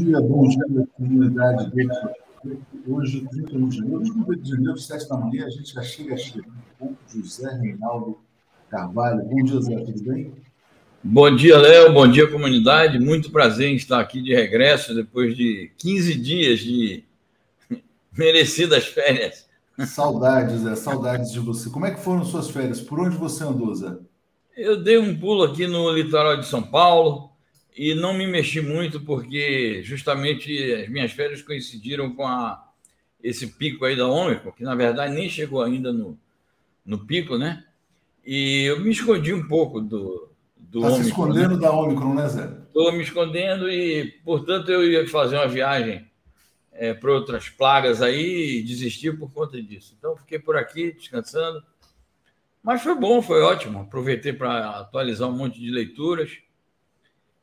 Bom dia, bom dia, comunidade. Hoje, 31 de janeiro, de janeiro, 7 da manhã, a gente já chega chegando com José Reinaldo Carvalho. Bom dia, Zé, tudo bem? Bom dia, Léo. Bom dia, comunidade. Muito prazer em estar aqui de regresso depois de 15 dias de merecidas férias. Saudades, Zé, saudades de você. Como é que foram suas férias? Por onde você andou, Zé? Eu dei um pulo aqui no litoral de São Paulo e não me mexi muito porque justamente as minhas férias coincidiram com a, esse pico aí da Ômicron, que na verdade nem chegou ainda no, no pico, né? E eu me escondi um pouco do, do Está se escondendo né? da Ômicron, né, Zé? Estou me escondendo e, portanto, eu ia fazer uma viagem é, para outras plagas aí e desisti por conta disso. Então, fiquei por aqui descansando mas foi bom, foi ótimo. Aproveitei para atualizar um monte de leituras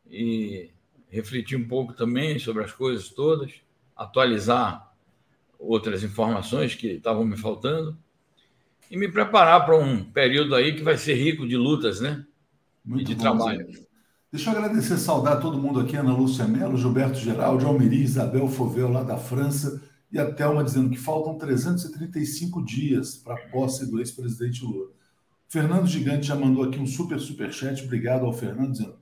e refletir um pouco também sobre as coisas todas, atualizar outras informações que estavam me faltando e me preparar para um período aí que vai ser rico de lutas, né? Muito e de bom, trabalho. Zé. Deixa eu agradecer, saudar todo mundo aqui, Ana Lúcia Mello, Gilberto Geraldo, Almiri, Isabel Fovel, lá da França, e a Thelma dizendo que faltam 335 dias para a posse do ex-presidente Lula. Fernando Gigante já mandou aqui um super super chat. Obrigado ao Fernando dizendo: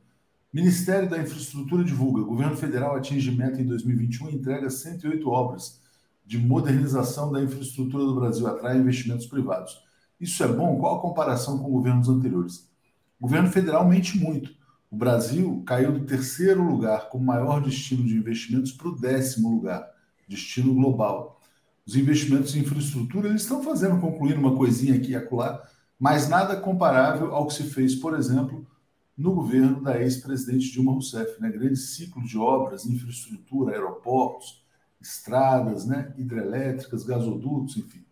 Ministério da Infraestrutura divulga: Governo Federal atinge meta em 2021 e entrega 108 obras de modernização da infraestrutura do Brasil, atrai investimentos privados. Isso é bom? Qual a comparação com governos anteriores? O governo federal mente muito. O Brasil caiu do terceiro lugar como maior destino de investimentos para o décimo lugar, destino global. Os investimentos em infraestrutura eles estão fazendo concluir uma coisinha aqui e acolá, mas nada comparável ao que se fez, por exemplo, no governo da ex-presidente Dilma Rousseff, né? grande ciclo de obras, infraestrutura, aeroportos, estradas, né? hidrelétricas, gasodutos, enfim.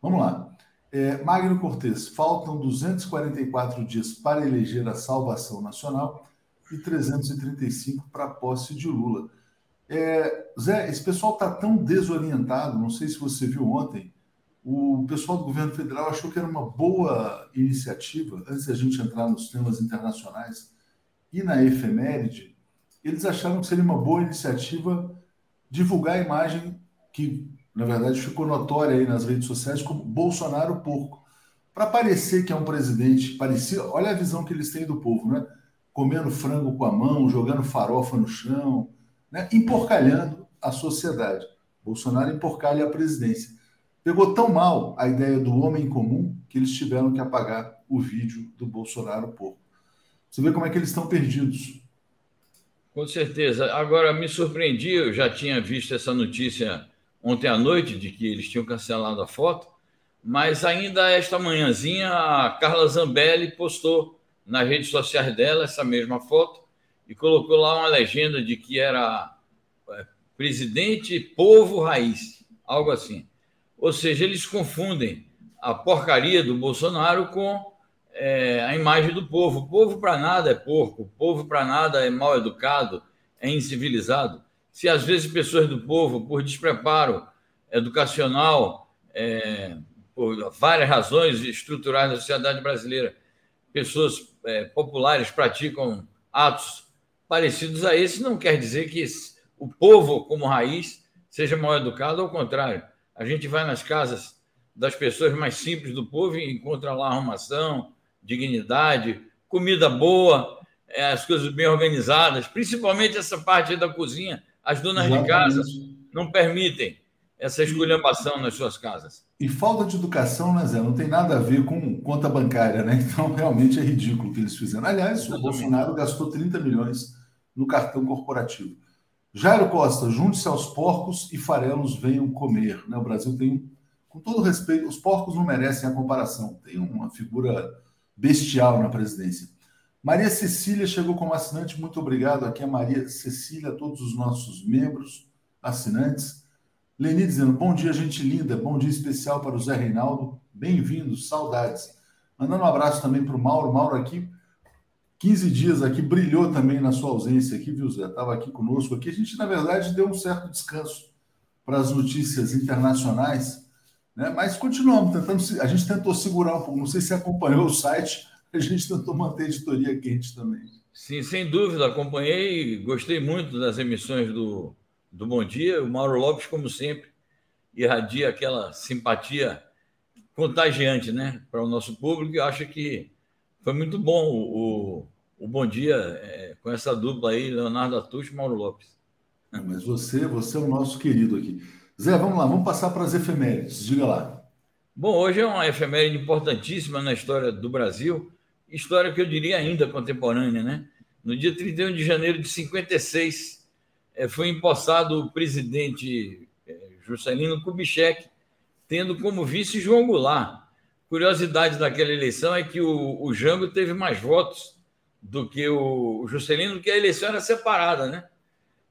Vamos lá. É, Magno Cortes, faltam 244 dias para eleger a salvação nacional e 335 para a posse de Lula. É, Zé, esse pessoal está tão desorientado, não sei se você viu ontem, o pessoal do governo federal achou que era uma boa iniciativa, antes da gente entrar nos temas internacionais e na efeméride, eles acharam que seria uma boa iniciativa divulgar a imagem que, na verdade, ficou notória aí nas redes sociais como Bolsonaro porco. Para parecer que é um presidente parecido, olha a visão que eles têm do povo, né? Comendo frango com a mão, jogando farofa no chão, né? emporcalhando a sociedade. Bolsonaro emporcalha a presidência. Pegou tão mal a ideia do homem comum que eles tiveram que apagar o vídeo do Bolsonaro pouco. Você vê como é que eles estão perdidos. Com certeza. Agora, me surpreendi, eu já tinha visto essa notícia ontem à noite de que eles tinham cancelado a foto, mas ainda esta manhãzinha a Carla Zambelli postou nas redes sociais dela essa mesma foto e colocou lá uma legenda de que era é, presidente povo raiz, algo assim. Ou seja, eles confundem a porcaria do Bolsonaro com é, a imagem do povo. O povo para nada é porco, o povo para nada é mal educado, é incivilizado. Se às vezes pessoas do povo, por despreparo educacional, é, por várias razões estruturais da sociedade brasileira, pessoas é, populares praticam atos parecidos a esse, não quer dizer que o povo, como raiz, seja mal educado, ao contrário. A gente vai nas casas das pessoas mais simples do povo e encontra lá arrumação, dignidade, comida boa, é, as coisas bem organizadas, principalmente essa parte da cozinha. As donas Exatamente. de casa não permitem essa esculhambação nas suas casas. E falta de educação, né, Zé? Não tem nada a ver com conta bancária, né? Então, realmente é ridículo o que eles fizeram. Aliás, Exatamente. o Bolsonaro gastou 30 milhões no cartão corporativo. Jairo Costa, junte-se aos porcos e farelos venham comer. Né? O Brasil tem, com todo respeito, os porcos não merecem a comparação. Tem uma figura bestial na presidência. Maria Cecília chegou como assinante. Muito obrigado aqui a Maria Cecília, a todos os nossos membros, assinantes. Leni dizendo, bom dia, gente linda. Bom dia especial para o Zé Reinaldo. Bem-vindos, saudades. Mandando um abraço também para o Mauro. Mauro aqui 15 dias aqui, brilhou também na sua ausência aqui, viu, Zé? Estava aqui conosco aqui. A gente, na verdade, deu um certo descanso para as notícias internacionais, né? mas continuamos tentando. A gente tentou segurar um pouco. Não sei se acompanhou o site, a gente tentou manter a editoria quente também. Sim, sem dúvida, acompanhei, gostei muito das emissões do, do Bom Dia. O Mauro Lopes, como sempre, irradia aquela simpatia contagiante né, para o nosso público. Eu acho que foi muito bom o, o, o Bom Dia é, com essa dupla aí, Leonardo Atucho e Mauro Lopes. É, mas você, você é o nosso querido aqui. Zé, vamos lá, vamos passar para as efemérides. Diga lá. Bom, hoje é uma efeméride importantíssima na história do Brasil, história que eu diria ainda contemporânea, né? No dia 31 de janeiro de 56, é, foi empossado o presidente é, Juscelino Kubitschek, tendo como vice João Goulart. Curiosidade daquela eleição é que o, o Jango teve mais votos do que o, o Juscelino, porque a eleição era separada, né?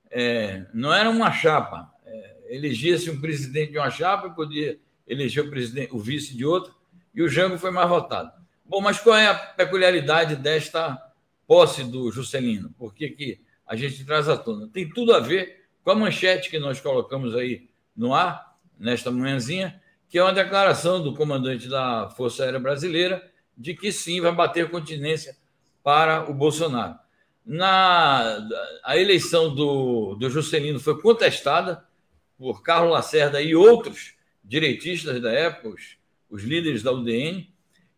É, não era uma chapa. É, Elegia-se um presidente de uma chapa podia eleger o, presidente, o vice de outra, e o Jango foi mais votado. Bom, mas qual é a peculiaridade desta posse do Juscelino? Por que, que a gente traz à tona? Tem tudo a ver com a manchete que nós colocamos aí no ar, nesta manhãzinha, que é uma declaração do comandante da Força Aérea Brasileira de que sim vai bater continência para o Bolsonaro. Na, a eleição do, do Juscelino foi contestada por Carlos Lacerda e outros direitistas da época, os, os líderes da UDN,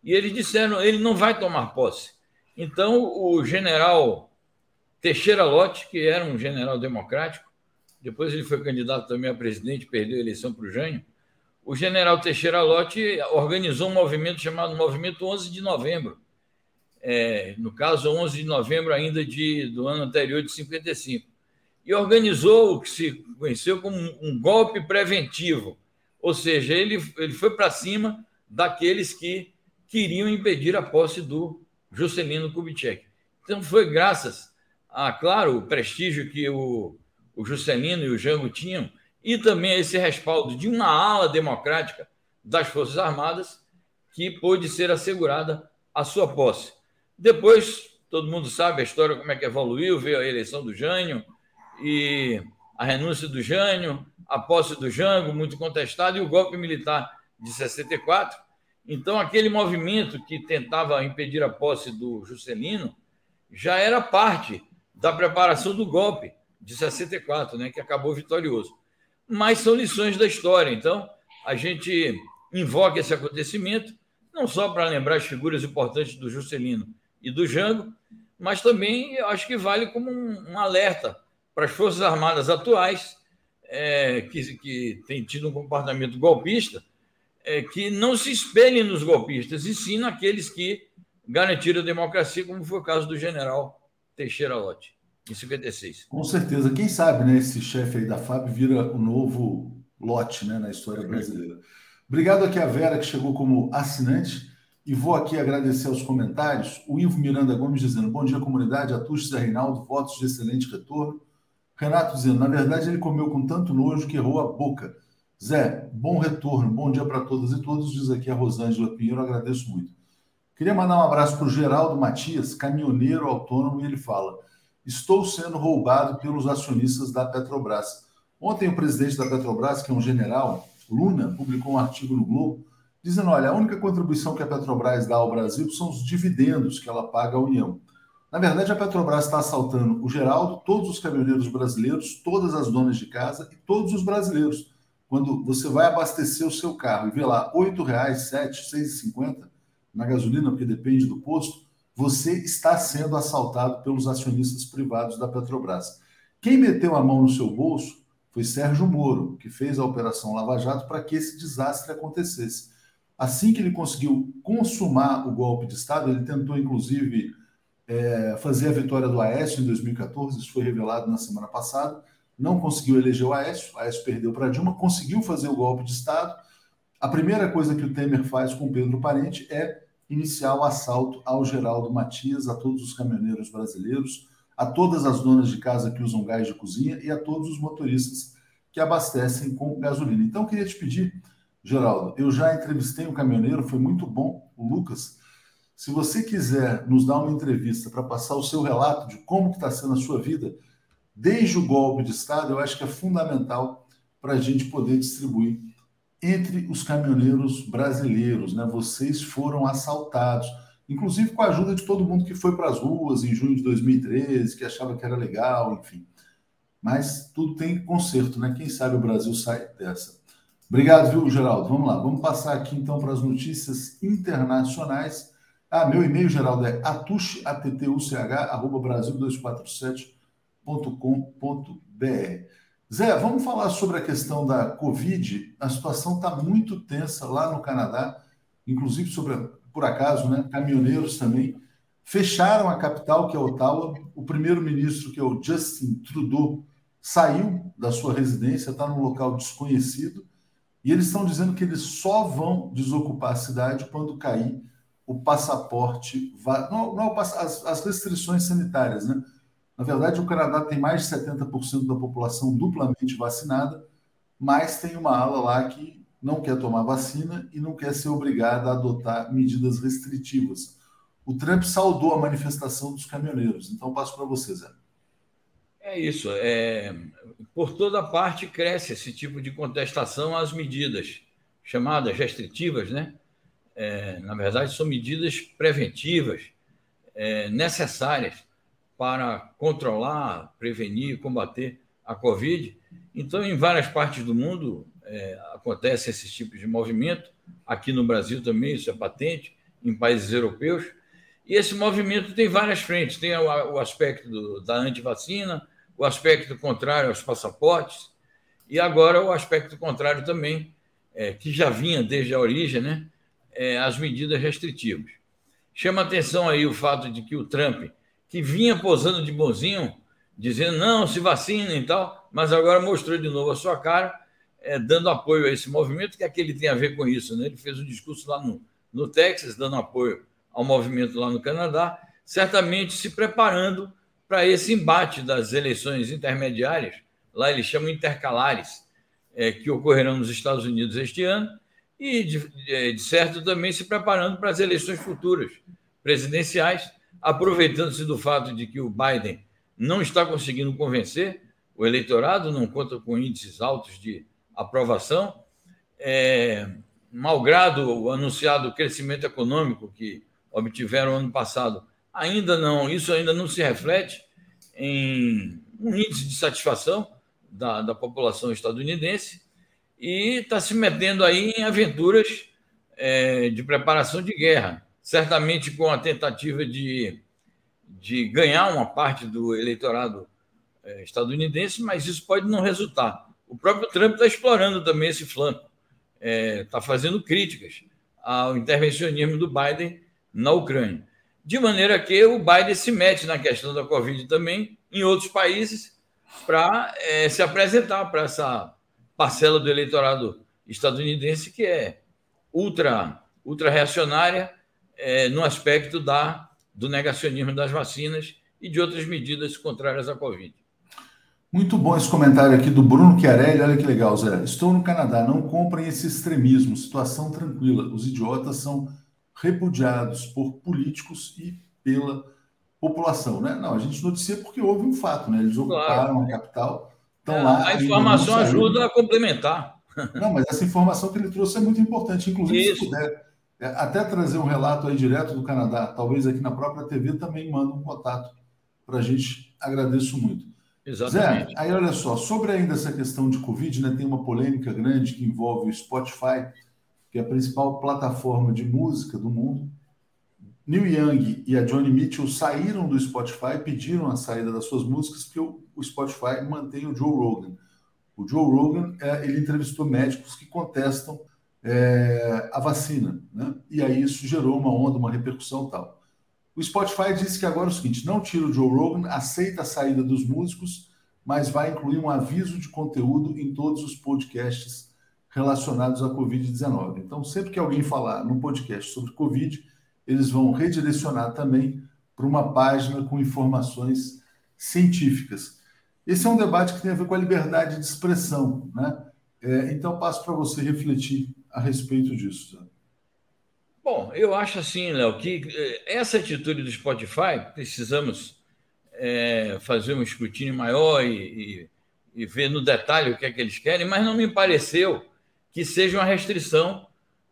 e eles disseram ele não vai tomar posse. Então, o general Teixeira Lott, que era um general democrático, depois ele foi candidato também a presidente, perdeu a eleição para o Jânio. O general Teixeira Lott organizou um movimento chamado Movimento 11 de Novembro. É, no caso, 11 de novembro ainda de, do ano anterior, de 55. E organizou o que se conheceu como um golpe preventivo. Ou seja, ele, ele foi para cima daqueles que queriam impedir a posse do Juscelino Kubitschek. Então, foi graças a, claro, o prestígio que o, o Juscelino e o Jango tinham, e também esse respaldo de uma ala democrática das Forças Armadas, que pôde ser assegurada a sua posse. Depois, todo mundo sabe a história, como é que evoluiu, veio a eleição do Jânio e a renúncia do Jânio, a posse do Jango, muito contestado, e o golpe militar de 64, então, aquele movimento que tentava impedir a posse do Juscelino já era parte da preparação do golpe de 64, né, que acabou vitorioso. Mas são lições da história. Então, a gente invoca esse acontecimento, não só para lembrar as figuras importantes do Juscelino e do Jango, mas também acho que vale como um, um alerta para as Forças Armadas atuais, é, que, que têm tido um comportamento golpista, é, que não se espelhem nos golpistas, e sim naqueles que garantiram a democracia, como foi o caso do general Teixeira Lott, em 56. Com certeza. Quem sabe, né, esse chefe aí da FAB vira o novo Lott né, na história brasileira. Obrigado aqui a Vera, que chegou como assinante. E vou aqui agradecer aos comentários. O Ivo Miranda Gomes dizendo: Bom dia, comunidade. Atucho Zé Reinaldo, votos de excelente retorno. Renato dizendo: Na verdade, ele comeu com tanto nojo que errou a boca. Zé, bom retorno, bom dia para todas e todos, diz aqui a Rosângela Pinheiro, agradeço muito. Queria mandar um abraço para o Geraldo Matias, caminhoneiro autônomo, e ele fala: Estou sendo roubado pelos acionistas da Petrobras. Ontem o presidente da Petrobras, que é um general, Luna, publicou um artigo no Globo, dizendo: olha, a única contribuição que a Petrobras dá ao Brasil são os dividendos que ela paga à União. Na verdade, a Petrobras está assaltando o Geraldo, todos os caminhoneiros brasileiros, todas as donas de casa e todos os brasileiros quando você vai abastecer o seu carro e vê lá R$ 8,00, R$ 7,00, R$ 6,50 na gasolina, porque depende do posto, você está sendo assaltado pelos acionistas privados da Petrobras. Quem meteu a mão no seu bolso foi Sérgio Moro, que fez a Operação Lava Jato para que esse desastre acontecesse. Assim que ele conseguiu consumar o golpe de Estado, ele tentou, inclusive, é, fazer a vitória do Aécio em 2014, isso foi revelado na semana passada, não conseguiu eleger o Aécio, o Aécio perdeu para Dilma, conseguiu fazer o golpe de Estado. A primeira coisa que o Temer faz com Pedro Parente é iniciar o assalto ao Geraldo Matias, a todos os caminhoneiros brasileiros, a todas as donas de casa que usam gás de cozinha e a todos os motoristas que abastecem com gasolina. Então, queria te pedir, Geraldo, eu já entrevistei um caminhoneiro, foi muito bom, o Lucas. Se você quiser nos dar uma entrevista para passar o seu relato de como está sendo a sua vida, desde o golpe de Estado, eu acho que é fundamental para a gente poder distribuir entre os caminhoneiros brasileiros. Né? Vocês foram assaltados. inclusive com a ajuda de todo mundo que foi para as ruas em junho de 2013, que achava que era legal, enfim. Mas tudo tem conserto, né? Quem sabe o Brasil sai dessa. Obrigado, viu, Geraldo? Vamos lá, vamos passar aqui então para as notícias internacionais. Ah, meu e-mail, Geraldo, é atuch, arroba brasil247.com.br. Zé, vamos falar sobre a questão da Covid. A situação está muito tensa lá no Canadá, inclusive sobre, por acaso, né, caminhoneiros também fecharam a capital, que é Ottawa. O primeiro-ministro, que é o Justin Trudeau, saiu da sua residência, está num local desconhecido e eles estão dizendo que eles só vão desocupar a cidade quando cair o passaporte, não, não as, as, restrições sanitárias, né? Na verdade, o Canadá tem mais de 70% da população duplamente vacinada, mas tem uma ala lá que não quer tomar vacina e não quer ser obrigada a adotar medidas restritivas. O Trump saudou a manifestação dos caminhoneiros. Então, passo para você, Zé. É isso. É, por toda parte cresce esse tipo de contestação às medidas chamadas restritivas, né? É, na verdade, são medidas preventivas é, necessárias para controlar, prevenir, combater a Covid. Então, em várias partes do mundo é, acontece esse tipo de movimento. Aqui no Brasil também isso é patente, em países europeus. E esse movimento tem várias frentes. Tem o, o aspecto do, da antivacina, o aspecto contrário aos passaportes, e agora o aspecto contrário também, é, que já vinha desde a origem, né, é, as medidas restritivas. Chama atenção aí o fato de que o Trump, que vinha posando de bonzinho, dizendo não, se vacinem e tal, mas agora mostrou de novo a sua cara, é, dando apoio a esse movimento, que é que ele tem a ver com isso. Né? Ele fez um discurso lá no, no Texas, dando apoio ao movimento lá no Canadá, certamente se preparando para esse embate das eleições intermediárias, lá eles chamam intercalares, é, que ocorrerão nos Estados Unidos este ano, e, de, de certo, também se preparando para as eleições futuras presidenciais, aproveitando-se do fato de que o Biden não está conseguindo convencer o eleitorado, não conta com índices altos de aprovação, é, malgrado o anunciado crescimento econômico que obtiveram ano passado ainda não, isso ainda não se reflete em um índice de satisfação da, da população estadunidense e está se metendo aí em aventuras é, de preparação de guerra, certamente com a tentativa de, de ganhar uma parte do eleitorado é, estadunidense, mas isso pode não resultar. O próprio Trump está explorando também esse flanco, está é, tá fazendo críticas ao intervencionismo do Biden na Ucrânia de maneira que o Biden se mete na questão da Covid também em outros países para é, se apresentar para essa parcela do eleitorado estadunidense que é ultra, ultra reacionária é, no aspecto da, do negacionismo das vacinas e de outras medidas contrárias à Covid. Muito bom esse comentário aqui do Bruno Chiarelli. Olha que legal, Zé. Estou no Canadá, não comprem esse extremismo, situação tranquila. Os idiotas são repudiados por políticos e pela população, né? Não, a gente noticia porque houve um fato, né? Eles ocuparam claro. a capital, estão é, lá. A informação ajuda a complementar. Não, mas essa informação que ele trouxe é muito importante, inclusive Isso. se puder até trazer um relato aí direto do Canadá, talvez aqui na própria TV também manda um contato para a gente. Agradeço muito. Exatamente. Zé, aí olha só, sobre ainda essa questão de Covid, né, tem uma polêmica grande que envolve o Spotify que é a principal plataforma de música do mundo. Neil Young e a Johnny Mitchell saíram do Spotify, pediram a saída das suas músicas, porque o, Spotify mantém o Joe Rogan. O Joe Rogan, é, ele entrevistou médicos que contestam é, a vacina, né? E aí isso gerou uma onda, uma repercussão tal. O Spotify disse que agora é o seguinte: não tira o Joe Rogan, aceita a saída dos músicos, mas vai incluir um aviso de conteúdo em todos os podcasts relacionados à Covid-19. Então, sempre que alguém falar no podcast sobre Covid, eles vão redirecionar também para uma página com informações científicas. Esse é um debate que tem a ver com a liberdade de expressão, né? É, então, passo para você refletir a respeito disso. Bom, eu acho assim, Léo, que eh, essa atitude do Spotify, precisamos é, fazer um escrutínio maior e, e, e, ver no detalhe o que é que eles querem, mas não me pareceu que seja uma restrição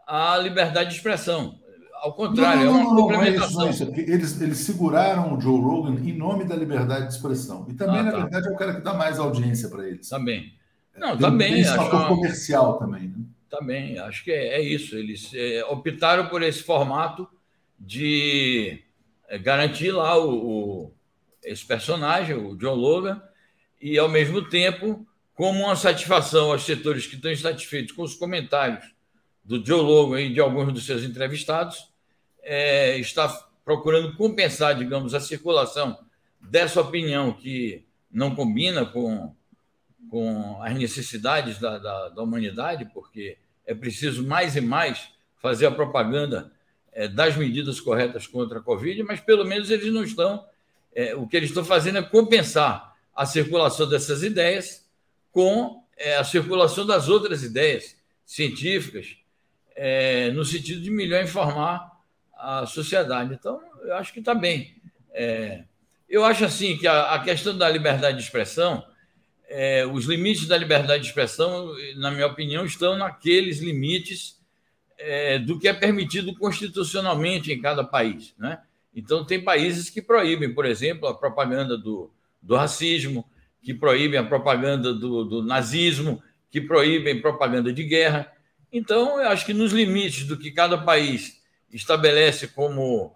à liberdade de expressão. Ao contrário, não, não, não, é uma complementação. É isso, é isso. Eles, eles seguraram o Joe Rogan em nome da liberdade de expressão. E também, ah, na tá. verdade, é o cara que dá mais audiência para eles. Também. Não, também. Tem acho uma... comercial também. Né? Também, acho que é, é isso. Eles é, optaram por esse formato de é, garantir lá o, o, esse personagem, o John Logan, e, ao mesmo tempo, como uma satisfação aos setores que estão insatisfeitos com os comentários do Joe Logan e de alguns dos seus entrevistados, é, está procurando compensar, digamos, a circulação dessa opinião que não combina com, com as necessidades da, da, da humanidade, porque é preciso mais e mais fazer a propaganda é, das medidas corretas contra a Covid, mas pelo menos eles não estão. É, o que eles estão fazendo é compensar a circulação dessas ideias com é, a circulação das outras ideias científicas, é, no sentido de melhor informar a sociedade. Então, eu acho que está bem. É, eu acho assim que a, a, questão da liberdade de expressão, é, os limites da liberdade de expressão, na minha opinião, estão naqueles limites é, do que é permitido constitucionalmente em cada país. Né? Então, tem países que proíbem, por exemplo, a propaganda do, do racismo, que proíbem a propaganda do, do nazismo, que proíbem propaganda de guerra. Então, eu acho que nos limites do que cada país estabelece como,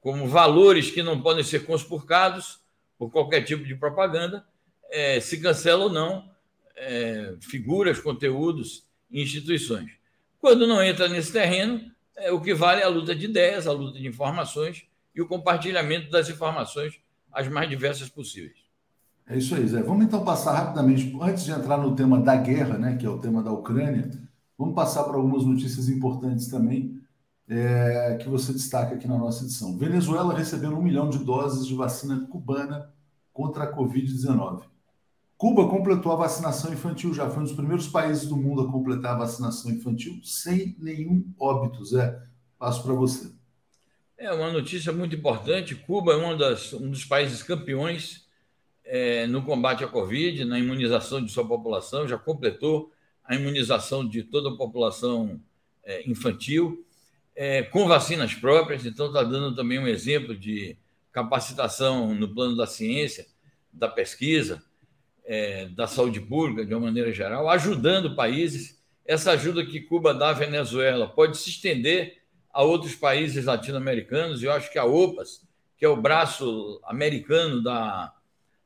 como valores que não podem ser conspurcados por qualquer tipo de propaganda, é, se cancela ou não é, figuras, conteúdos instituições. Quando não entra nesse terreno, é, o que vale é a luta de ideias, a luta de informações e o compartilhamento das informações as mais diversas possíveis. É isso aí, Zé. Vamos então passar rapidamente, antes de entrar no tema da guerra, né, que é o tema da Ucrânia, vamos passar por algumas notícias importantes também é, que você destaca aqui na nossa edição. Venezuela recebendo um milhão de doses de vacina cubana contra a Covid-19. Cuba completou a vacinação infantil, já foi um dos primeiros países do mundo a completar a vacinação infantil sem nenhum óbito. Zé, passo para você. É uma notícia muito importante. Cuba é das, um dos países campeões é, no combate à Covid, na imunização de sua população, já completou a imunização de toda a população é, infantil, é, com vacinas próprias, então está dando também um exemplo de capacitação no plano da ciência, da pesquisa, é, da saúde pública, de uma maneira geral, ajudando países. Essa ajuda que Cuba dá à Venezuela pode se estender a outros países latino-americanos, e eu acho que a OPAS, que é o braço americano da,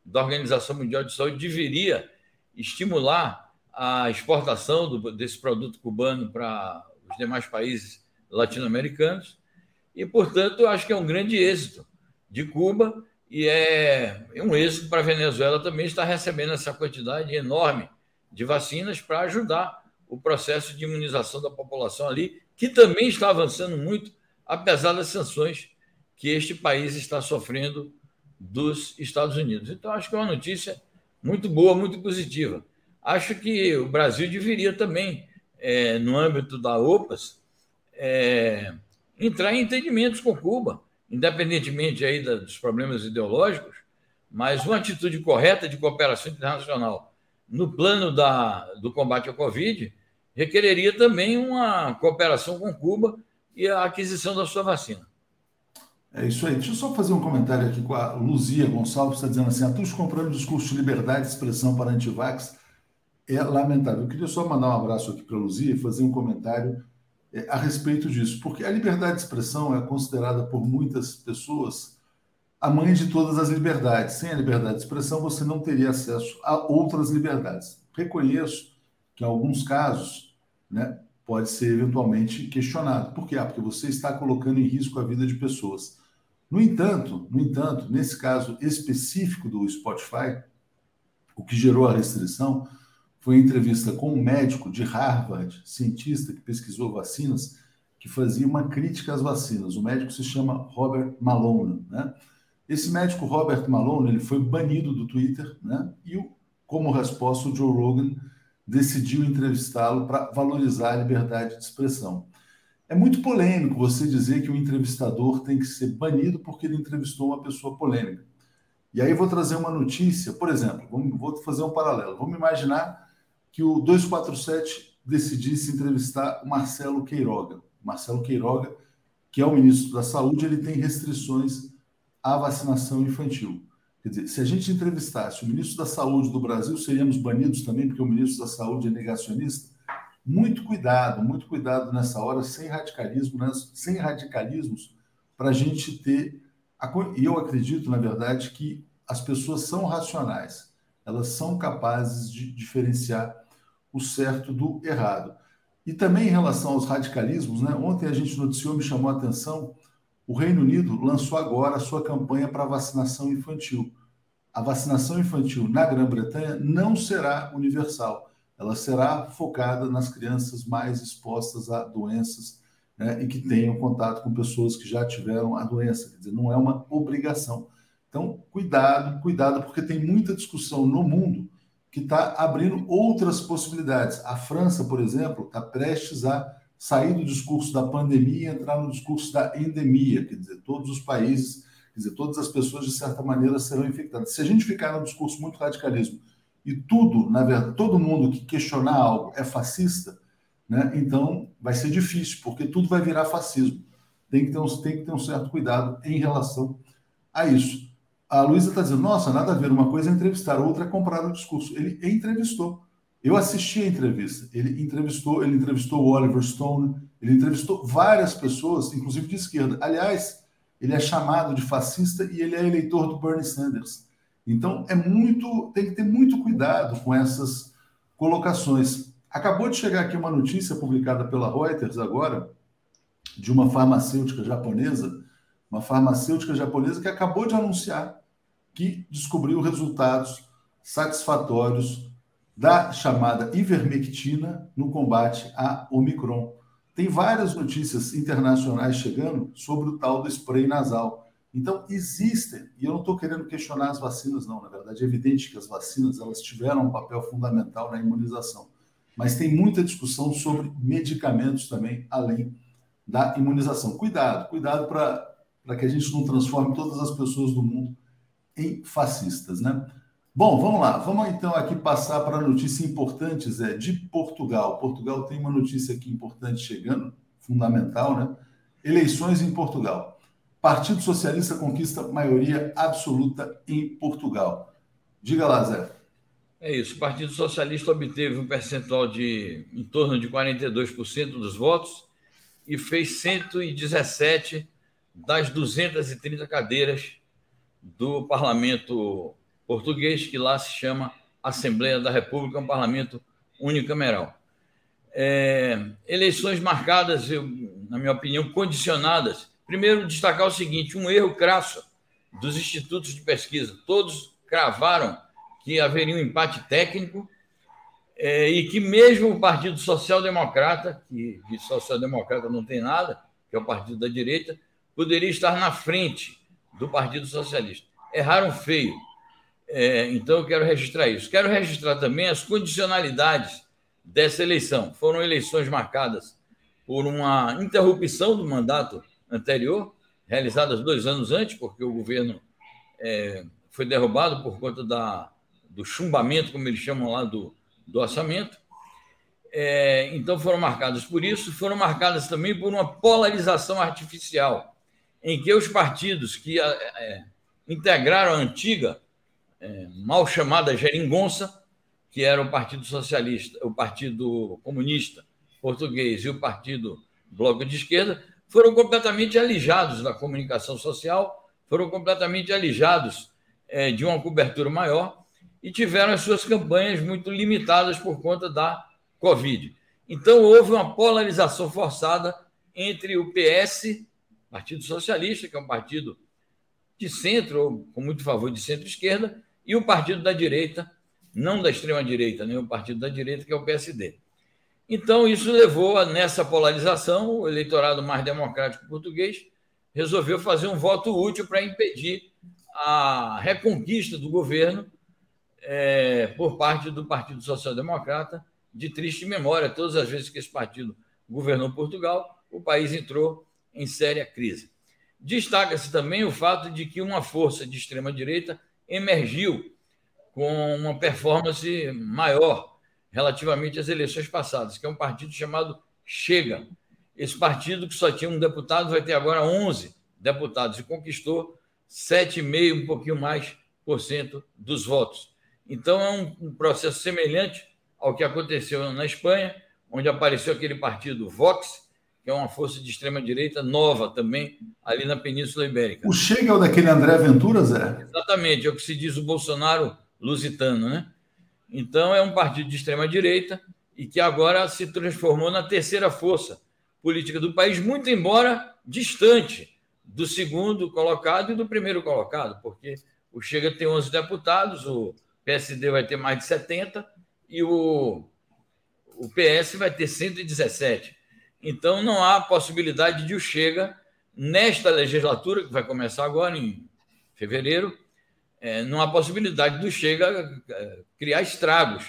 da Organização Mundial de Saúde deveria estimular a exportação do, desse produto cubano para os demais países latino-americanos. E, portanto, eu acho que é um grande êxito de Cuba e é um êxito para a Venezuela também estar recebendo essa quantidade enorme de vacinas para ajudar o processo de imunização da população ali, que também está avançando muito, apesar das sanções que este país está sofrendo dos Estados Unidos. Então, acho que é uma notícia muito boa, muito positiva. Acho que o Brasil deveria também, é, no âmbito da OPAS, é, entrar em entendimentos com Cuba, independentemente aí dos problemas ideológicos, mas uma atitude correta de cooperação internacional no plano da, do combate à Covid requereria também uma cooperação com Cuba e a aquisição da sua vacina. É isso aí. Deixa eu só fazer um comentário aqui com a Luzia Gonçalves, está dizendo assim: Atus comprando discurso de liberdade de expressão para antivax é lamentável. Eu queria só mandar um abraço aqui para a Luzia e fazer um comentário a respeito disso, porque a liberdade de expressão é considerada por muitas pessoas a mãe de todas as liberdades. Sem a liberdade de expressão, você não teria acesso a outras liberdades. Reconheço que, em alguns casos, né, pode ser eventualmente questionado. Por quê? Ah, porque você está colocando em risco a vida de pessoas. No entanto, no entanto, nesse caso específico do Spotify, o que gerou a restrição foi entrevista com um médico de Harvard, cientista que pesquisou vacinas, que fazia uma crítica às vacinas. O médico se chama Robert Malone, né? Esse médico Robert Malone, ele foi banido do Twitter, né? E como resposta o Joe Rogan decidiu entrevistá-lo para valorizar a liberdade de expressão. É muito polêmico você dizer que o entrevistador tem que ser banido porque ele entrevistou uma pessoa polêmica. E aí vou trazer uma notícia, por exemplo, vou fazer um paralelo. Vamos imaginar que o 247 decidisse entrevistar o Marcelo Queiroga. Marcelo Queiroga, que é o ministro da Saúde, ele tem restrições à vacinação infantil. Quer dizer, se a gente entrevistasse o ministro da Saúde do Brasil, seríamos banidos também, porque o ministro da Saúde é negacionista. Muito cuidado, muito cuidado nessa hora, sem radicalismo, né? sem radicalismos, para a gente ter. E eu acredito, na verdade, que as pessoas são racionais, elas são capazes de diferenciar o certo do errado. E também em relação aos radicalismos, né? ontem a gente noticiou, me chamou a atenção, o Reino Unido lançou agora a sua campanha para vacinação infantil. A vacinação infantil na Grã-Bretanha não será universal, ela será focada nas crianças mais expostas a doenças né, e que tenham contato com pessoas que já tiveram a doença. Quer dizer, não é uma obrigação. Então, cuidado, cuidado, porque tem muita discussão no mundo que está abrindo outras possibilidades. A França, por exemplo, está prestes a sair do discurso da pandemia e entrar no discurso da endemia, quer dizer, todos os países, quer dizer, todas as pessoas, de certa maneira, serão infectadas. Se a gente ficar no discurso muito radicalismo e tudo, na verdade, todo mundo que questionar algo é fascista, né, então vai ser difícil, porque tudo vai virar fascismo. Tem que ter um, tem que ter um certo cuidado em relação a isso. A Luísa está dizendo, nossa, nada a ver, uma coisa é entrevistar, outra é comprar o discurso. Ele entrevistou. Eu assisti a entrevista. Ele entrevistou, ele entrevistou o Oliver Stone, ele entrevistou várias pessoas, inclusive de esquerda. Aliás, ele é chamado de fascista e ele é eleitor do Bernie Sanders. Então é muito, tem que ter muito cuidado com essas colocações. Acabou de chegar aqui uma notícia publicada pela Reuters agora de uma farmacêutica japonesa uma farmacêutica japonesa que acabou de anunciar que descobriu resultados satisfatórios da chamada ivermectina no combate à Omicron. Tem várias notícias internacionais chegando sobre o tal do spray nasal. Então, existem, e eu não estou querendo questionar as vacinas, não, na verdade, é evidente que as vacinas elas tiveram um papel fundamental na imunização, mas tem muita discussão sobre medicamentos também, além da imunização. Cuidado, cuidado para que a gente não transforme todas as pessoas do mundo em fascistas, né? Bom, vamos lá. Vamos então aqui passar para notícia importante, Zé, de Portugal. Portugal tem uma notícia aqui importante chegando, fundamental, né? Eleições em Portugal. Partido Socialista conquista maioria absoluta em Portugal. Diga lá, Zé. É isso. O Partido Socialista obteve um percentual de em torno de 42% dos votos e fez 117 das 230 cadeiras do parlamento português, que lá se chama Assembleia da República, um parlamento unicameral. É, eleições marcadas, eu, na minha opinião, condicionadas. Primeiro, destacar o seguinte: um erro crasso dos institutos de pesquisa. Todos cravaram que haveria um empate técnico é, e que, mesmo o Partido Social Democrata, que de social-democrata não tem nada, que é o partido da direita, poderia estar na frente do Partido Socialista. Erraram feio. É, então, eu quero registrar isso. Quero registrar também as condicionalidades dessa eleição. Foram eleições marcadas por uma interrupção do mandato anterior, realizadas dois anos antes, porque o governo é, foi derrubado por conta da, do chumbamento, como eles chamam lá, do, do orçamento. É, então, foram marcadas por isso, foram marcadas também por uma polarização artificial em que os partidos que é, integraram a antiga, é, mal chamada geringonça, que era o Partido Socialista, o Partido Comunista Português e o Partido Bloco de Esquerda, foram completamente alijados da comunicação social, foram completamente alijados é, de uma cobertura maior e tiveram as suas campanhas muito limitadas por conta da Covid. Então, houve uma polarização forçada entre o PS Partido Socialista, que é um partido de centro, ou com muito favor de centro-esquerda, e o partido da direita, não da extrema-direita, nem o partido da direita, que é o PSD. Então, isso levou a, nessa polarização, o eleitorado mais democrático português resolveu fazer um voto útil para impedir a reconquista do governo é, por parte do Partido Social Democrata, de triste memória. Todas as vezes que esse partido governou Portugal, o país entrou em séria crise. Destaca-se também o fato de que uma força de extrema-direita emergiu com uma performance maior relativamente às eleições passadas, que é um partido chamado Chega. esse partido que só tinha um deputado vai ter agora 11 deputados e conquistou 7,5%, um pouquinho mais por cento dos votos. Então, é um, processo semelhante ao que aconteceu na Espanha, onde apareceu aquele partido Vox, que é uma força de extrema-direita nova também, ali na Península Ibérica. O Chega é o daquele André Ventura, Zé? Exatamente, é o que se diz o Bolsonaro lusitano, né? Então, é um partido de extrema-direita e que agora se transformou na terceira força política do país, muito embora distante do segundo colocado e do primeiro colocado, porque o Chega tem 11 deputados, o PSD vai ter mais de 70 e o, o PS vai ter 117. Então, não há possibilidade de o Chega, nesta legislatura, que vai começar agora em fevereiro, é, não há possibilidade do Chega é, criar estragos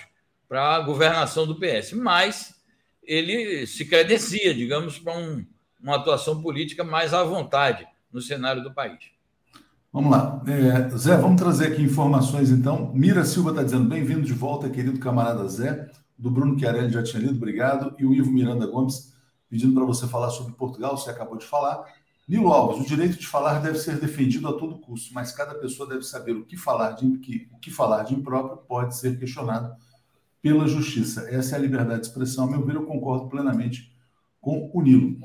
para a governação do PS. Mas ele se credencia, digamos, para um, uma atuação política mais à vontade no cenário do país. Vamos lá. É, Zé, vamos trazer aqui informações, então. Mira Silva está dizendo, bem-vindo de volta, querido camarada Zé. Do Bruno Chiarelli já tinha lido, obrigado. E o Ivo Miranda Gomes pedindo para você falar sobre Portugal, você acabou de falar. Nilo Alves, o direito de falar deve ser defendido a todo custo, mas cada pessoa deve saber o que falar de, que, o que falar de impróprio pode ser questionado pela justiça. Essa é a liberdade de expressão. A meu ver, eu concordo plenamente com o Nilo.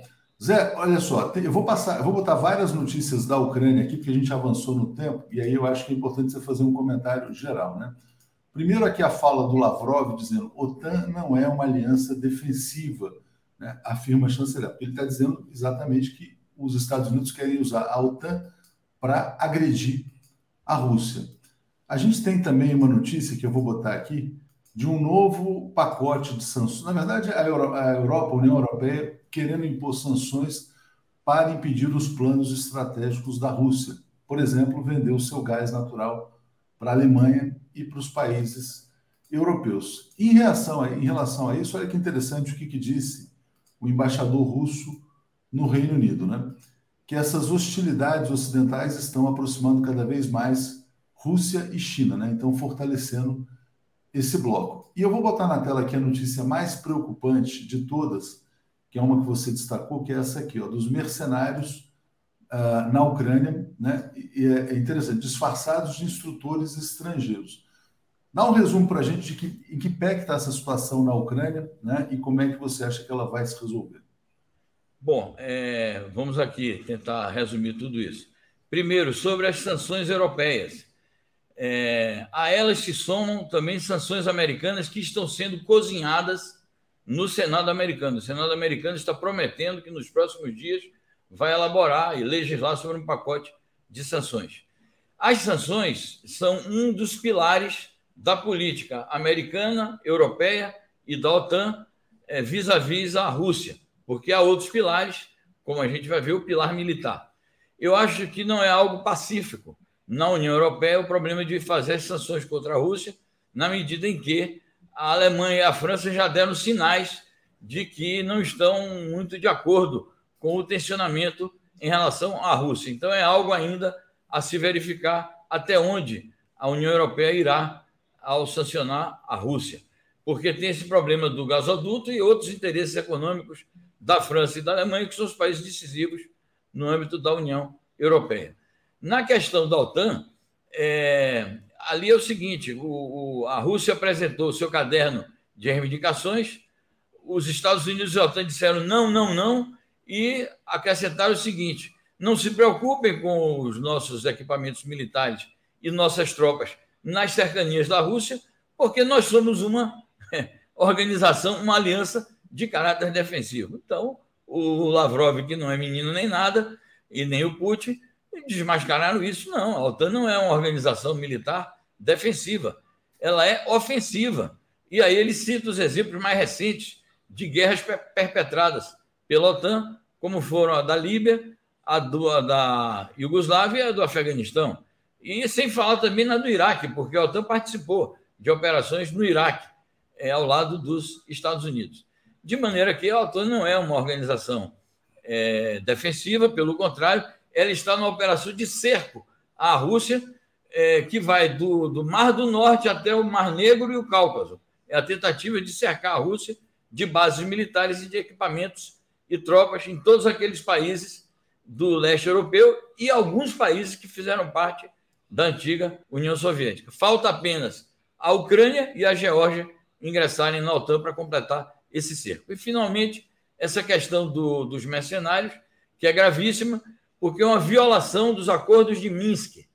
Zé, olha só, eu vou passar, eu vou botar várias notícias da Ucrânia aqui, porque a gente avançou no tempo, e aí eu acho que é importante você fazer um comentário geral, né? Primeiro aqui a fala do Lavrov dizendo OTAN não é uma aliança defensiva, né? afirma a chanceler. Ele está dizendo exatamente que os Estados Unidos querem usar a OTAN para agredir a Rússia. A gente tem também uma notícia que eu vou botar aqui, de um novo pacote de sanções. Na verdade, a, Euro, a Europa, a União Europeia, querendo impor sanções para impedir os planos estratégicos da Rússia. Por exemplo, vender o seu gás natural para a Alemanha e para os países europeus. Em, reação a, em relação a isso, olha que interessante o que, que disse o embaixador russo no Reino Unido, né? que essas hostilidades ocidentais estão aproximando cada vez mais Rússia e China, né? então fortalecendo esse bloco. E eu vou botar na tela aqui a notícia mais preocupante de todas, que é uma que você destacou, que é essa aqui, ó, dos mercenários uh, na Ucrânia, né? E é, interessante, disfarçados de instrutores estrangeiros. Dá um resumo para a gente de que, em que pé está essa situação na Ucrânia, né? E como é que você acha que ela vai se resolver? Bom, é, vamos aqui tentar resumir tudo isso. Primeiro, sobre as sanções europeias. É, a elas se somam também sanções americanas que estão sendo cozinhadas no Senado americano. O Senado americano está prometendo que nos próximos dias vai elaborar e legislar sobre um pacote de sanções. As sanções são um dos pilares da política americana, europeia e da OTAN é, vis-à-vis a Rússia, porque há outros pilares, como a gente vai ver, o pilar militar. Eu acho que não é algo pacífico na União Europeia o problema de fazer sanções contra a Rússia, na medida em que a Alemanha e a França já deram sinais de que não estão muito de acordo com o tensionamento em relação à Rússia. Então, é algo ainda a se verificar até onde a União Europeia irá ao sancionar a Rússia. Porque tem esse problema do gasoduto e outros interesses econômicos da França e da Alemanha, que são os países decisivos no âmbito da União Europeia. Na questão da OTAN, é, ali é o seguinte: o, o, a Rússia apresentou seu caderno de reivindicações, os Estados Unidos e a OTAN disseram não, não, não, e acrescentaram o seguinte: não se preocupem com os nossos equipamentos militares e nossas tropas nas cercanias da Rússia, porque nós somos uma organização, uma aliança de caráter defensivo. Então, o Lavrov, que não é menino nem nada, e nem o Putin, desmascararam isso. Não, a OTAN não é uma organização militar defensiva, ela é ofensiva. E aí ele cita os exemplos mais recentes de guerras perpetradas pela OTAN, como foram a da Líbia, a, do, a da Iugoslávia e a do Afeganistão. E sem falar também na do Iraque, porque a OTAN participou de operações no Iraque, é, ao lado dos Estados Unidos. De maneira que a OTAN não é uma organização é, defensiva, pelo contrário, ela está numa operação de cerco à Rússia, é, que vai do, do Mar do Norte até o Mar Negro e o Cáucaso. É a tentativa de cercar a Rússia de bases militares e de equipamentos e tropas em todos aqueles países do leste europeu e alguns países que fizeram parte da antiga União Soviética. Falta apenas a Ucrânia e a Geórgia ingressarem na OTAN para completar esse cerco. E, finalmente, essa questão do, dos mercenários, que é gravíssima, porque é uma violação dos acordos de Minsk.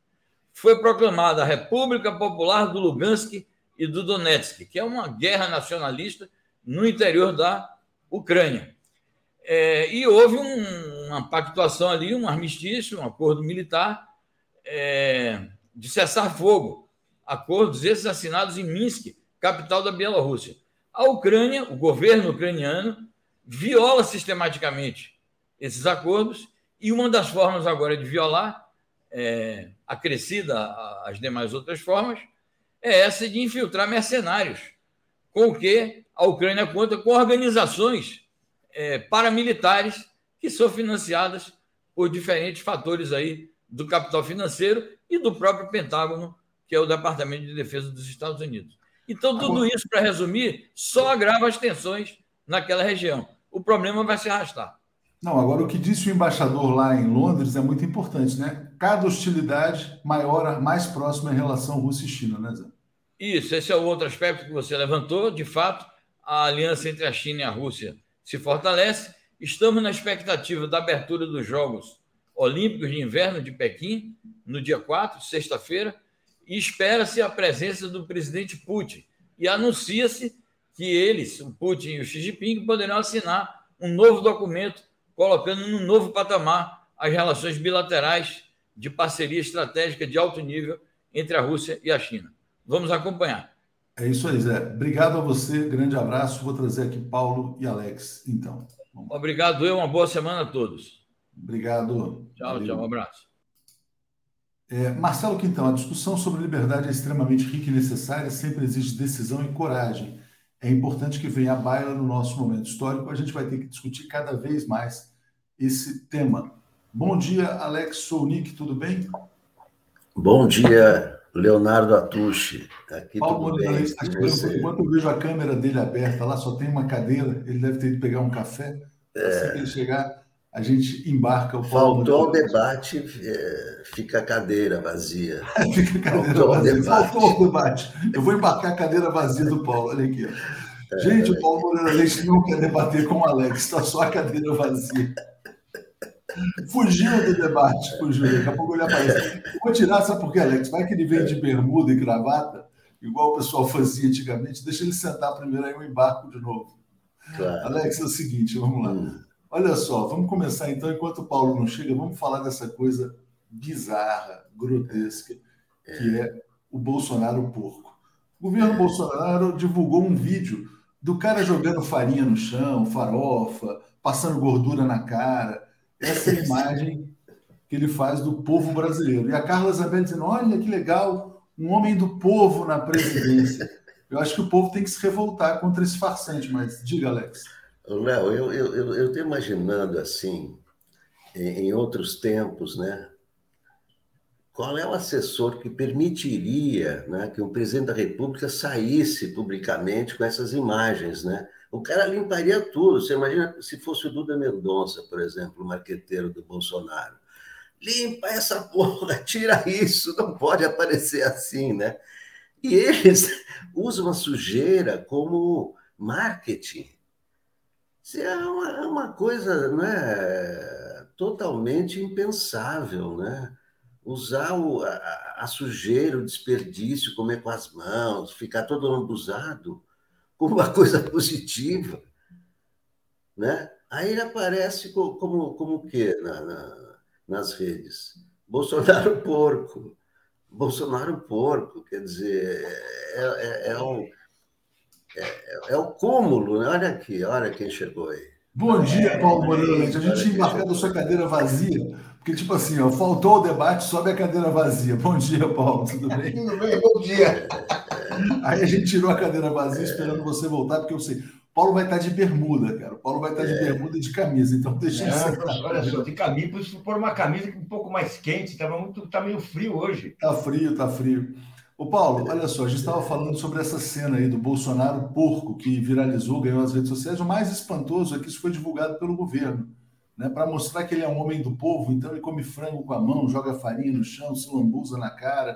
Foi proclamada a República Popular do Lugansk e do Donetsk, que é uma guerra nacionalista no interior da Ucrânia. É, e houve um, uma pactuação ali, um armistício, um acordo militar é, de cessar fogo. Acordos esses assinados em Minsk, capital da Bielorrússia. A Ucrânia, o governo ucraniano, viola sistematicamente esses acordos e uma das formas agora de violar, é, acrescida às demais outras formas, é essa de infiltrar mercenários, com o que a Ucrânia conta com organizações é, paramilitares que são financiadas por diferentes fatores aí do capital financeiro e do próprio Pentágono, que é o Departamento de Defesa dos Estados Unidos. Então, tudo isso, para resumir, só agrava as tensões naquela região. O problema vai se arrastar. Não, agora o que disse o embaixador lá em Londres é muito importante, né? Cada hostilidade maior, mais próxima em relação Rússia e China, né, Zé? Isso, esse é o outro aspecto que você levantou. De fato, a aliança entre a China e a Rússia se fortalece. Estamos na expectativa da abertura dos Jogos Olímpicos de Inverno de Pequim, no dia 4, sexta-feira, e espera-se a presença do presidente Putin. E anuncia-se que eles, o Putin e o Xi Jinping, poderão assinar um novo documento colocando num novo patamar as relações bilaterais de parceria estratégica de alto nível entre a Rússia e a China. Vamos acompanhar. É isso aí, Zé. Obrigado a você, grande abraço. Vou trazer aqui Paulo e Alex, então. Obrigado, eu. Uma boa semana a todos. Obrigado. Tchau, Valeu. tchau. Um abraço. É, Marcelo Quintão, a discussão sobre liberdade é extremamente rica e necessária, sempre exige decisão e coragem. É importante que venha a baila no nosso momento histórico. A gente vai ter que discutir cada vez mais esse tema. Bom dia, Alex Sounik, tudo bem? Bom dia, Leonardo Atucci. Aqui Paulo Moreira está Enquanto eu vejo a câmera dele aberta lá, só tem uma cadeira, ele deve ter que pegar um café. É. Assim que ele chegar, a gente embarca o Paulo. Faltou o debate, é, fica a cadeira vazia. fica a cadeira Faltou vazia. O Faltou o debate. Eu vou embarcar a cadeira vazia do Paulo. Olha aqui. É, gente, o Paulo Moreira Leite não quer debater com o Alex, está só a cadeira vazia. Fugiu do debate, fugiu. Daqui a pouco ele aparece. vou tirar, sabe por quê, Alex? Vai que ele vem de bermuda e gravata, igual o pessoal fazia antigamente. Deixa ele sentar primeiro, aí eu embarco de novo. Claro. Alex, é o seguinte, vamos lá. Hum. Olha só, vamos começar então, enquanto o Paulo não chega, vamos falar dessa coisa bizarra, grotesca, que é o Bolsonaro porco. O governo é. Bolsonaro divulgou um vídeo do cara jogando farinha no chão, farofa, passando gordura na cara essa é imagem que ele faz do povo brasileiro. E a Carla Isabel dizendo: olha que legal, um homem do povo na presidência. Eu acho que o povo tem que se revoltar contra esse farsante, mas diga, Alex. Léo, eu estou eu, eu, eu imaginando assim, em, em outros tempos, né? Qual é o assessor que permitiria né, que o presidente da República saísse publicamente com essas imagens, né? O cara limparia tudo. Você imagina se fosse o Duda Mendonça, por exemplo, o marqueteiro do Bolsonaro. Limpa essa porra, tira isso, não pode aparecer assim, né? E eles usam a sujeira como marketing. Isso é uma, é uma coisa né, totalmente impensável, né? Usar o, a, a sujeira, o desperdício, comer com as mãos, ficar todo lambuzado como uma coisa positiva, né? Aí ele aparece como, como, como o quê na, na, nas redes? Bolsonaro porco. Bolsonaro porco, quer dizer, é, é, é um, é, é, o cúmulo, né? Olha aqui, olha quem chegou aí. Bom dia, Paulo Moreira Leite. A gente tinha a sua cadeira vazia, porque, tipo assim, ó, faltou o debate, sobe a cadeira vazia. Bom dia, Paulo, tudo bem? tudo bem, bom dia. Aí a gente tirou a cadeira vazia esperando você voltar, porque eu sei. Paulo vai estar de bermuda, cara. O Paulo vai estar de é. bermuda e de camisa, então deixa é, Olha só, de camisa, por pôr uma camisa um pouco mais quente, estava muito, tá meio frio hoje. Tá frio, tá frio. Ô Paulo, olha só, a gente estava falando sobre essa cena aí do Bolsonaro porco que viralizou, ganhou as redes sociais. O mais espantoso é que isso foi divulgado pelo governo, né? Para mostrar que ele é um homem do povo, então ele come frango com a mão, joga farinha no chão, se lambuza na cara.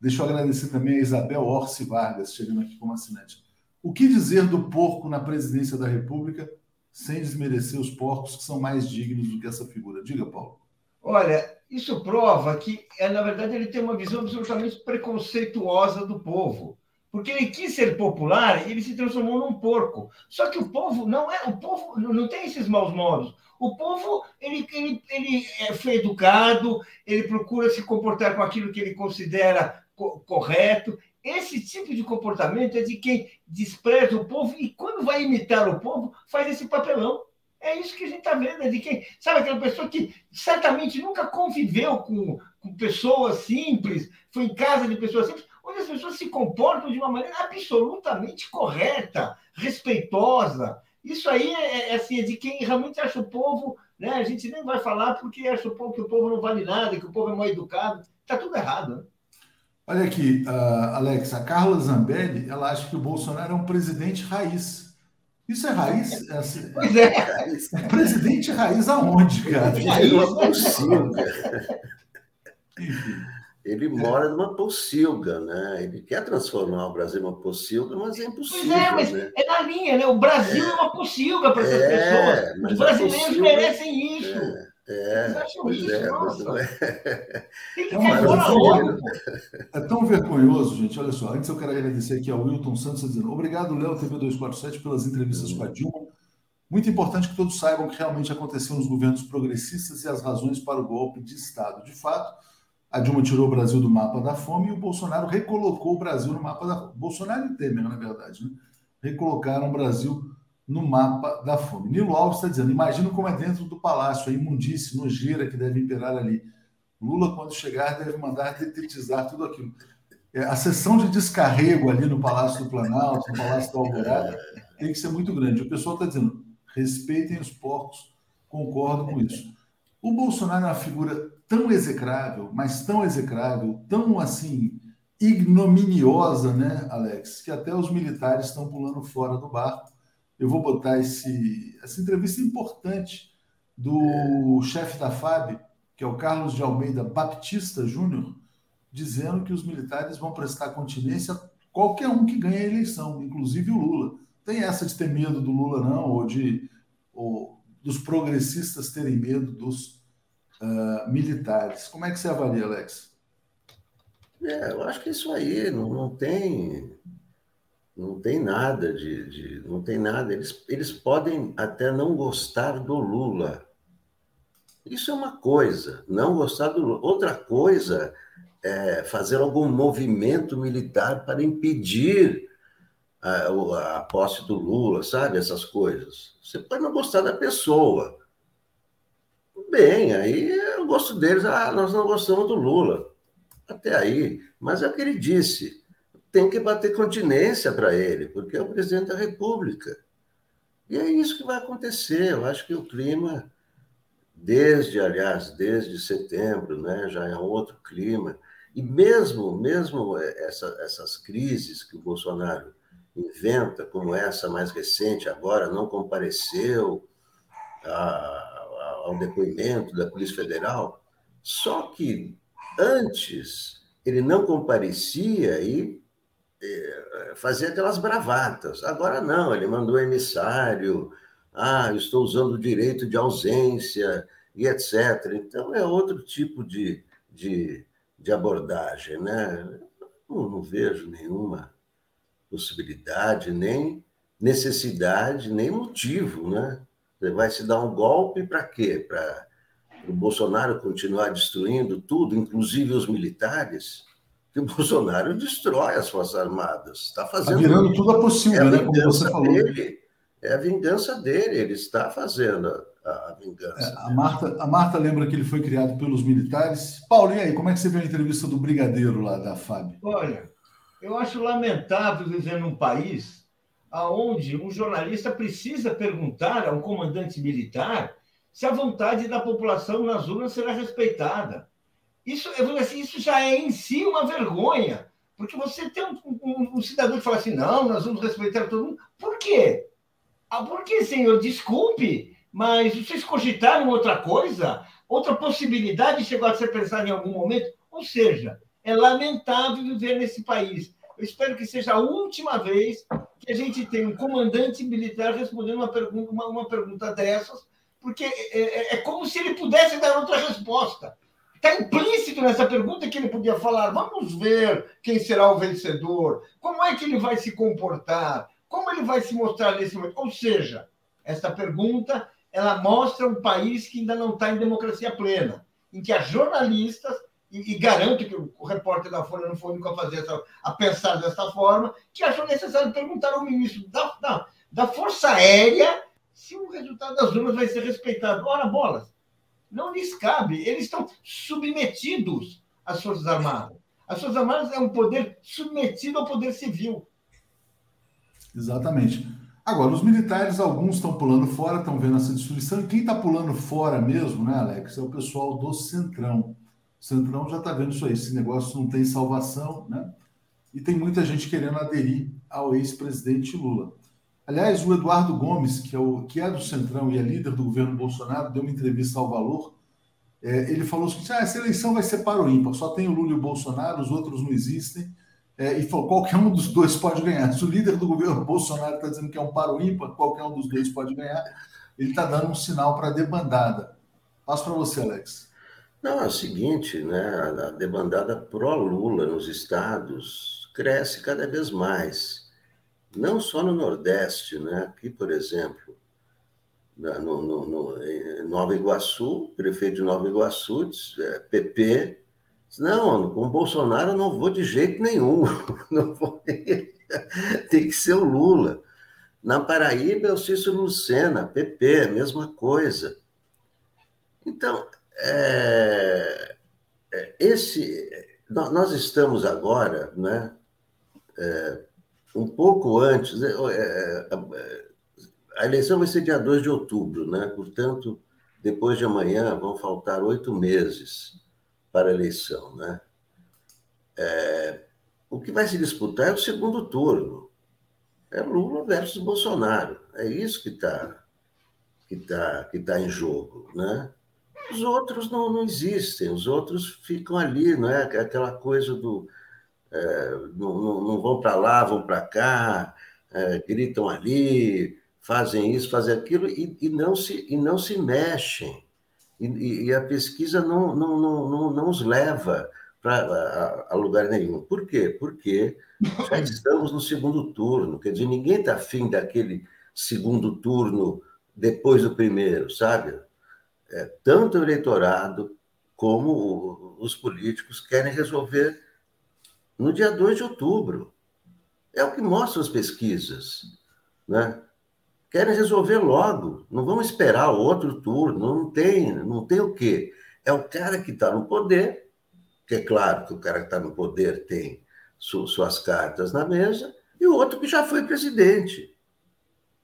Deixa eu agradecer também a Isabel Orsi Vargas, chegando aqui como assinante. O que dizer do porco na presidência da República, sem desmerecer os porcos que são mais dignos do que essa figura? Diga, Paulo. Olha, isso prova que, é, na verdade, ele tem uma visão absolutamente preconceituosa do povo. Porque ele quis ser popular e ele se transformou num porco. Só que o povo não é, o povo não tem esses maus modos. O povo ele, ele, ele é, foi educado, ele procura se comportar com aquilo que ele considera co correto. Esse tipo de comportamento é de quem despreza o povo e, quando vai imitar o povo, faz esse papelão. É isso que a gente está vendo, é de quem. Sabe aquela pessoa que certamente nunca conviveu com, com pessoas simples, foi em casa de pessoas simples, onde as pessoas se comportam de uma maneira absolutamente correta, respeitosa. Isso aí é, é, assim, é de quem realmente acha o povo, né? A gente nem vai falar porque acha o povo que o povo não vale nada, que o povo é mal educado. Está tudo errado, né? Olha aqui, uh, Alex, a Carla Zambelli, ela acha que o Bolsonaro é um presidente raiz. Isso é raiz? É assim, pois é. é. Presidente raiz aonde, cara? Raiz numa pocilga. Ele mora numa pocilga, né? Ele quer transformar o Brasil numa pocilga, mas é impossível. Pois é, mas né? é na linha, né? O Brasil é, é uma pocilga para essas é, pessoas. Os brasileiros pocilga, merecem isso. É. É, pois é, não é. é tão vergonhoso, gente. Olha só, antes eu quero agradecer aqui ao Wilton Santos dizendo obrigado, Léo TV247, pelas entrevistas com a Dilma. Muito importante que todos saibam o que realmente aconteceu nos governos progressistas e as razões para o golpe de Estado. De fato, a Dilma tirou o Brasil do mapa da fome e o Bolsonaro recolocou o Brasil no mapa da Bolsonaro e Temer, na verdade, né? recolocaram o Brasil no mapa da fome. Nilo Alves está dizendo: imagina como é dentro do palácio, a imundície, nojeira que deve imperar ali. Lula, quando chegar, deve mandar detetizar tudo aquilo. É, a sessão de descarrego ali no Palácio do Planalto, no Palácio da Alvorada, tem que ser muito grande. O pessoal está dizendo: respeitem os porcos, concordo com isso. O Bolsonaro é uma figura tão execrável, mas tão execrável, tão assim ignominiosa, né, Alex, que até os militares estão pulando fora do barco eu vou botar esse, essa entrevista importante do chefe da FAB, que é o Carlos de Almeida Baptista Júnior, dizendo que os militares vão prestar continência a qualquer um que ganhe a eleição, inclusive o Lula. Tem essa de ter medo do Lula, não, ou de ou dos progressistas terem medo dos uh, militares. Como é que você avalia, Alex? É, eu acho que isso aí não, não tem não tem nada de, de, não tem nada. Eles, eles podem até não gostar do Lula. Isso é uma coisa, não gostar do Lula. Outra coisa é fazer algum movimento militar para impedir a, a posse do Lula, sabe? Essas coisas. Você pode não gostar da pessoa. Bem, aí é o gosto deles. Ah, nós não gostamos do Lula. Até aí. Mas é o que ele disse tem que bater continência para ele, porque é o presidente da República. E é isso que vai acontecer. Eu acho que o clima, desde, aliás, desde setembro, né, já é um outro clima. E mesmo, mesmo essa, essas crises que o Bolsonaro inventa, como essa mais recente agora, não compareceu a, ao depoimento da Polícia Federal, só que antes ele não comparecia e é, fazia aquelas bravatas. Agora não, ele mandou emissário, ah, estou usando o direito de ausência e etc. Então é outro tipo de, de, de abordagem, né? Não, não vejo nenhuma possibilidade, nem necessidade, nem motivo, né? Você vai se dar um golpe para quê? Para o Bolsonaro continuar destruindo tudo, inclusive os militares? Que o Bolsonaro destrói as Forças Armadas. Está fazendo. Tá virando tudo a possível, é a né? Como você falou. Dele, é a vingança dele, ele está fazendo a, a vingança. É, a, Marta, a Marta lembra que ele foi criado pelos militares. Paulo, e aí, como é que você viu a entrevista do brigadeiro lá da FAB? Olha, eu acho lamentável viver num país onde um jornalista precisa perguntar a um comandante militar se a vontade da população nas urnas será respeitada. Isso, assim, isso já é em si uma vergonha, Porque você tem um, um, um, cidadão que fala assim: não, nós vamos respeitar todo mundo. Por quê? Ah, por que, senhor? Desculpe, mas vocês cogitaram outra coisa? Outra possibilidade chegou a ser pensada em algum momento? Ou seja, é lamentável viver nesse país. Eu espero que seja a última vez que a gente tem um comandante militar respondendo uma pergunta, uma, uma pergunta dessas, porque é, é, é como se ele pudesse dar outra resposta. Está implícito nessa pergunta que ele podia falar: vamos ver quem será o vencedor, como é que ele vai se comportar, como ele vai se mostrar nesse momento. Ou seja, essa pergunta ela mostra um país que ainda não está em democracia plena, em que as jornalistas e, e, garanto que o, repórter da Folha não foi único a fazer essa, a pensar dessa forma, que achou necessário perguntar ao ministro da, da, da Força Aérea se o resultado das urnas vai ser respeitado. Ora, bolas, não lhes cabe. Eles estão submetidos às Forças Armadas. As Forças Armadas é um poder submetido ao poder civil. Exatamente. Agora, os militares, alguns estão pulando fora, estão vendo essa destruição, e quem está pulando fora mesmo, né, Alex, é o pessoal do Centrão. O Centrão já está vendo isso aí, esse negócio não tem salvação, né? E tem muita gente querendo aderir ao ex-presidente Lula. Aliás, o Eduardo Gomes, que é, o, que é do Centrão e é líder do governo Bolsonaro, deu uma entrevista ao Valor. É, ele falou assim: ah, essa eleição vai ser para o ímpar, só tem o Lula e o Bolsonaro, os outros não existem. É, e falou: qualquer um dos dois pode ganhar. Se o líder do governo Bolsonaro está dizendo que é um para o ímpar, qualquer um dos dois pode ganhar. Ele está dando um sinal para a debandada. Passo para você, Alex. Não, é o seguinte, né? A debandada pró-Lula nos estados cresce cada vez mais não só no Nordeste, né? aqui, por exemplo, no, no, no, em Nova Iguaçu, prefeito de Nova Iguaçu, é, PP, não, com Bolsonaro eu não vou de jeito nenhum, não vou, tem que ser o Lula. Na Paraíba é o Cícero Lucena, PP, mesma coisa. Então, é, é esse, nós estamos agora, né, é, um pouco antes, é, é, é, a eleição vai ser dia 2 de outubro, né? portanto, depois de amanhã vão faltar oito meses para a eleição. Né? É, o que vai se disputar é o segundo turno. É Lula versus Bolsonaro. É isso que está que tá, que tá em jogo. Né? Os outros não, não existem, os outros ficam ali, não é? Aquela coisa do não, não, vão para lá, vão para cá, é, gritam ali, fazem isso, fazem aquilo e, e, não, se, e não se mexem. E, e a pesquisa não, não, não, não, não os leva para a, a, lugar nenhum. Por quê? Porque já estamos no segundo turno, quer dizer, ninguém está afim daquele segundo turno depois do primeiro, sabe? É, tanto o eleitorado como os políticos querem resolver no dia 2 de outubro. É o que mostram as pesquisas. Né? Querem resolver logo, não vamos esperar outro turno, não tem, não tem o quê? É o cara que está no poder, que é claro que o cara que está no poder tem su suas cartas na mesa, e o outro que já foi presidente.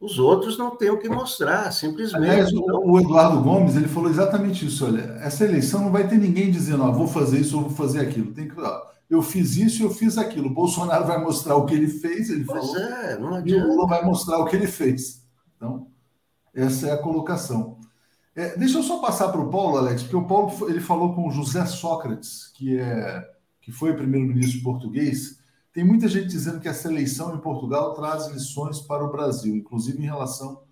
Os outros não têm o que mostrar, simplesmente. Aliás, o, Eduardo Gomes ele falou exatamente isso. Olha, essa eleição não vai ter ninguém dizendo, ó, vou fazer isso ou vou fazer aquilo. Tem que, ó, eu fiz isso e eu fiz aquilo. O Bolsonaro vai mostrar o que ele fez, ele pois falou, é, não adianta. e o Lula vai mostrar o que ele fez. Então, essa é a colocação. É, deixa eu só passar para o Paulo, Alex, porque o Paulo ele falou com o José Sócrates, que, é, que foi primeiro-ministro português. Tem muita gente dizendo que essa eleição em Portugal traz lições para o Brasil, inclusive em relação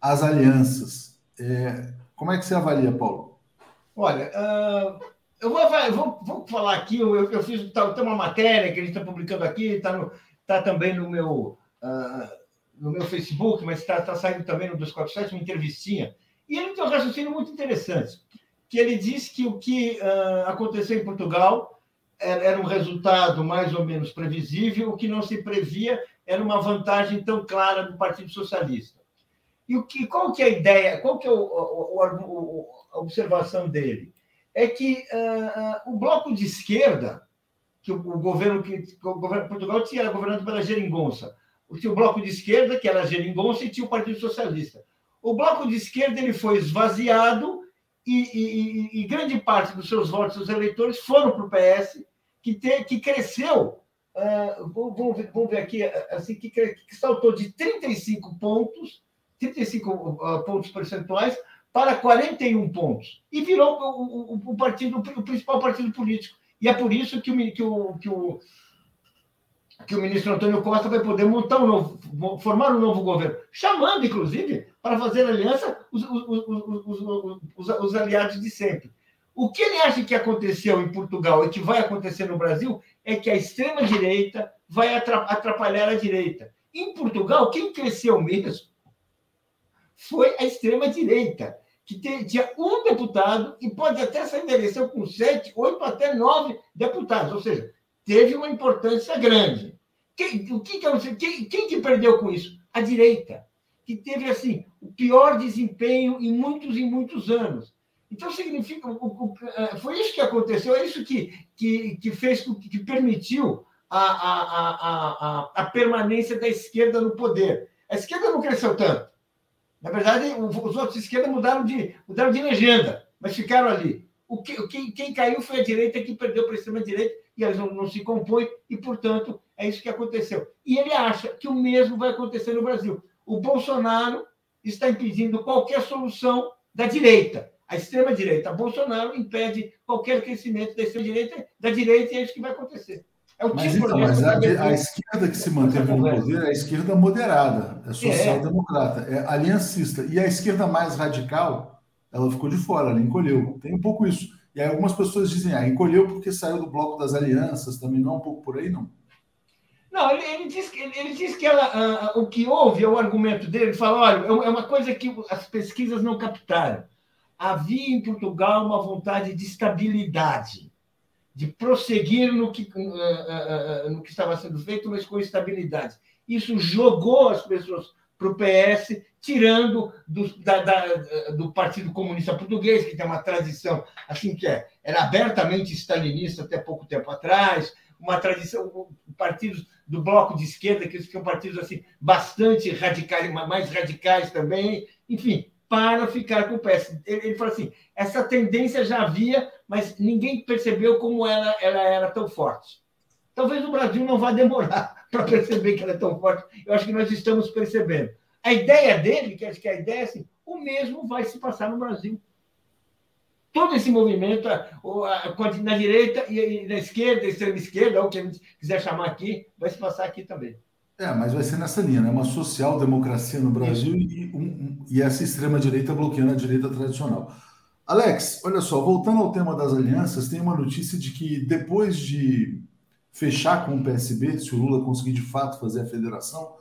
às alianças. É, como é que você avalia, Paulo? Olha, uh eu vou, vou, vou falar aqui, eu, eu fiz tá, tem uma matéria que a gente está publicando aqui, está tá também no meu, uh, no meu Facebook, mas está tá saindo também no 247, uma entrevistinha. E ele tem um raciocínio muito interessante, que ele diz que o que uh, aconteceu em Portugal era, era um resultado mais ou menos previsível, o que não se previa era uma vantagem tão clara do Partido Socialista. E o que, qual que é a ideia, qual que é o, o, o, a observação dele? É que uh, uh, o bloco de esquerda, que o, o governo que o governo Portugal tinha governado pela Geringonça, tinha o bloco de esquerda, que era a Geringonça, e tinha o Partido Socialista. O bloco de esquerda ele foi esvaziado e, e, e, grande parte dos seus votos, dos eleitores, foram para o PS, que, te, que cresceu uh, vamos, ver, vamos, ver, aqui, assim, que, que saltou de 35 pontos, 35 uh, pontos percentuais para 41 pontos. E virou o, o, o, partido, o principal partido político. E é por isso que o, que o, que o, que o ministro Antônio Costa vai poder montar um novo, formar um novo governo, chamando, inclusive, para fazer aliança os, os, os, os, aliados de sempre. O que ele acha que aconteceu em Portugal e que vai acontecer no Brasil é que a extrema-direita vai atrapalhar a direita. Em Portugal, quem cresceu mesmo foi a extrema-direita, que tinha um deputado e pode até sair da com sete, oito, até nove deputados. Ou seja, teve uma importância grande. Quem, o que, que, quem, quem que perdeu com isso? A direita, que teve assim o pior desempenho em muitos e muitos anos. Então, significa. É, foi isso que aconteceu, é isso que, que, que fez, que permitiu a, a, a, a, permanência da esquerda no poder. A esquerda não cresceu tanto. Na verdade, os outros esquerda mudaram de, mudaram de legenda, mas ficaram ali. O que, quem, quem caiu foi a direita que perdeu para a extrema-direita e eles não, não se compõem, e, portanto, é isso que aconteceu. E ele acha que o mesmo vai acontecer no Brasil. O Bolsonaro está impedindo qualquer solução da direita a extrema-direita Bolsonaro impede qualquer crescimento da extrema-direita, da direita, e é isso que vai acontecer. É o mas, tipo então, mas a, a, esquerda que se manteve no poder é a esquerda moderada, é social-democrata, é aliancista. E a esquerda mais radical, ela ficou de fora, ela encolheu. Tem um pouco isso. E aí algumas pessoas dizem, ah, encolheu porque saiu do bloco das alianças, também não é um pouco por aí, não? Não, ele, ele diz, ele, ele diz que ela, uh, o que houve, é o argumento dele, ele fala, olha, é, é uma coisa que as pesquisas não captaram havia em Portugal uma vontade de estabilidade, de prosseguir no que, uh, uh, uh, no que estava sendo feito, mas com estabilidade. Isso jogou as pessoas para o PS, tirando do, da, da, do Partido Comunista Português, que tem uma tradição assim que é, era abertamente stalinista até pouco tempo atrás, uma tradição, partidos do bloco de esquerda, que são partidos assim bastante radicais, mais radicais também, enfim, para ficar com o PS. Ele, ele falou assim: essa tendência já havia, mas ninguém percebeu como ela, ela era tão forte. Talvez o Brasil não vá demorar para perceber que ela é tão forte. Eu acho que nós estamos percebendo. A ideia dele, que acho que a ideia é assim, o mesmo vai se passar no Brasil. Todo esse movimento, na direita e na esquerda, extrema esquerda, ou o que a gente quiser chamar aqui, vai se passar aqui também. É, mas vai ser nessa linha, né? Uma social-democracia no Brasil e, um, um, e essa extrema-direita bloqueando a direita tradicional. Alex, olha só, voltando ao tema das alianças, tem uma notícia de que depois de fechar com o PSB, se o Lula conseguir de fato fazer a federação,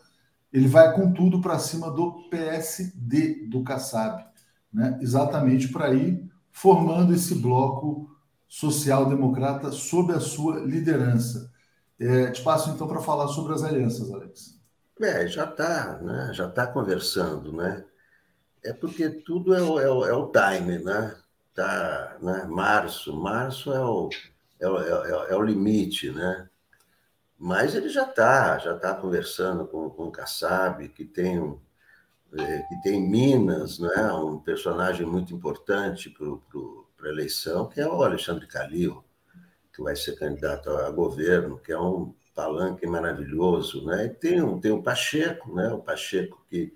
ele vai com tudo para cima do PSD, do Kassab, né? exatamente para ir formando esse bloco social-democrata sob a sua liderança. É, te passo então para falar sobre as alianças, Alex. É, já está, né? já está conversando, né? É porque tudo é o, é o, é o time, né? Tá, né? Março, março é o, é o, é, é o limite, né? Mas ele já está, já está conversando com, com o Kassab, que tem um, é, que tem Minas, né? um personagem muito importante para a eleição, que é o Alexandre Calil que vai ser candidato a governo, que é um palanque maravilhoso, né? E tem, um, tem o Pacheco, né? O Pacheco que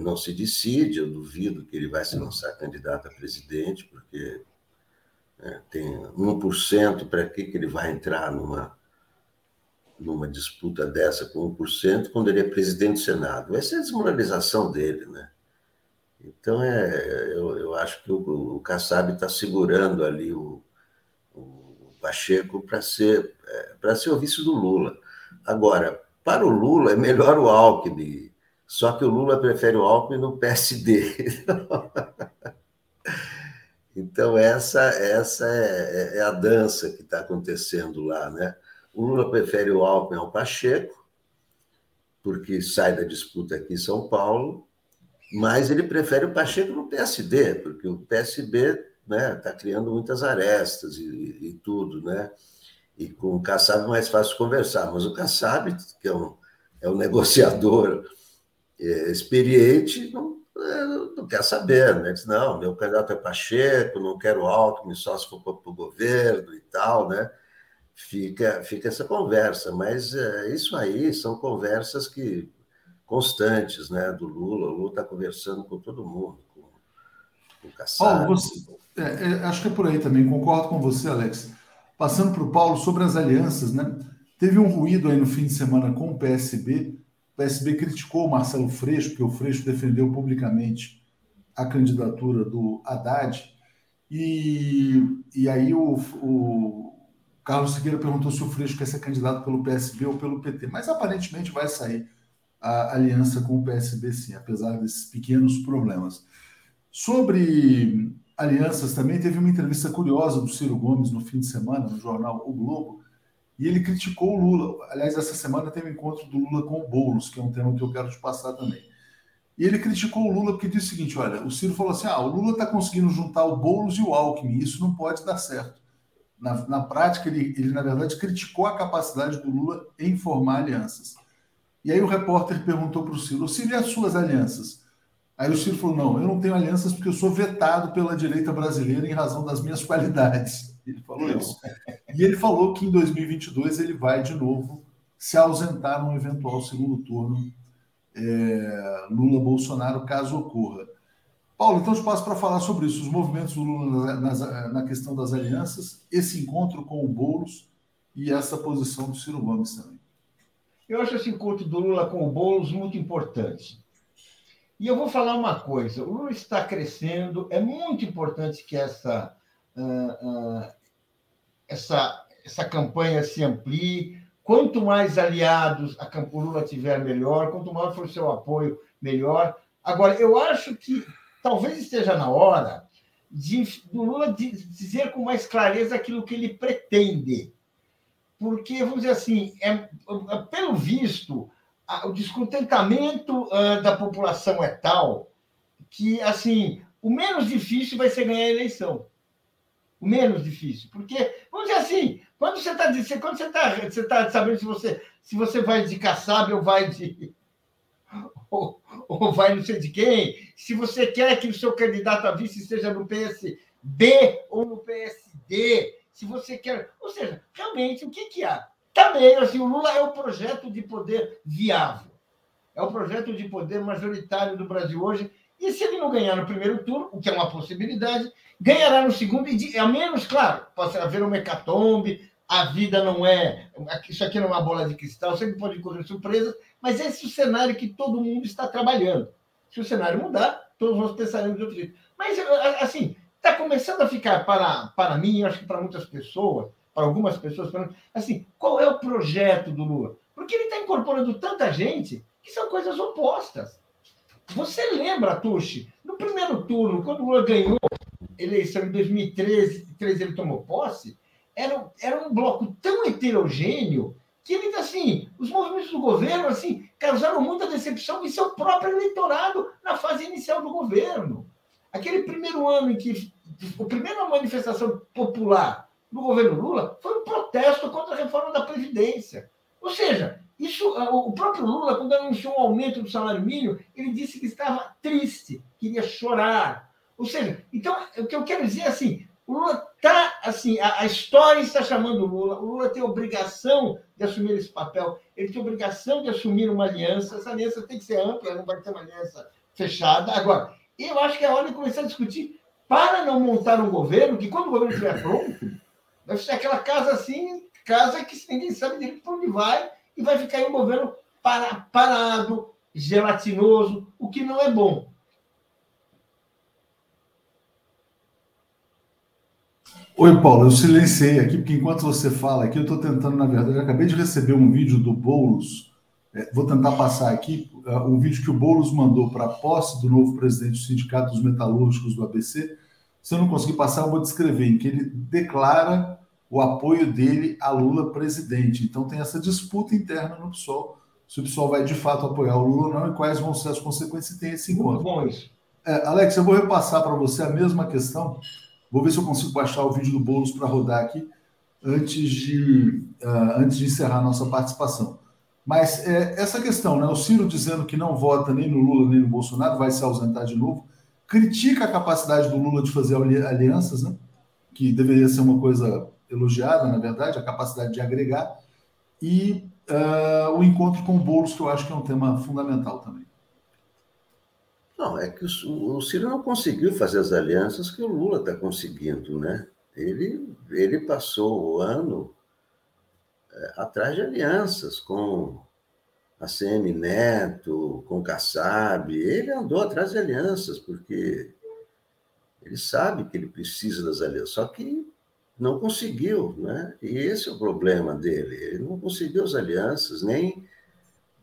não se decide, eu duvido que ele vai se lançar candidato a presidente, porque né, tem 1%, para que, que ele vai entrar numa, numa disputa dessa com 1%, quando ele é presidente do Senado? Vai ser a desmoralização dele, né? Então, é, eu, eu acho que o, o Kassab está segurando ali o, Pacheco para ser, é, ser o vice do Lula. Agora, para o Lula é melhor o Alckmin, só que o Lula prefere o Alckmin no PSD. então, essa, essa é, é, é a dança que está acontecendo lá. Né? O Lula prefere o Alckmin ao Pacheco, porque sai da disputa aqui em São Paulo, mas ele prefere o Pacheco no PSD, porque o PSB né? Está criando muitas arestas e, e, tudo, né? E com o Kassab é mais fácil conversar, mas o Kassab, que é um, é um negociador experiente, não, é, não quer saber, né? Diz, não, meu candidato é Pacheco, não quero Alckmin só se for para o governo e tal, né? fica, fica essa conversa. Mas é, isso aí são conversas que constantes, né? Do Lula. O Lula está conversando com todo mundo, com, com o Kassab. Paulo, você, é, é, acho que é por aí também. Concordo com você, Alex. Passando para o Paulo sobre as alianças, né? Teve um ruído aí no fim de semana com o PSB. O PSB criticou o Marcelo Freixo, porque o Freixo defendeu publicamente a candidatura do Haddad. E, e aí o, o Carlos Segueira perguntou se o Freixo quer ser candidato pelo PSB ou pelo PT. Mas aparentemente vai sair a aliança com o PSB, sim, apesar desses pequenos problemas. Sobre alianças também, teve uma entrevista curiosa do Ciro Gomes no fim de semana, no jornal O Globo, e ele criticou o Lula. Aliás, essa semana teve um encontro do Lula com o Boulos, que é um tema que eu quero te passar também. E ele criticou o Lula porque disse o seguinte: olha, o Ciro falou assim: ah, o Lula está conseguindo juntar o Boulos e o Alckmin, isso não pode dar certo. Na, na prática, ele, ele, na verdade, criticou a capacidade do Lula em formar alianças. E aí o repórter perguntou para o Ciro: Ciro, e as suas alianças? Aí o Ciro falou: não, eu não tenho alianças porque eu sou vetado pela direita brasileira em razão das minhas qualidades. Ele falou isso. E ele falou que em 2022 ele vai de novo se ausentar num eventual segundo turno é, Lula-Bolsonaro, caso ocorra. Paulo, então eu passo para falar sobre isso, os movimentos do Lula na, na, questão das alianças, esse encontro com o Boulos e essa posição do Ciro Gomes também. Eu acho esse encontro do Lula com o Boulos muito importante. E eu vou falar uma coisa: o Lula está crescendo, é muito importante que essa, uh, uh, essa, essa campanha se amplie. Quanto mais aliados a Campo Lula tiver, melhor. Quanto maior for o seu apoio, melhor. Agora, eu acho que talvez esteja na hora de, do Lula dizer com mais clareza aquilo que ele pretende. Porque, vamos dizer assim, é, é pelo visto, o descontentamento da população é tal que, assim, o menos difícil vai ser ganhar a eleição. Menos difícil. Porque, vamos dizer assim, quando você está quando você tá, você tá sabendo se você, se você vai de Kassab ou vai de. Ou, ou vai não sei de quem, se você quer que o seu candidato a vice esteja no PSB ou no PSD, se você quer. Ou seja, realmente, o que, que há? Também, assim, o Lula é o projeto de poder viável. É o projeto de poder majoritário do Brasil hoje. E se ele não ganhar no primeiro turno, o que é uma possibilidade, ganhará no segundo, e a menos, claro, pode haver uma hecatombe, a vida não é. Isso aqui não é uma bola de cristal, sempre pode correr surpresas, mas esse é o cenário que todo mundo está trabalhando. Se o cenário mudar, todos nós pensaremos de outro jeito. Mas, assim, está começando a ficar, para, para mim, eu acho que para muitas pessoas, para algumas pessoas, assim, qual é o projeto do Lula? Porque ele está incorporando tanta gente que são coisas opostas. Você lembra, Tuxi, no primeiro turno, quando o Lula ganhou eleição em 2013, 13 ele tomou posse, era, era um bloco tão heterogêneo que ele, assim, os movimentos do governo, assim, causaram muita decepção em seu próprio eleitorado na fase inicial do governo. Aquele primeiro ano em que a primeira manifestação popular do governo Lula foi um protesto contra a reforma da Previdência. Ou seja, isso, o próprio Lula, quando anunciou um aumento do salário mínimo, ele disse que estava triste, queria chorar. Ou seja, então, o que eu quero dizer é assim, o Lula está, assim, a, a, história está chamando o Lula, o Lula tem obrigação de assumir esse papel, ele tem obrigação de assumir uma aliança, essa aliança tem que ser ampla, não vai ter uma aliança fechada. Agora, eu acho que é hora de começar a discutir para não montar um governo que, quando o governo estiver pronto, vai ser aquela casa assim, casa que ninguém sabe direito para onde vai, e vai ficar aí um governo para, parado, gelatinoso, o que não é bom. Oi, Paulo, eu silenciei aqui, porque enquanto você fala aqui, eu estou tentando, na verdade, acabei de receber um vídeo do Boulos, é, vou tentar passar aqui, uh, um vídeo que o Boulos mandou para a posse do novo presidente do Sindicato dos Metalúrgicos do ABC. Se eu não conseguir passar, eu vou descrever, em que ele declara o apoio dele a Lula presidente. Então tem essa disputa interna no PSOL, se o PSOL vai de fato apoiar o Lula ou não e quais vão ser as consequências tem esse encontro. Muito bom isso. É, Alex, eu vou repassar para você a mesma questão Vou ver se eu consigo baixar o vídeo do Boulos para rodar aqui antes de, uh, antes de encerrar a nossa participação. Mas é, essa questão, né? O Ciro dizendo que não vota nem no Lula nem no Bolsonaro, vai se ausentar de novo, critica a capacidade do Lula de fazer alianças, né? Que deveria ser uma coisa elogiada, na verdade, a capacidade de agregar, e uh, o encontro com o Boulos, que eu acho que é um tema fundamental também. Não, é que o, o Ciro não conseguiu fazer as alianças que o Lula está conseguindo, né? Ele, ele passou o ano é, atrás de alianças com a CM Neto, com Kassab. Ele andou atrás de alianças, porque ele sabe que ele precisa das alianças, só que não conseguiu, né? E esse é o problema dele. Ele não conseguiu as alianças, nem.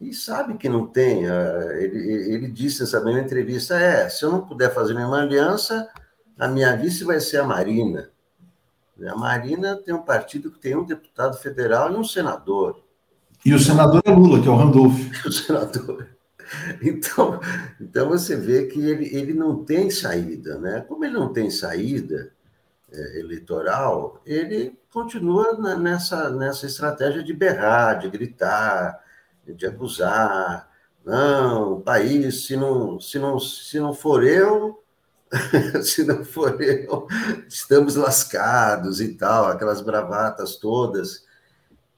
E sabe que não tem. Ele, ele disse nessa mesma entrevista: é, se eu não puder fazer nenhuma aliança, a minha vice vai ser a Marina. A Marina tem um partido que tem um deputado federal e um senador. E o senador é Lula, que é o Randolph. o senador. Então, então você vê que ele, ele não tem saída, né? Como ele não tem saída é, eleitoral, ele continua na, nessa, nessa estratégia de berrar, de gritar, de acusar. Não, o país, se não, se não, se não for eu, se não for eu, estamos lascados e tal, aquelas bravatas todas,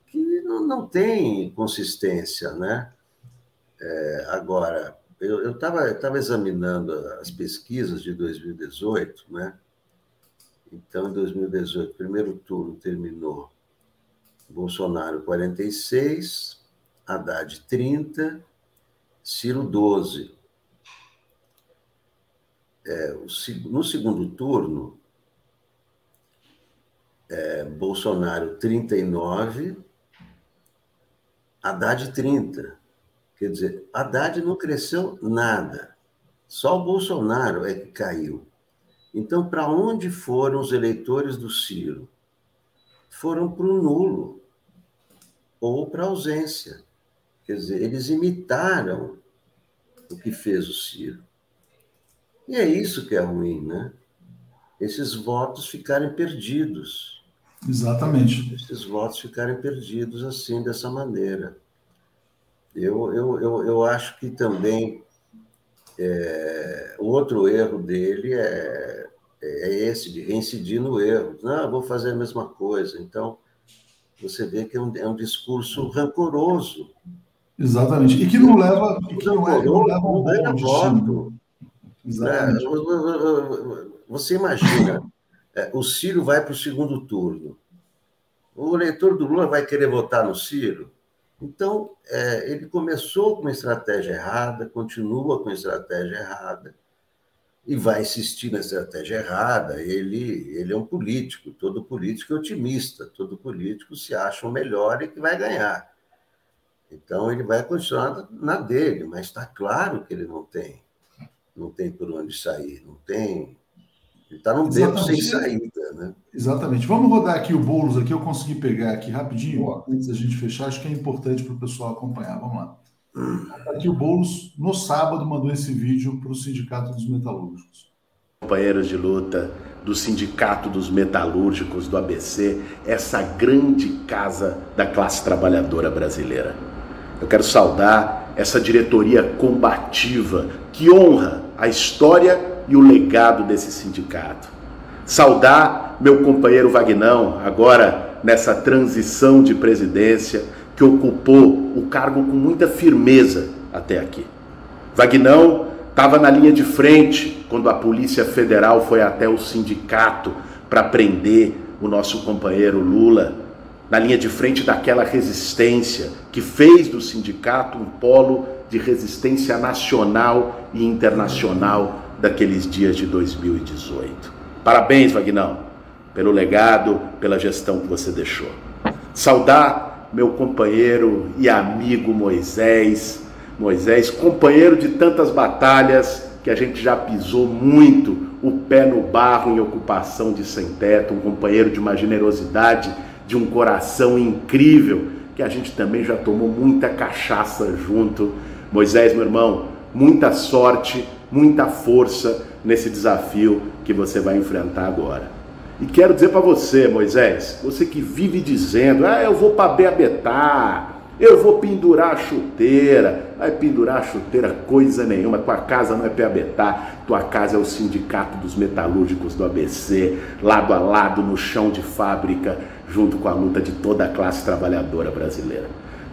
que não, não tem consistência, né? É, agora, eu estava eu tava examinando as pesquisas de 2018, né? Então, em 2018, primeiro turno terminou Bolsonaro 46, Haddad 30, Ciro 12 é, no segundo turno, é, Bolsonaro 39, Haddad 30. Quer dizer, Haddad não cresceu nada. Só o Bolsonaro é que caiu. Então, para onde foram os eleitores do Ciro? Foram para o nulo ou para ausência. Quer dizer, eles imitaram o que fez o Ciro. E é isso que é ruim, né? Esses votos ficarem perdidos. Exatamente. Esses votos ficarem perdidos assim, dessa maneira. Eu, eu, eu, eu acho que também é, outro erro dele é, é esse, de reincidir no erro. Não, vou fazer a mesma coisa. Então, você vê que é um, é um discurso rancoroso. Exatamente. E que não leva, que não, é, não leva um bom voto. Exatamente. Você imagina, é, o Ciro vai para o segundo turno. O eleitor do Lula vai querer votar no Ciro? Então, é, ele começou com uma estratégia errada, continua com a estratégia errada e vai insistir na estratégia errada. Ele, ele é um político, todo político é otimista, todo político se acha o melhor e que vai ganhar. Então, ele vai continuar na dele, mas está claro que ele não tem não tem por onde sair, não tem. Ele está num beco sem saída, né? Exatamente. Vamos rodar aqui o Boulos aqui, eu consegui pegar aqui rapidinho, Boa. antes da gente fechar, acho que é importante para o pessoal acompanhar. Vamos lá. Hum. Aqui o Boulos, no sábado, mandou esse vídeo para o Sindicato dos Metalúrgicos. Companheiros de luta do Sindicato dos Metalúrgicos do ABC, essa grande casa da classe trabalhadora brasileira. Eu quero saudar essa diretoria combativa que honra a história e o legado desse sindicato. Saudar meu companheiro Vagnão, agora nessa transição de presidência, que ocupou o cargo com muita firmeza até aqui. Vagnão estava na linha de frente quando a Polícia Federal foi até o sindicato para prender o nosso companheiro Lula, na linha de frente daquela resistência que fez do sindicato um polo de resistência nacional e internacional daqueles dias de 2018. Parabéns, Vagnão, pelo legado, pela gestão que você deixou. Saudar meu companheiro e amigo Moisés, Moisés, companheiro de tantas batalhas que a gente já pisou muito o pé no barro em ocupação de sem teto, um companheiro de uma generosidade, de um coração incrível, que a gente também já tomou muita cachaça junto Moisés, meu irmão, muita sorte, muita força nesse desafio que você vai enfrentar agora. E quero dizer para você, Moisés, você que vive dizendo: "Ah, eu vou para Beabetá, eu vou pendurar a chuteira". Vai pendurar a chuteira coisa nenhuma, tua casa não é Beabetá, tua casa é o Sindicato dos Metalúrgicos do ABC, lado a lado no chão de fábrica, junto com a luta de toda a classe trabalhadora brasileira.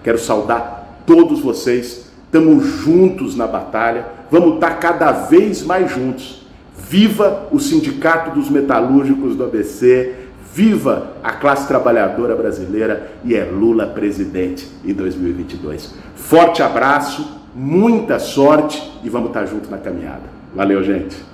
Quero saudar todos vocês, estamos juntos na batalha, vamos estar cada vez mais juntos. Viva o Sindicato dos Metalúrgicos do ABC, viva a classe trabalhadora brasileira e é Lula presidente em 2022. Forte abraço, muita sorte e vamos estar juntos na caminhada. Valeu, gente.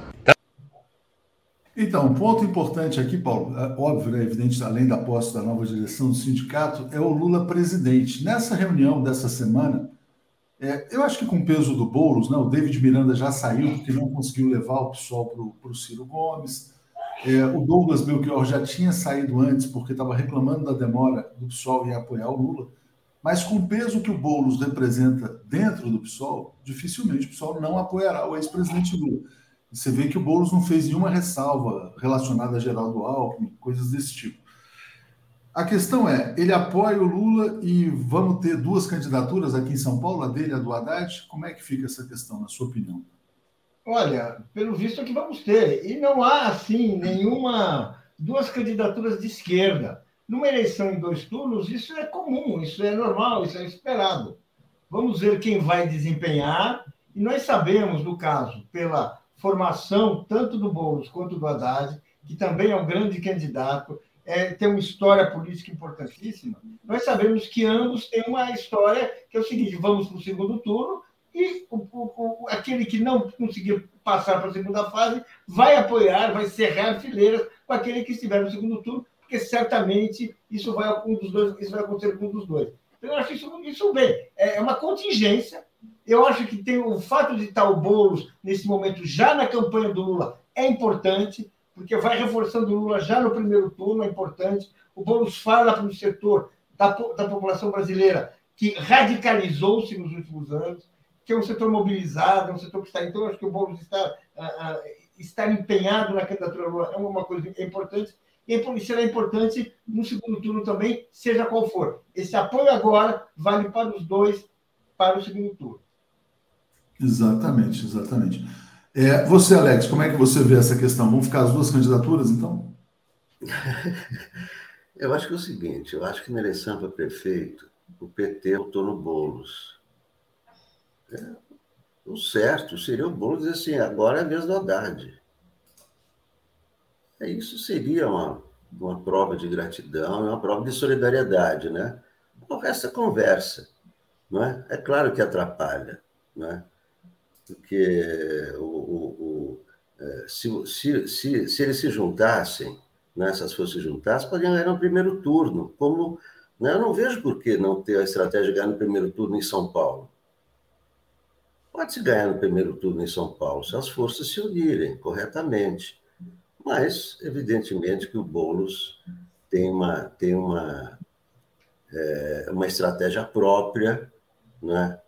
Então, um ponto importante aqui, Paulo, é óbvio, é evidente, além da posse da nova direção do sindicato, é o Lula presidente. Nessa reunião dessa semana, é, eu acho que com o peso do Boulos, né, o David Miranda já saiu porque não conseguiu levar o PSOL para o Ciro Gomes. É, o Douglas Belchior já tinha saído antes porque estava reclamando da demora do PSOL em apoiar o Lula. Mas com o peso que o Boulos representa dentro do PSOL, dificilmente o PSOL não apoiará o ex-presidente Lula. Você vê que o Boulos não fez nenhuma ressalva relacionada a Geraldo Alckmin, coisas desse tipo. A questão é, ele apoia o Lula e vamos ter duas candidaturas aqui em São Paulo, a dele e a do Haddad? Como é que fica essa questão, na sua opinião? Olha, pelo visto é que vamos ter. E não há, assim, nenhuma... Duas candidaturas de esquerda. Numa eleição em dois turnos, isso é comum, isso é normal, isso é esperado. Vamos ver quem vai desempenhar. E nós sabemos, no caso, pela formação tanto do Boulos quanto do Haddad, que também é um grande candidato, é, tem uma história política importantíssima. Nós sabemos que ambos têm uma história que é o seguinte: vamos para o segundo turno e o, o, o, aquele que não conseguir passar para a segunda fase vai apoiar, vai cerrar fileiras com aquele que estiver no segundo turno, porque certamente isso vai, um dos dois, isso vai acontecer com um dos dois. Então, eu acho isso, isso bem. É, é uma contingência eu acho que tem o fato de estar o Boulos nesse momento já na campanha do Lula é importante, porque vai reforçando o Lula já no primeiro turno, é importante. O Boulos fala para o setor da, da população brasileira que radicalizou-se nos últimos anos, que é um setor mobilizado, é um setor que está. Então, acho que o Boulos está, uh, está empenhado na candidatura Lula, é uma coisa importante. E será importante no segundo turno também, seja qual for. Esse apoio agora vale para os dois para o segundo turno. Exatamente, exatamente. É, você, Alex, como é que você vê essa questão? Vão ficar as duas candidaturas, então? eu acho que é o seguinte, eu acho que na eleição para prefeito, o PT votou no Boulos. É, o certo seria o Boulos dizer assim, agora é a vez do Haddad. É, isso seria uma, uma prova de gratidão, uma prova de solidariedade, né? O resto é conversa, não é? Claro que atrapalha, não é? porque o, o, o é, se, se, se, se, eles se juntassem, né, se as forças se juntassem, poderiam ganhar no primeiro turno. Como, né, eu não vejo por que não ter a estratégia de ganhar no primeiro turno em São Paulo. Pode-se ganhar no primeiro turno em São Paulo se as forças se unirem corretamente. Mas, evidentemente, que o Boulos tem uma, tem uma, é, uma estratégia própria, né?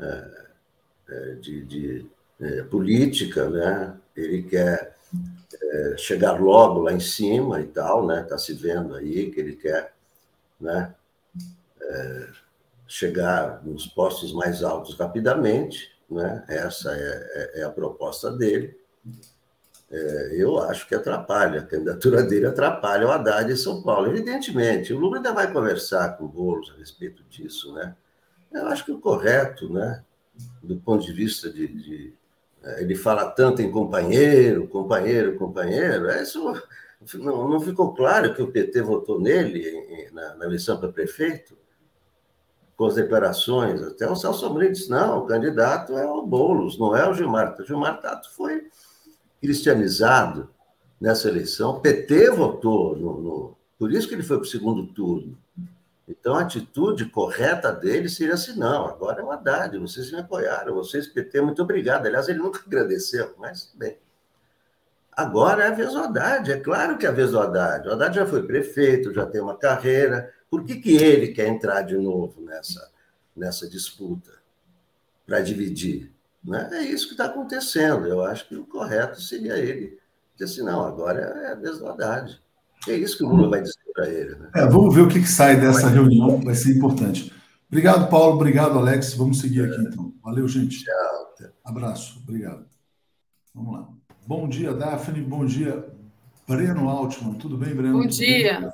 É, é, de, de é, política, né? Ele quer é, chegar logo lá em cima e tal, né? Está se vendo aí que ele quer, né? É, chegar nos postos mais altos rapidamente, né? Essa é, é, a proposta dele. Eu acho que atrapalha, a candidatura dele atrapalha o Haddad em São Paulo. Evidentemente, o Lula ainda vai conversar com o Boulos a respeito disso, né? Eu acho que o correto, né? do ponto de vista de, de é, ele fala tanto em companheiro, companheiro, companheiro, é isso não, não ficou claro que o PT votou nele na, na eleição para prefeito? Com as declarações, até o Celso Amorim disse, não, o candidato é o Boulos, não é o Gilmar. O Gilmar Tato foi cristianizado nessa eleição, o PT votou, no, no, por isso que ele foi para o segundo turno. Então, a atitude correta dele seria assim: não, agora é o Haddad, vocês me apoiaram, vocês, PT, muito obrigado. Aliás, ele nunca agradeceu, mas bem. Agora é a vez do Haddad, é claro que é a vez do Haddad. O Haddad já foi prefeito, já tem uma carreira. Por que, que ele quer entrar de novo nessa, nessa disputa para dividir? Né? É isso que está acontecendo. Eu acho que o correto seria ele dizer assim: não, agora é a vez do Haddad. É isso que o Lula vai dizer para ele. Né? É, vamos ver o que, que sai dessa reunião, vai ser importante. Obrigado, Paulo. Obrigado, Alex. Vamos seguir aqui, então. Valeu, gente. Tchau. Abraço. Obrigado. Vamos lá. Bom dia, Daphne. Bom dia, Breno Altman. Tudo bem, Breno? Bom dia. Tudo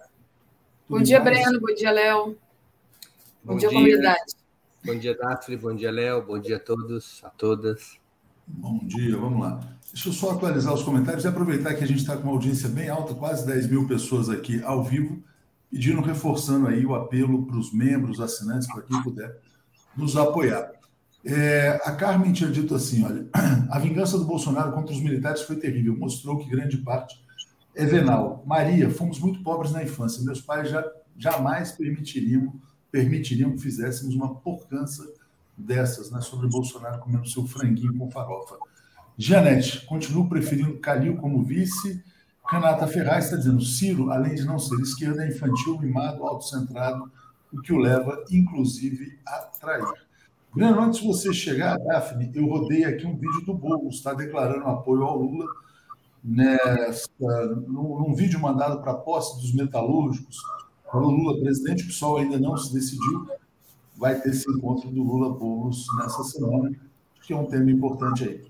Bom dia, Breno. Bom dia, Léo. Bom, bom dia, dia, comunidade. Bom dia, Daphne. Bom dia, Léo. Bom dia a todos, a todas. Bom dia, vamos lá. Deixa eu só atualizar os comentários e aproveitar que a gente está com uma audiência bem alta, quase 10 mil pessoas aqui ao vivo, pedindo, reforçando aí o apelo para os membros, assinantes, para quem puder nos apoiar. É, a Carmen tinha dito assim: olha, a vingança do Bolsonaro contra os militares foi terrível, mostrou que grande parte é venal. Maria, fomos muito pobres na infância. Meus pais já jamais permitiriam, permitiriam que fizéssemos uma porcança dessas, né, sobre Bolsonaro comendo seu franguinho com farofa. Janete, continuo preferindo Calil como vice. Canata Ferraz está dizendo: Ciro, além de não ser esquerda, é infantil, mimado, autocentrado, o que o leva, inclusive, a trair. Breno, antes de você chegar, Daphne, eu rodei aqui um vídeo do Boulos, está declarando apoio ao Lula nessa, num, num vídeo mandado para a posse dos metalúrgicos, para o Lula presidente, o pessoal ainda não se decidiu, vai ter esse encontro do Lula Boulos nessa semana, que é um tema importante aí.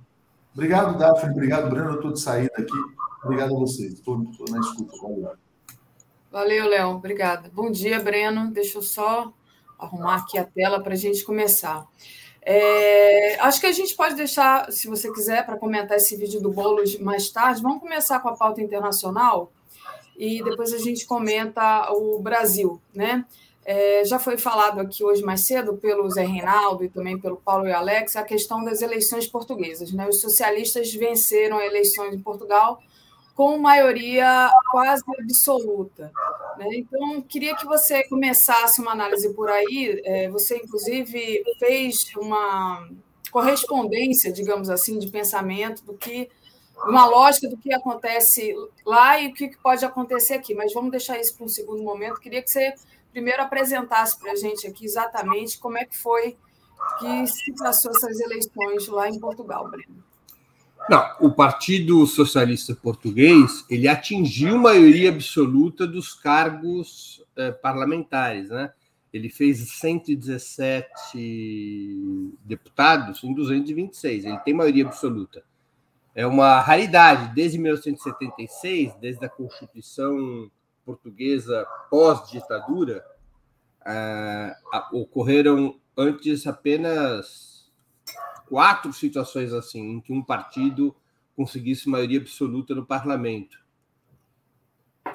Obrigado, Daphne, obrigado, Breno, eu estou de saída aqui, obrigado a vocês, estou na escuta, valeu. Valeu, Léo, obrigada. Bom dia, Breno, deixa eu só arrumar aqui a tela para a gente começar. É, acho que a gente pode deixar, se você quiser, para comentar esse vídeo do Boulos mais tarde. Vamos começar com a pauta internacional e depois a gente comenta o Brasil, né? É, já foi falado aqui hoje mais cedo pelo Zé Reinaldo e também pelo Paulo e Alex a questão das eleições portuguesas. Né? Os socialistas venceram a eleição em Portugal com maioria quase absoluta. Né? Então, queria que você começasse uma análise por aí. É, você, inclusive, fez uma correspondência, digamos assim, de pensamento do que uma lógica do que acontece lá e o que pode acontecer aqui. Mas vamos deixar isso para um segundo momento. Queria que você primeiro apresentasse para a gente aqui exatamente como é que foi que se passou essas eleições lá em Portugal, Breno. Não, o Partido Socialista Português ele atingiu maioria absoluta dos cargos eh, parlamentares, né? Ele fez 117 deputados em 226. Ele tem maioria absoluta. É uma raridade. Desde 1976, desde a Constituição Portuguesa pós-ditadura, eh, ocorreram antes apenas quatro situações assim, em que um partido conseguisse maioria absoluta no parlamento.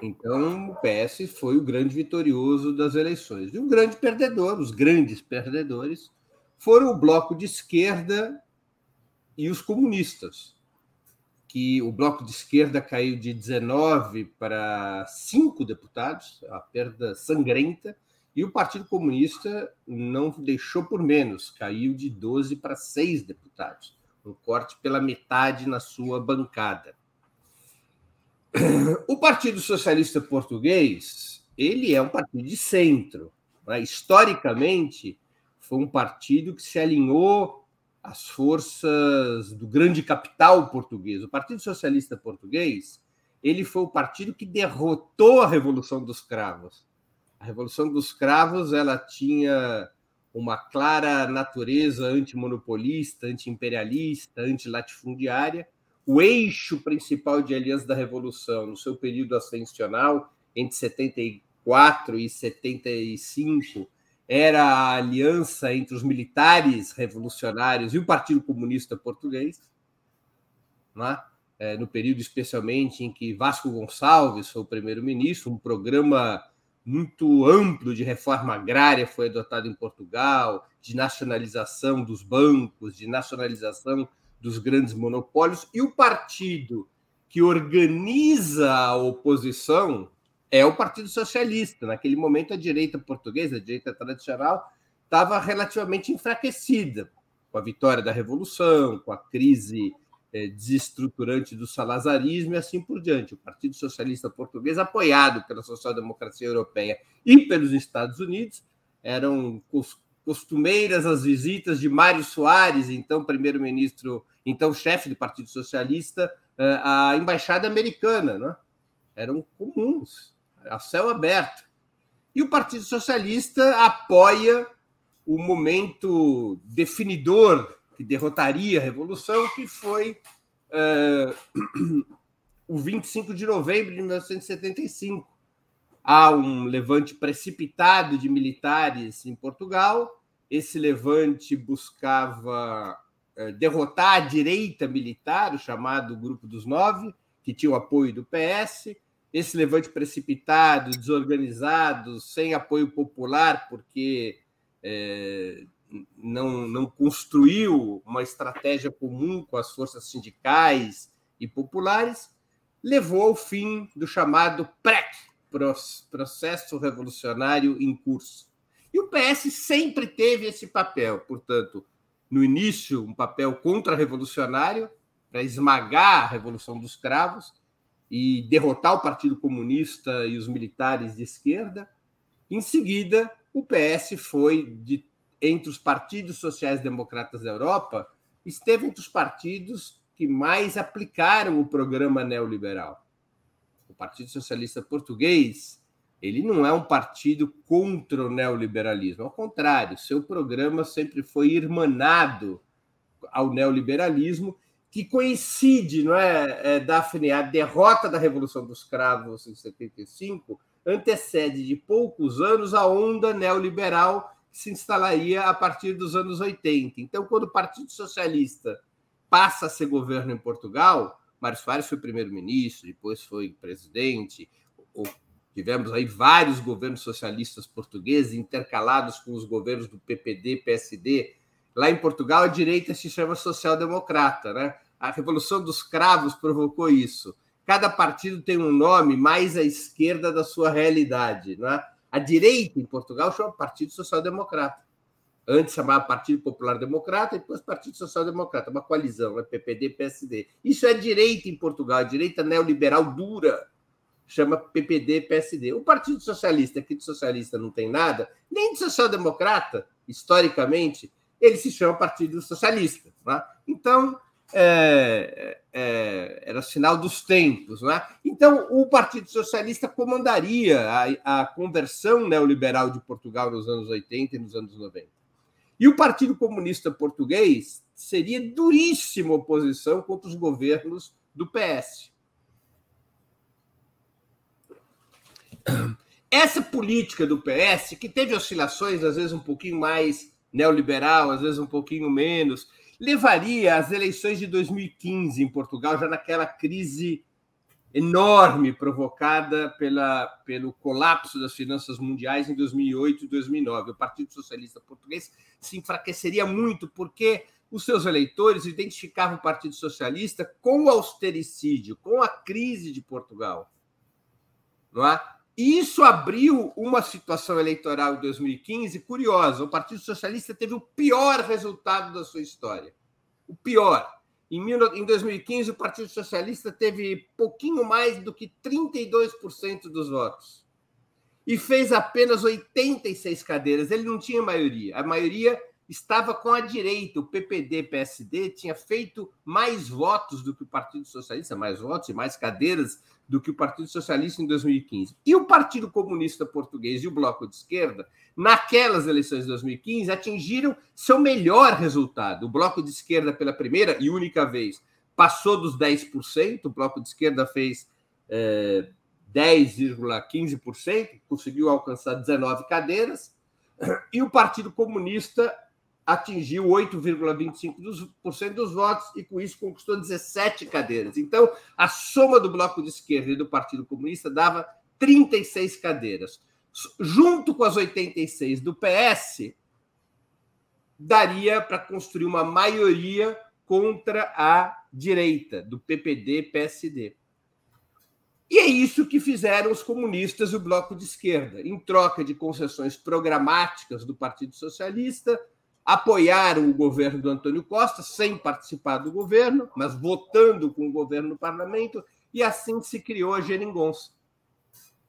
Então, o PS foi o grande vitorioso das eleições. E o grande perdedor, os grandes perdedores, foram o bloco de esquerda e os comunistas, que o bloco de esquerda caiu de 19 para 5 deputados, a perda sangrenta, e o Partido Comunista não deixou por menos, caiu de 12 para 6 deputados, um corte pela metade na sua bancada. O Partido Socialista Português, ele é um partido de centro. Né? Historicamente, foi um partido que se alinhou às forças do grande capital português. O Partido Socialista Português, ele foi o partido que derrotou a Revolução dos Cravos a Revolução dos Cravos ela tinha uma clara natureza antimonopolista, antiimperialista, antilatifundiária. O eixo principal de aliança da Revolução, no seu período ascensional, entre 74 e 75, era a aliança entre os militares revolucionários e o Partido Comunista Português, né? é, no período especialmente em que Vasco Gonçalves foi o primeiro-ministro, um programa muito amplo de reforma agrária foi adotado em Portugal, de nacionalização dos bancos, de nacionalização dos grandes monopólios, e o partido que organiza a oposição é o Partido Socialista. Naquele momento, a direita portuguesa, a direita tradicional, estava relativamente enfraquecida com a vitória da Revolução, com a crise é, desestruturante do salazarismo e assim por diante. O Partido Socialista Português, apoiado pela social-democracia europeia e pelos Estados Unidos, eram costumeiras as visitas de Mário Soares, então primeiro-ministro, então chefe do Partido Socialista, é, à embaixada americana, né? eram comuns, a céu aberto. E o Partido Socialista apoia o momento definidor que derrotaria a Revolução, que foi uh, o 25 de novembro de 1975, há um levante precipitado de militares em Portugal. Esse levante buscava é, derrotar a direita militar, o chamado Grupo dos Nove, que tinha o apoio do PS. Esse levante precipitado, desorganizado, sem apoio popular, porque é, não, não construiu uma estratégia comum com as forças sindicais e populares, levou ao fim do chamado PREC, Processo Revolucionário em Curso. E o PS sempre teve esse papel, portanto, no início, um papel contra-revolucionário, para esmagar a Revolução dos Cravos e derrotar o Partido Comunista e os militares de esquerda. Em seguida, o PS foi de entre os partidos sociais-democratas da Europa, esteve entre os partidos que mais aplicaram o programa neoliberal. O Partido Socialista Português, ele não é um partido contra o neoliberalismo, ao contrário, seu programa sempre foi irmanado ao neoliberalismo, que coincide, não é, é Daphne, a derrota da Revolução dos Cravos em 75 antecede de poucos anos a onda neoliberal se instalaria a partir dos anos 80. Então, quando o Partido Socialista passa a ser governo em Portugal, Mário Soares foi primeiro-ministro, depois foi presidente, tivemos aí vários governos socialistas portugueses intercalados com os governos do PPD, PSD. Lá em Portugal, a direita se chama social-democrata, né? A Revolução dos Cravos provocou isso. Cada partido tem um nome mais à esquerda da sua realidade, não é? A direita em Portugal chama Partido Social Democrata. Antes chamava Partido Popular Democrata e depois Partido Social Democrata, uma coalizão, né? PPD, PSD. Isso é direita em Portugal, a direita neoliberal dura, chama PPD, PSD. O Partido Socialista, que de socialista não tem nada, nem de social-democrata, historicamente, ele se chama Partido Socialista. Né? Então, é, é, era sinal dos tempos. Não é? Então, o Partido Socialista comandaria a, a, conversão neoliberal de Portugal nos anos 80 e nos anos 90. E o Partido Comunista Português seria duríssima oposição contra os governos do PS. Essa política do PS, que teve oscilações, às vezes um pouquinho mais neoliberal, às vezes um pouquinho menos, levaria às eleições de 2015 em Portugal, já naquela crise enorme provocada pela, pelo colapso das finanças mundiais em 2008 e 2009. O Partido Socialista Português se enfraqueceria muito porque os seus eleitores identificavam o Partido Socialista com o austericídio, com a crise de Portugal. Não é? E isso abriu uma situação eleitoral em 2015 curiosa. O Partido Socialista teve o pior resultado da sua história. O pior. Em 2015, o Partido Socialista teve pouquinho mais do que 32% dos votos. E fez apenas 86 cadeiras. Ele não tinha maioria. A maioria estava com a direita. O PPD, PSD tinha feito mais votos do que o Partido Socialista, mais votos e mais cadeiras do que o Partido Socialista em 2015. E o Partido Comunista Português e o Bloco de Esquerda, naquelas eleições de 2015, atingiram seu melhor resultado. O Bloco de Esquerda, pela primeira e única vez, passou dos 10%, o Bloco de Esquerda fez é, 10,15%, conseguiu alcançar 19 cadeiras, e o Partido Comunista atingiu 8,25% dos votos e, com isso, conquistou 17 cadeiras. Então, a soma do Bloco de Esquerda e do Partido Comunista dava 36 cadeiras. Junto com as 86 do PS, daria para construir uma maioria contra a direita, do PPD-PSD. E é isso que fizeram os comunistas e o Bloco de Esquerda, em troca de concessões programáticas do Partido Socialista apoiaram o governo do Antônio Costa, sem participar do governo, mas votando com o governo no parlamento, e assim se criou a Geringonça,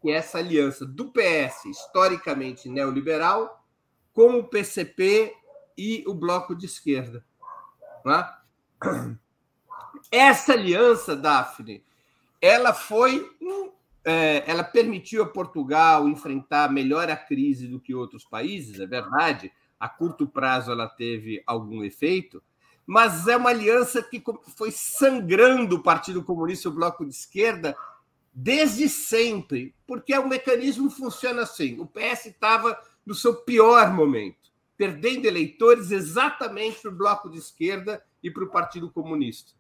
que é essa aliança do PS, historicamente neoliberal, com o PCP e o Bloco de Esquerda. É? Essa aliança, Daphne, ela foi é, ela permitiu a Portugal enfrentar melhor a crise do que outros países, é verdade, a curto prazo ela teve algum efeito, mas é uma aliança que foi sangrando o Partido Comunista e o Bloco de Esquerda desde sempre, porque o mecanismo funciona assim. O PS estava no seu pior momento, perdendo eleitores exatamente para o bloco de esquerda e para o Partido Comunista.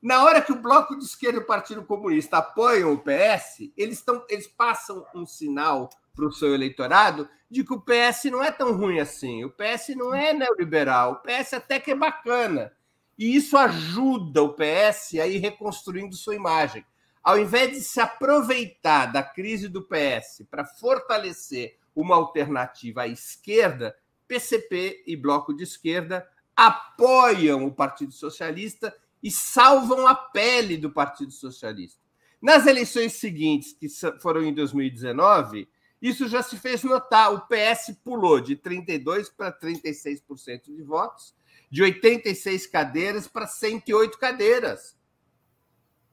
Na hora que o bloco de esquerda e o Partido Comunista apoiam o PS, eles, tão, eles passam um sinal para o seu eleitorado de que o PS não é tão ruim assim. O PS não é neoliberal, o PS até que é bacana. E isso ajuda o PS a ir reconstruindo sua imagem. Ao invés de se aproveitar da crise do PS para fortalecer uma alternativa à esquerda, PCP e Bloco de Esquerda apoiam o Partido Socialista e salvam a pele do Partido Socialista. Nas eleições seguintes, que foram em 2019, isso já se fez notar. O PS pulou de 32% para 36% de votos, de 86 cadeiras para 108 cadeiras.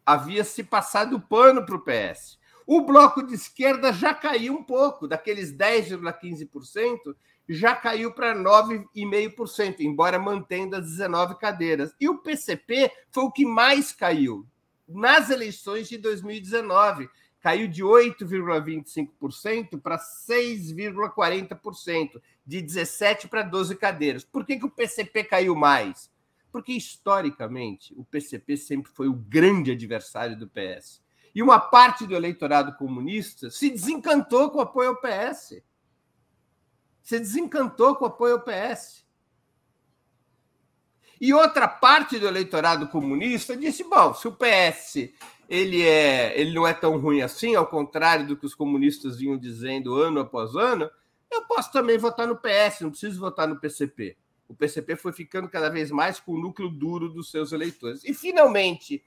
Havia se passado o pano para o PS. O bloco de esquerda já caiu um pouco, daqueles 10,15%, já caiu para 9,5%, embora mantendo as 19 cadeiras. E o PCP foi o que mais caiu nas eleições de 2019. Caiu de 8,25% para 6,40%, de 17 para 12 cadeiras. Por que, que o PCP caiu mais? Porque, historicamente, o PCP sempre foi o grande adversário do PS. E uma parte do eleitorado comunista se desencantou com o apoio ao PS se desencantou com o apoio ao PS. E outra parte do eleitorado comunista disse: bom, se o PS ele, é, ele não é tão ruim assim, ao contrário do que os comunistas vinham dizendo ano após ano, eu posso também votar no PS, não preciso votar no PCP. O PCP foi ficando cada vez mais com o núcleo duro dos seus eleitores. E, finalmente,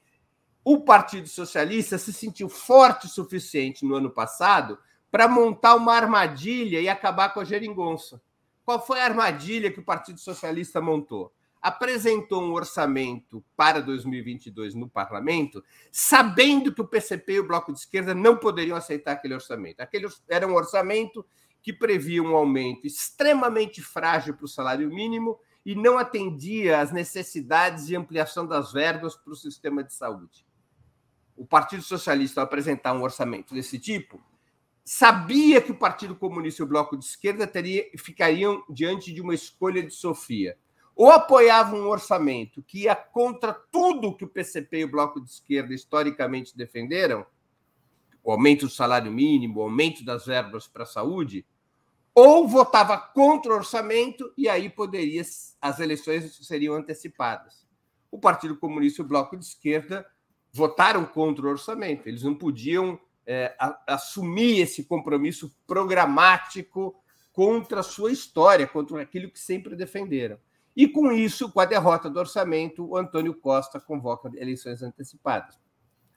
o Partido Socialista se sentiu forte o suficiente no ano passado para montar uma armadilha e acabar com a geringonça. Qual foi a armadilha que o Partido Socialista montou? Apresentou um orçamento para 2022 no parlamento, sabendo que o PCP e o Bloco de Esquerda não poderiam aceitar aquele orçamento. Aquele era um orçamento que previa um aumento extremamente frágil para o salário mínimo e não atendia às necessidades de ampliação das verbas para o sistema de saúde. O Partido Socialista, ao apresentar um orçamento desse tipo, sabia que o Partido Comunista e o Bloco de Esquerda teria, ficariam diante de uma escolha de Sofia. Ou apoiavam um orçamento que ia contra tudo que o PCP e o Bloco de Esquerda historicamente defenderam, o aumento do salário mínimo, o aumento das verbas para a saúde, ou votava contra o orçamento e aí poderia as eleições seriam antecipadas. O Partido Comunista e o Bloco de Esquerda votaram contra o orçamento. Eles não podiam é, a, assumir esse compromisso programático contra a sua história, contra aquilo que sempre defenderam. E com isso, com a derrota do orçamento, o Antônio Costa convoca eleições antecipadas.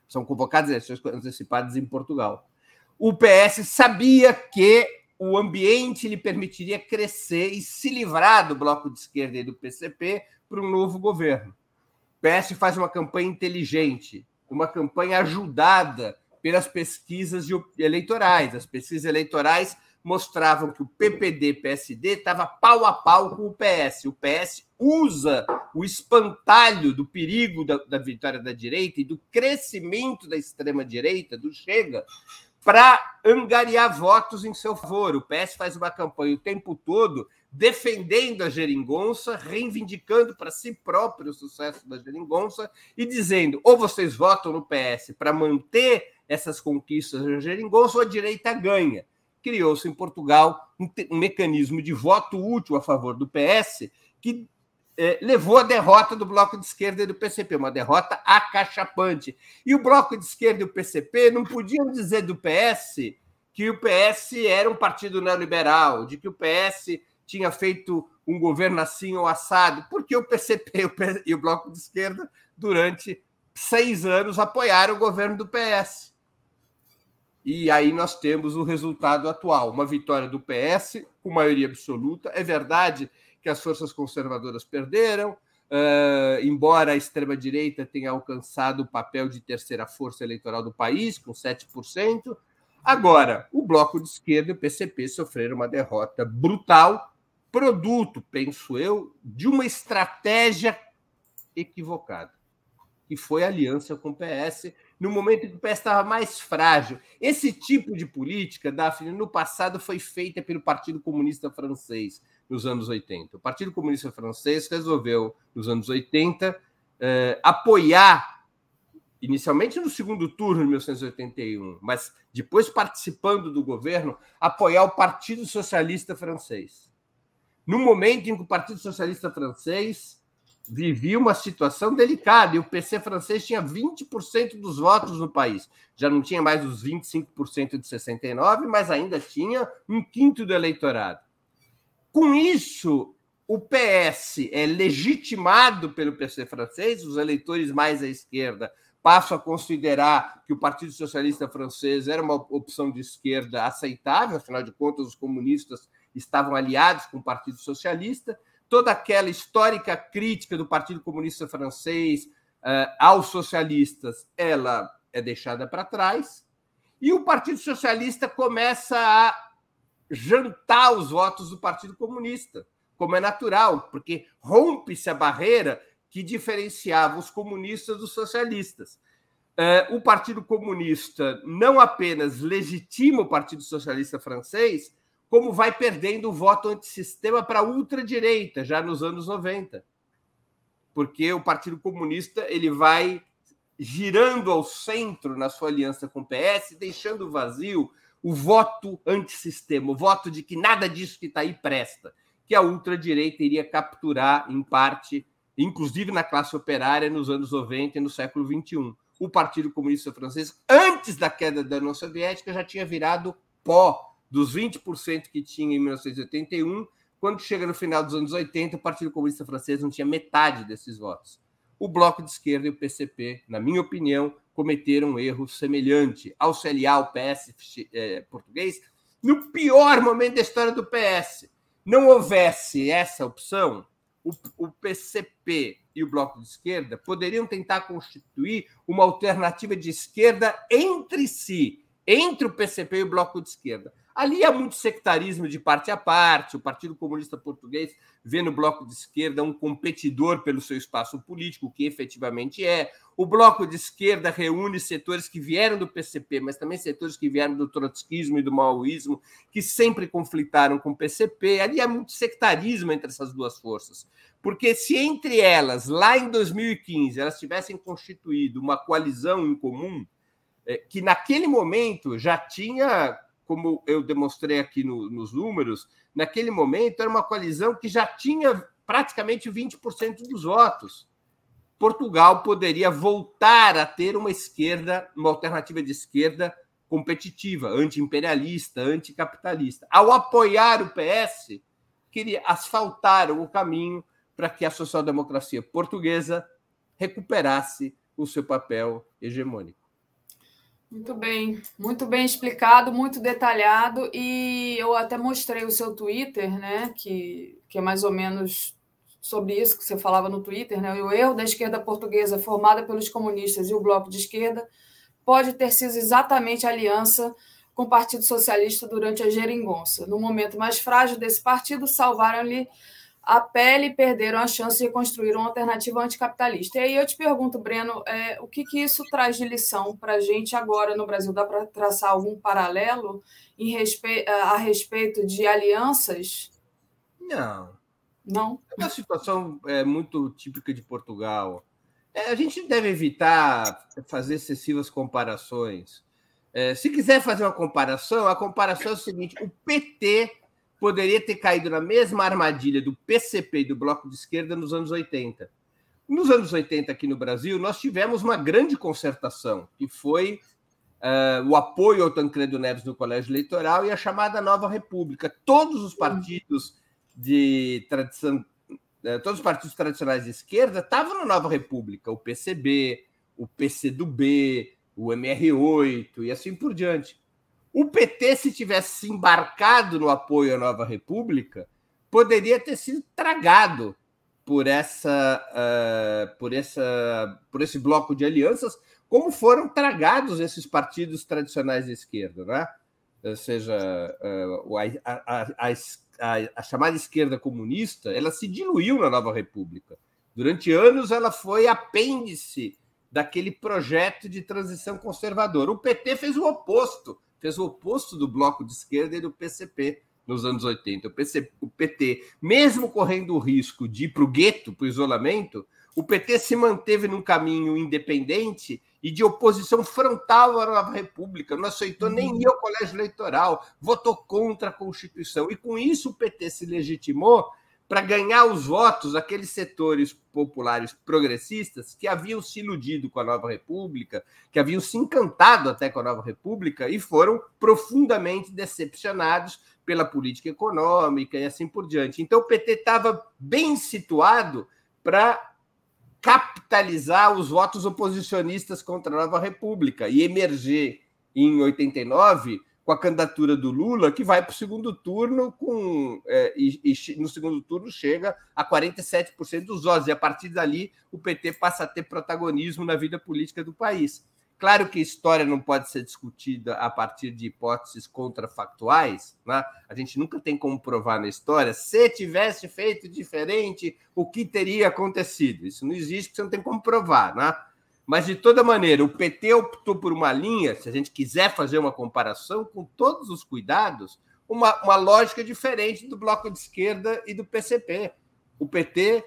São convocadas eleições antecipadas em Portugal. O PS sabia que o ambiente lhe permitiria crescer e se livrar do bloco de esquerda e do PCP para um novo governo. O PS faz uma campanha inteligente, uma campanha ajudada pelas pesquisas eleitorais. As pesquisas eleitorais mostravam que o PPD-PSD estava pau a pau com o PS. O PS usa o espantalho do perigo da, da vitória da direita e do crescimento da extrema-direita, do Chega, para angariar votos em seu favor. O PS faz uma campanha o tempo todo defendendo a geringonça, reivindicando para si próprio o sucesso da geringonça e dizendo: ou vocês votam no PS para manter essas conquistas da geringonça ou a direita ganha. Criou-se em Portugal um, um, mecanismo de voto útil a favor do PS que eh, levou à derrota do Bloco de Esquerda e do PCP, uma derrota acachapante. E o Bloco de Esquerda e o PCP não podiam dizer do PS que o PS era um partido neoliberal, de que o PS tinha feito um governo assim ou assado, porque o PCP e o Bloco de Esquerda, durante seis anos, apoiaram o governo do PS. E aí nós temos o resultado atual: uma vitória do PS com maioria absoluta. É verdade que as forças conservadoras perderam, uh, embora a extrema-direita tenha alcançado o papel de terceira força eleitoral do país, com 7%. Agora, o bloco de esquerda e o PCP sofreram uma derrota brutal, produto, penso eu, de uma estratégia equivocada. que foi a aliança com o PS, no momento em que o PS estava mais frágil. Esse tipo de política, Daphne, no passado foi feita pelo Partido Comunista Francês, nos anos 80. O Partido Comunista Francês resolveu, nos anos 80, eh, apoiar, inicialmente no segundo turno de 1981, mas depois participando do governo, apoiar o Partido Socialista Francês. No momento em que o Partido Socialista Francês vivia uma situação delicada e o PC francês tinha 20% dos votos no país. Já não tinha mais os 25% de 69, mas ainda tinha um quinto do eleitorado. Com isso, o PS é legitimado pelo PC francês, os eleitores mais à esquerda passam a considerar que o Partido Socialista Francês era uma opção de esquerda aceitável, afinal de contas, os comunistas estavam aliados com o Partido Socialista toda aquela histórica crítica do Partido Comunista Francês uh, aos socialistas, ela é deixada para trás, e o Partido Socialista começa a jantar os votos do Partido Comunista, como é natural, porque rompe-se a barreira que diferenciava os comunistas dos socialistas. Uh, o Partido Comunista não apenas legitima o Partido Socialista francês, como vai perdendo o voto antissistema para a ultradireita, já nos anos 90. Porque o Partido Comunista ele vai girando ao centro na sua aliança com o PS, deixando vazio o voto antissistema, o voto de que nada disso que está aí presta, que a ultradireita iria capturar em parte, inclusive na classe operária nos anos 90 e no século 21. O Partido Comunista Francês, antes da queda da União Soviética, já tinha virado pó dos 20% que tinha em 1981, quando chega no final dos anos 80, o Partido Comunista Francês não tinha metade desses votos. O Bloco de Esquerda e o PCP, na minha opinião, cometeram um erro semelhante ao aliar ao PS é, português no pior momento da história do PS. Não houvesse essa opção, o, o PCP e o Bloco de Esquerda poderiam tentar constituir uma alternativa de esquerda entre si, entre o PCP e o Bloco de Esquerda. Ali há muito sectarismo de parte a parte. O Partido Comunista Português vê no bloco de esquerda um competidor pelo seu espaço político, que efetivamente é. O bloco de esquerda reúne setores que vieram do PCP, mas também setores que vieram do trotskismo e do maoísmo, que sempre conflitaram com o PCP. Ali há muito sectarismo entre essas duas forças. Porque se entre elas, lá em 2015, elas tivessem constituído uma coalizão em comum, é, que naquele momento já tinha como eu demonstrei aqui no, nos números, naquele momento era uma coalizão que já tinha praticamente 20% dos votos. Portugal poderia voltar a ter uma esquerda, uma alternativa de esquerda competitiva, anti-imperialista, anticapitalista. Ao apoiar o PS, queria asfaltar o caminho para que a social-democracia portuguesa recuperasse o seu papel hegemônico. Muito bem, muito bem explicado, muito detalhado, e eu até mostrei o seu Twitter, né? Que, que é mais ou menos sobre isso que você falava no Twitter, né? O erro da esquerda portuguesa formada pelos comunistas e o bloco de esquerda pode ter sido exatamente aliança com o Partido Socialista durante a geringonça. No momento mais frágil desse partido, salvaram-lhe a pele perderam a chance de construir uma alternativa anticapitalista. E aí eu te pergunto, Breno, é, o que, que isso traz de lição para a gente agora no Brasil? Dá para traçar algum paralelo em respe a respeito de alianças? Não. Não? É uma situação é, muito típica de Portugal. É, a gente deve evitar fazer excessivas comparações. É, se quiser fazer uma comparação, a comparação é o seguinte: o PT poderia ter caído na mesma armadilha do PCP e do Bloco de Esquerda nos anos 80. Nos anos 80, aqui no Brasil, nós tivemos uma grande concertação, que foi uh, o apoio ao Tancredo Neves no colégio eleitoral e a chamada Nova República. Todos os partidos de tradição, uh, todos os partidos tradicionais de esquerda estavam na Nova República, o PCB, o PCdoB, o MR8 e assim por diante. O PT, se tivesse se embarcado no apoio à nova república, poderia ter sido tragado por essa, uh, por essa, por esse bloco de alianças, como foram tragados esses partidos tradicionais de esquerda, né? Ou seja, uh, a, a, a, a, chamada esquerda comunista, ela se diluiu na nova república. Durante anos, ela foi apêndice daquele projeto de transição conservadora. O PT fez o oposto, fez o oposto do bloco de esquerda e do PCP nos anos 80. O, PC, o PT, mesmo correndo o risco de ir para o gueto, para o isolamento, o PT se manteve num caminho independente e de oposição frontal à nova república, não aceitou nem uhum. ir ao colégio eleitoral, votou contra a Constituição. E com isso o PT se legitimou para ganhar os votos daqueles setores populares progressistas que haviam se iludido com a nova república, que haviam se encantado até com a nova república e foram profundamente decepcionados pela política econômica e assim por diante. Então o PT estava bem situado para capitalizar os votos oposicionistas contra a nova república e emerger em 89 com a candidatura do Lula, que vai para o segundo turno com é, e, e, no segundo turno chega a 47% dos votos, e a partir dali o PT passa a ter protagonismo na vida política do país. Claro que história não pode ser discutida a partir de hipóteses contrafactuais, né? a gente nunca tem como provar na história. Se tivesse feito diferente, o que teria acontecido? Isso não existe, você não tem como provar. Né? Mas, de toda maneira, o PT optou por uma linha, se a gente quiser fazer uma comparação, com todos os cuidados, uma, uma lógica diferente do bloco de esquerda e do PCP. O PT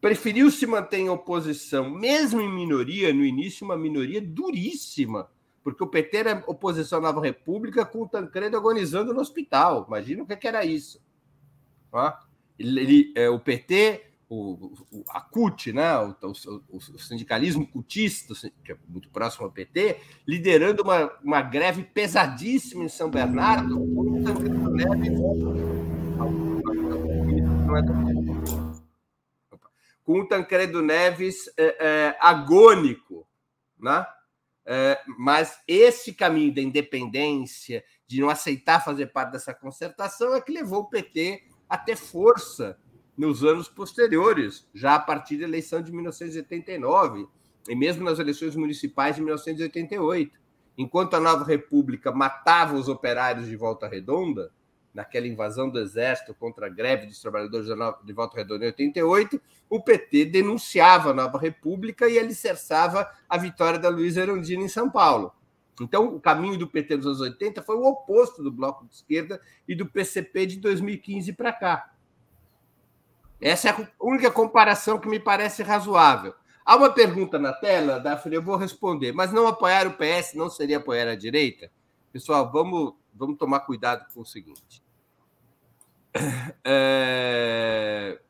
preferiu se manter em oposição, mesmo em minoria, no início, uma minoria duríssima, porque o PT era oposição à Nova República com o Tancredo agonizando no hospital. Imagina o que era isso. Ele, ele, é, o PT, o, o, a CUT, né? O, o, o, sindicalismo cutista, que é muito próximo ao PT, liderando uma, uma greve pesadíssima em São Bernardo, com o Tancredo Neves é, é, agônico, né? É, mas esse caminho da independência, de não aceitar fazer parte dessa concertação, é que levou o PT a ter força nos anos posteriores, já a partir da eleição de 1989 e mesmo nas eleições municipais de 1988. Enquanto a Nova República matava os operários de Volta Redonda, naquela invasão do Exército contra a greve dos trabalhadores de Volta Redonda em 88, o PT denunciava a Nova República e alicerçava a vitória da Luísa Erundina em São Paulo. Então, o caminho do PT nos anos 80 foi o oposto do Bloco de Esquerda e do PCP de 2015 para cá. Essa é a única comparação que me parece razoável. Há uma pergunta na tela, Daphne, eu vou responder. Mas não apoiar o PS não seria apoiar a direita? Pessoal, vamos vamos tomar cuidado com o seguinte. É...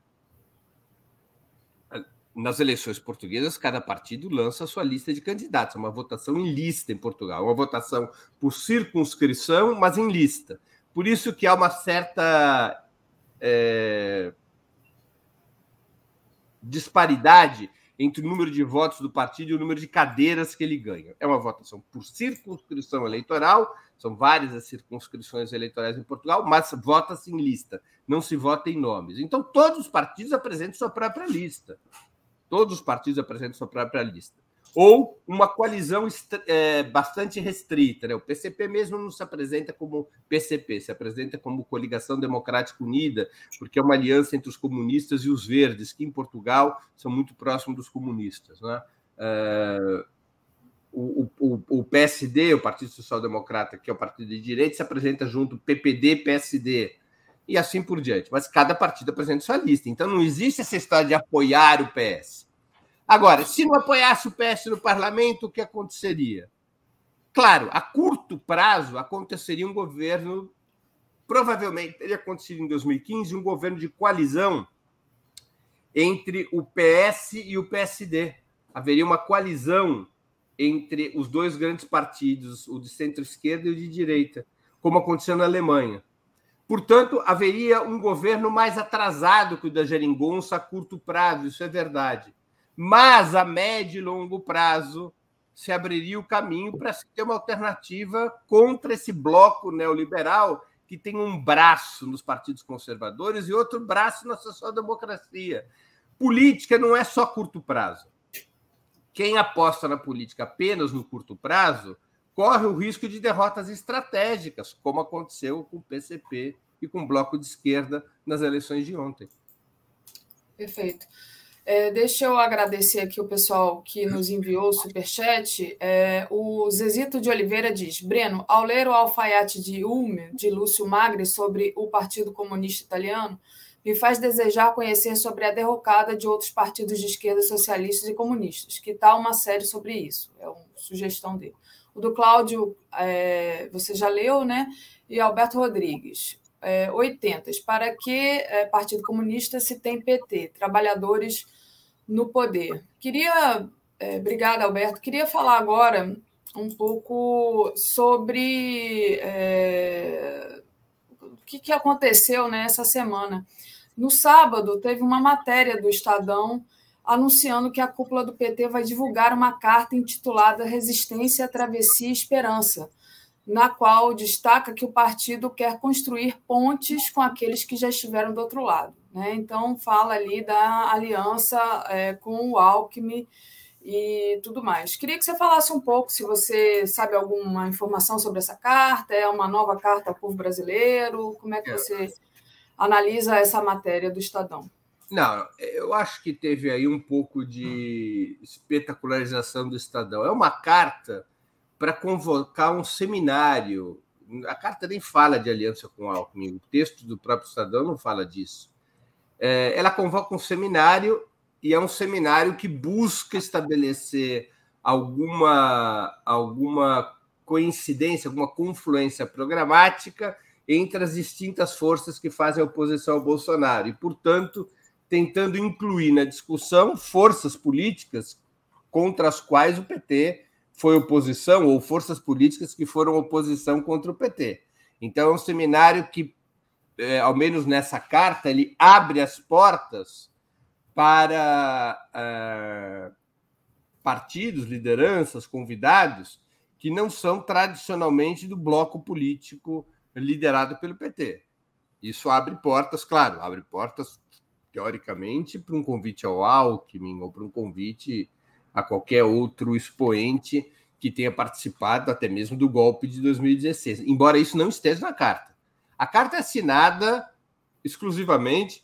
Nas eleições portuguesas, cada partido lança a sua lista de candidatos, é uma votação em lista em Portugal, uma votação por circunscrição, mas em lista. Por isso que há uma certa é... disparidade entre o número de votos do partido e o número de cadeiras que ele ganha. É uma votação por circunscrição eleitoral, são várias as circunscrições eleitorais em Portugal, mas vota-se em lista, não se vota em nomes. Então, todos os partidos apresentam sua própria lista. Todos os partidos apresentam sua própria lista. Ou uma coalizão é, bastante restrita. Né? O PCP mesmo não se apresenta como PCP, se apresenta como Coligação Democrática Unida, porque é uma aliança entre os comunistas e os verdes, que em Portugal são muito próximos dos comunistas. Né? É o, o, o PSD, o Partido Social Democrata, que é o partido de direita, se apresenta junto PPD, PSD e assim por diante. Mas cada partido apresenta sua lista. Então não existe essa história de apoiar o PS. Agora, se não apoiasse o PS no parlamento, o que aconteceria? Claro, a curto prazo aconteceria um governo, provavelmente teria acontecido em 2015, um governo de coalizão entre o PS e o PSD. Haveria uma coalizão entre os dois grandes partidos, o de centro-esquerda e o de direita, como aconteceu na Alemanha. Portanto, haveria um governo mais atrasado que o da Geringonça a curto prazo, isso é verdade. Mas a médio e longo prazo se abriria o caminho para se ter uma alternativa contra esse bloco neoliberal que tem um braço nos partidos conservadores e outro braço na social-democracia. Política não é só curto prazo. Quem aposta na política apenas no curto prazo corre o risco de derrotas estratégicas, como aconteceu com o PCP e com o Bloco de Esquerda nas eleições de ontem. Perfeito. É, deixa eu agradecer aqui o pessoal que nos enviou o superchat. É, o Zezito de Oliveira diz: Breno, ao ler o alfaiate de Ulme, de Lúcio Magri, sobre o Partido Comunista Italiano, me faz desejar conhecer sobre a derrocada de outros partidos de esquerda socialistas e comunistas. Que tal uma série sobre isso? É uma sugestão dele. O do Cláudio, é, você já leu, né? E Alberto Rodrigues é, 80. Para que é, Partido Comunista se tem PT, trabalhadores no poder? Queria, é, obrigada, Alberto, queria falar agora um pouco sobre é, o que, que aconteceu nessa semana. No sábado, teve uma matéria do Estadão anunciando que a cúpula do PT vai divulgar uma carta intitulada Resistência, Travessia e Esperança na qual destaca que o partido quer construir pontes com aqueles que já estiveram do outro lado. Né? Então, fala ali da aliança é, com o Alckmin e tudo mais. Queria que você falasse um pouco, se você sabe alguma informação sobre essa carta, é uma nova carta ao povo brasileiro, como é que é. você analisa essa matéria do Estadão? Não, eu acho que teve aí um pouco de espetacularização do Estadão. É uma carta para convocar um seminário. A carta nem fala de aliança com o Alckmin, o texto do próprio Estadão não fala disso. É, ela convoca um seminário e é um seminário que busca estabelecer alguma, alguma coincidência, alguma confluência programática entre as distintas forças que fazem oposição ao Bolsonaro e, portanto, tentando incluir na discussão forças políticas contra as quais o PT foi oposição ou forças políticas que foram oposição contra o PT. Então, é um seminário que, é, ao menos nessa carta, ele abre as portas para é, partidos, lideranças, convidados que não são tradicionalmente do bloco político liderado pelo PT. Isso abre portas, claro, abre portas, teoricamente, para um convite ao Alckmin ou para um convite a qualquer outro expoente que tenha participado até mesmo do golpe de 2016, embora isso não esteja na carta. A carta é assinada exclusivamente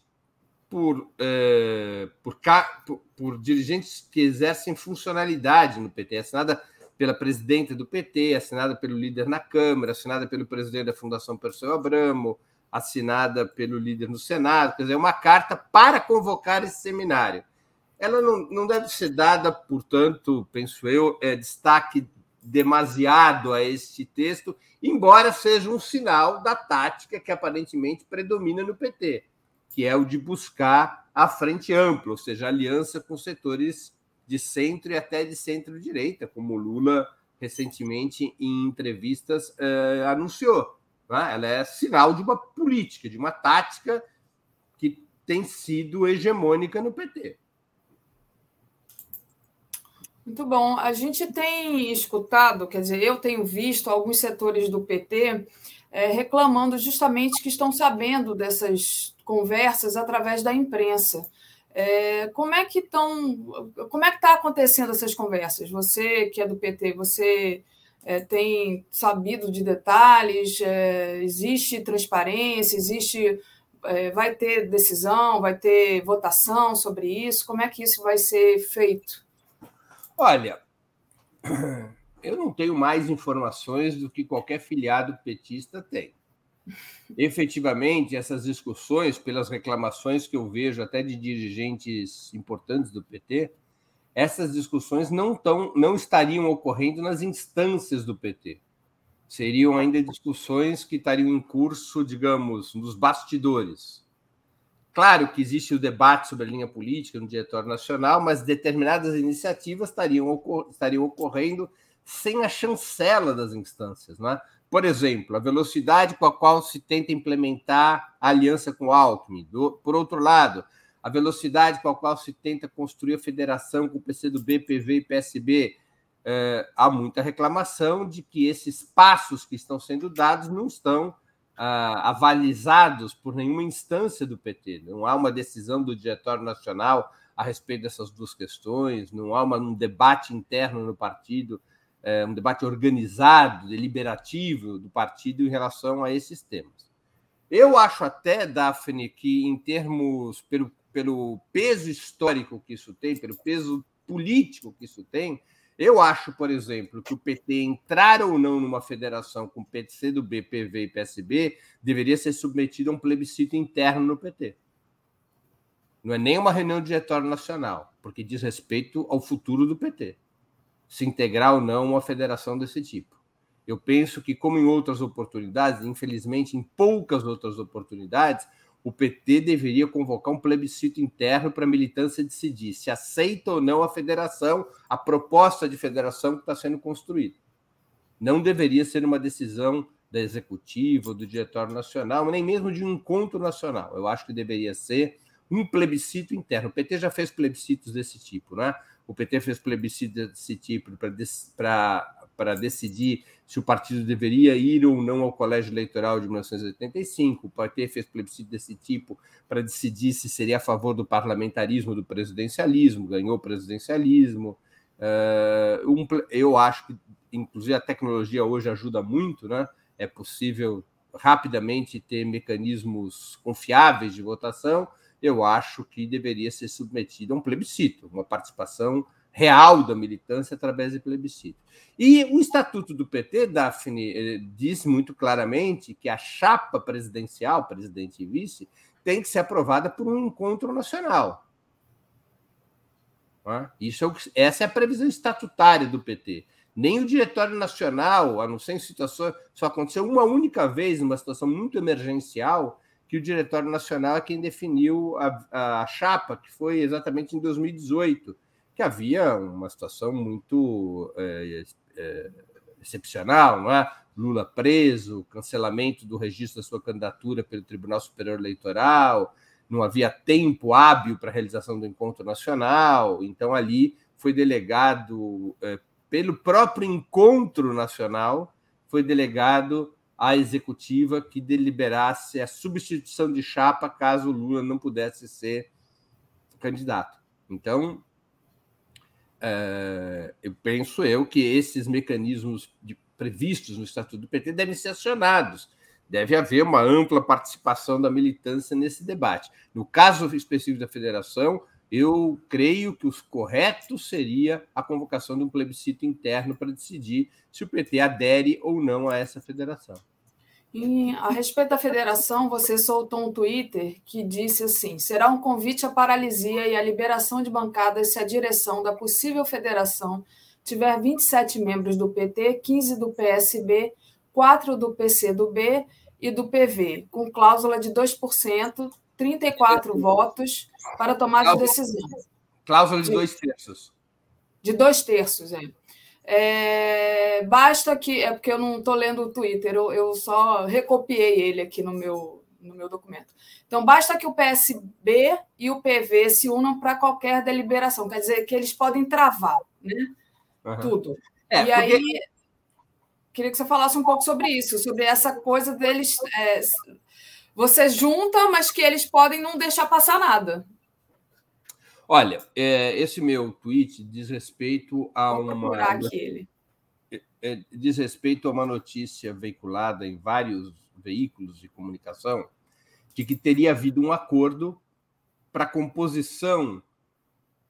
por, é, por, por, por, dirigentes que exercem funcionalidade no PT, é assinada pela presidenta do PT, é assinada pelo líder na Câmara, assinada pelo presidente da Fundação Perseu Abramo, assinada pelo líder no Senado, quer dizer, é uma carta para convocar esse seminário. Ela não, não deve ser dada, portanto, penso eu, é, destaque demasiado a este texto, embora seja um sinal da tática que aparentemente predomina no PT, que é o de buscar a frente ampla, ou seja, aliança com setores de centro e até de centro-direita, como Lula recentemente em entrevistas eh, anunciou. Né? Ela é sinal de uma política, de uma tática que tem sido hegemônica no PT. Muito bom. A gente tem escutado, quer dizer, eu tenho visto alguns setores do PT é, reclamando justamente que estão sabendo dessas conversas através da imprensa. É, como é que estão, como é que está acontecendo essas conversas? Você que é do PT, você é, tem sabido de detalhes? É, existe transparência? Existe, é, vai ter decisão? Vai ter votação sobre isso? Como é que isso vai ser feito? Olha, eu não tenho mais informações do que qualquer filiado petista tem. Efetivamente, essas discussões, pelas reclamações que eu vejo até de dirigentes importantes do PT, essas discussões não, tão, não estariam ocorrendo nas instâncias do PT. Seriam ainda discussões que estariam em curso, digamos, nos bastidores. Claro que existe o debate sobre a linha política no Diretório Nacional, mas determinadas iniciativas estariam, estariam ocorrendo sem a chancela das instâncias. Né? Por exemplo, a velocidade com a qual se tenta implementar a aliança com o Alckmin. Do, por outro lado, a velocidade com a qual se tenta construir a federação com o PCdoB, PV e PSB. É, há muita reclamação de que esses passos que estão sendo dados não estão ah, avalizados por nenhuma instância do PT. Não há uma decisão do Diretório Nacional a respeito dessas duas questões, não há uma, um debate interno no partido, é, um debate organizado, deliberativo do partido em relação a esses temas. Eu acho até, Daphne, que em termos, pelo, pelo peso histórico que isso tem, pelo peso político que isso tem, eu acho, por exemplo, que o PT entrar ou não numa federação com PTC do B, PV e PSB deveria ser submetido a um plebiscito interno no PT. Não é nem uma reunião de diretório nacional, porque diz respeito ao futuro do PT. Se integrar ou não uma federação desse tipo. Eu penso que, como em outras oportunidades, infelizmente em poucas outras oportunidades, o PT deveria convocar um plebiscito interno para a militância decidir se aceita ou não a federação, a proposta de federação que está sendo construída. Não deveria ser uma decisão da executiva, do diretório nacional, nem mesmo de um encontro nacional. Eu acho que deveria ser um plebiscito interno. O PT já fez plebiscitos desse tipo, né? O PT fez plebiscito desse tipo para decidir se o partido deveria ir ou não ao colégio eleitoral de 1985. O PT fez plebiscito desse tipo para decidir se seria a favor do parlamentarismo, do presidencialismo, ganhou o presidencialismo. Eh, eu acho que, inclusive, a tecnologia hoje ajuda muito, né? É possível rapidamente ter mecanismos confiáveis de votação. Eu acho que deveria ser submetido a um plebiscito, uma participação real da militância através de plebiscito. E o estatuto do PT, Daphne, diz muito claramente que a chapa presidencial, presidente e vice, tem que ser aprovada por um encontro nacional. Isso é o que, essa é a previsão estatutária do PT. Nem o Diretório Nacional, a não ser em situação. Só aconteceu uma única vez, numa situação muito emergencial, que o Diretório Nacional é quem definiu a, a chapa, que foi exatamente em 2018 que havia uma situação muito é, é, excepcional, não é? Lula preso, cancelamento do registro da sua candidatura pelo Tribunal Superior Eleitoral, não havia tempo hábil para a realização do encontro nacional, então ali foi delegado é, pelo próprio encontro nacional, foi delegado à executiva que deliberasse a substituição de chapa caso Lula não pudesse ser candidato. Então, é, eu penso eu que esses mecanismos de, previstos no Estatuto do PT devem ser acionados. Deve haver uma ampla participação da militância nesse debate. No caso específico da federação, eu creio que o correto seria a convocação de um plebiscito interno para decidir se o PT adere ou não a essa federação. E a respeito da federação, você soltou um Twitter que disse assim: será um convite à paralisia e à liberação de bancadas se a direção da possível federação tiver 27 membros do PT, 15 do PSB, 4 do PCdoB e do PV, com cláusula de 2%, 34 votos para tomar de decisão. Cláusula de dois terços. De dois terços, é. É, basta que. É porque eu não estou lendo o Twitter, eu, eu, só recopiei ele aqui no meu, no meu documento. Então, basta que o PSB e o PV se unam para qualquer deliberação, quer dizer que eles podem travar né? Uhum. tudo. É, e porque... aí, queria que você falasse um pouco sobre isso, sobre essa coisa deles. É, você junta, mas que eles podem não deixar passar nada. Olha, é, esse meu tweet diz respeito a Vou uma. Aqui é, é, diz respeito a uma notícia veiculada em vários veículos de comunicação de que teria havido um acordo para a composição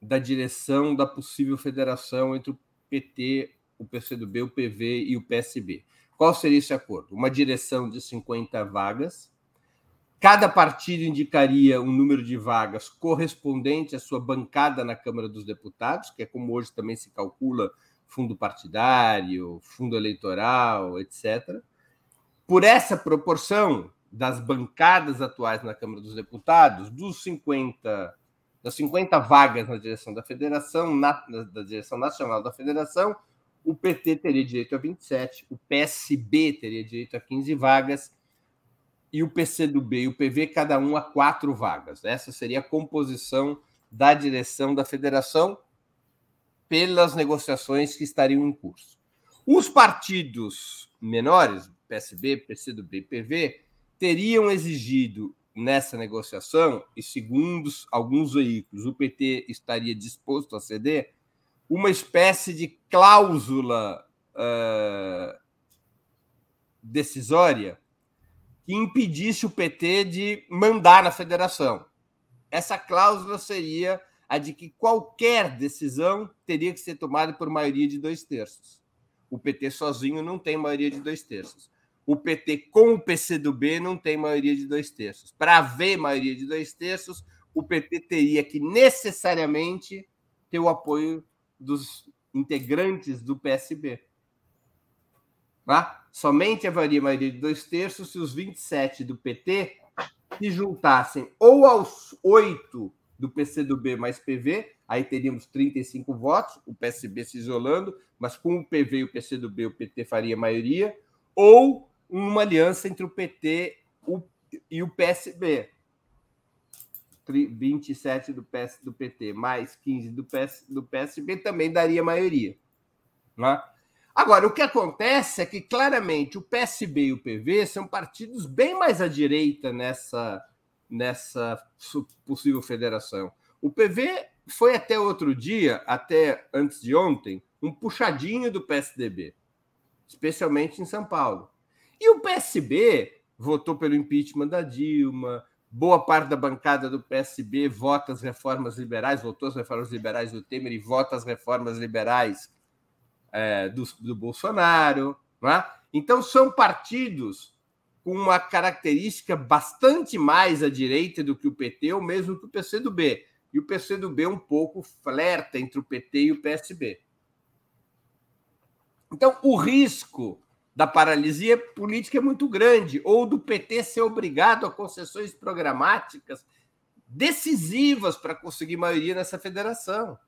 da direção da possível federação entre o PT, o PCdoB, o PV e o PSB. Qual seria esse acordo? Uma direção de 50 vagas Cada partido indicaria um número de vagas correspondente à sua bancada na Câmara dos Deputados, que é como hoje também se calcula fundo partidário, fundo eleitoral, etc. Por essa proporção das bancadas atuais na Câmara dos Deputados, dos 50 das 50 vagas na direção da federação, na, da direção nacional da federação, o PT teria direito a 27, o PSB teria direito a 15 vagas e o PCdoB e o PV, cada um a quatro vagas. Essa seria a composição da direção da federação pelas negociações que estariam em curso. Os partidos menores, PSB, PCdoB e PV, teriam exigido nessa negociação, e segundo alguns veículos, o PT estaria disposto a ceder, uma espécie de cláusula uh, decisória que impedisse o PT de mandar na federação. essa cláusula seria a de que qualquer decisão teria que ser tomada por maioria de dois terços. O PT sozinho não tem maioria de dois terços. O PT com o PCdoB não tem maioria de dois terços. Para haver maioria de dois terços, o PT teria que necessariamente ter o apoio dos integrantes do PSB. Tá? Somente haveria maioria de dois terços se os 27 do PT se juntassem ou aos oito do PCdoB mais PV, aí teríamos 35 votos, o PSB se isolando, mas com o PV e o PCdoB, o PT faria maioria, ou uma aliança entre o PT e o PSB. 27 do, PS, do PT mais 15 do, PS, do PSB também daria maioria. Né? Agora, o que acontece é que claramente o PSB e o PV são partidos bem mais à direita nessa, nessa possível federação. O PV foi até outro dia, até antes de ontem, um puxadinho do PSDB, especialmente em São Paulo. E o PSB votou pelo impeachment da Dilma, boa parte da bancada do PSB vota as reformas liberais, votou as reformas liberais do Temer e vota as reformas liberais é, do, do Bolsonaro. É? Então, são partidos com uma característica bastante mais à direita do que o PT ou mesmo que o PCdoB. E o PCdoB um pouco flerta entre o PT e o PSB. Então, o risco da paralisia política é muito grande, ou do PT ser obrigado a concessões programáticas decisivas para conseguir maioria nessa federação.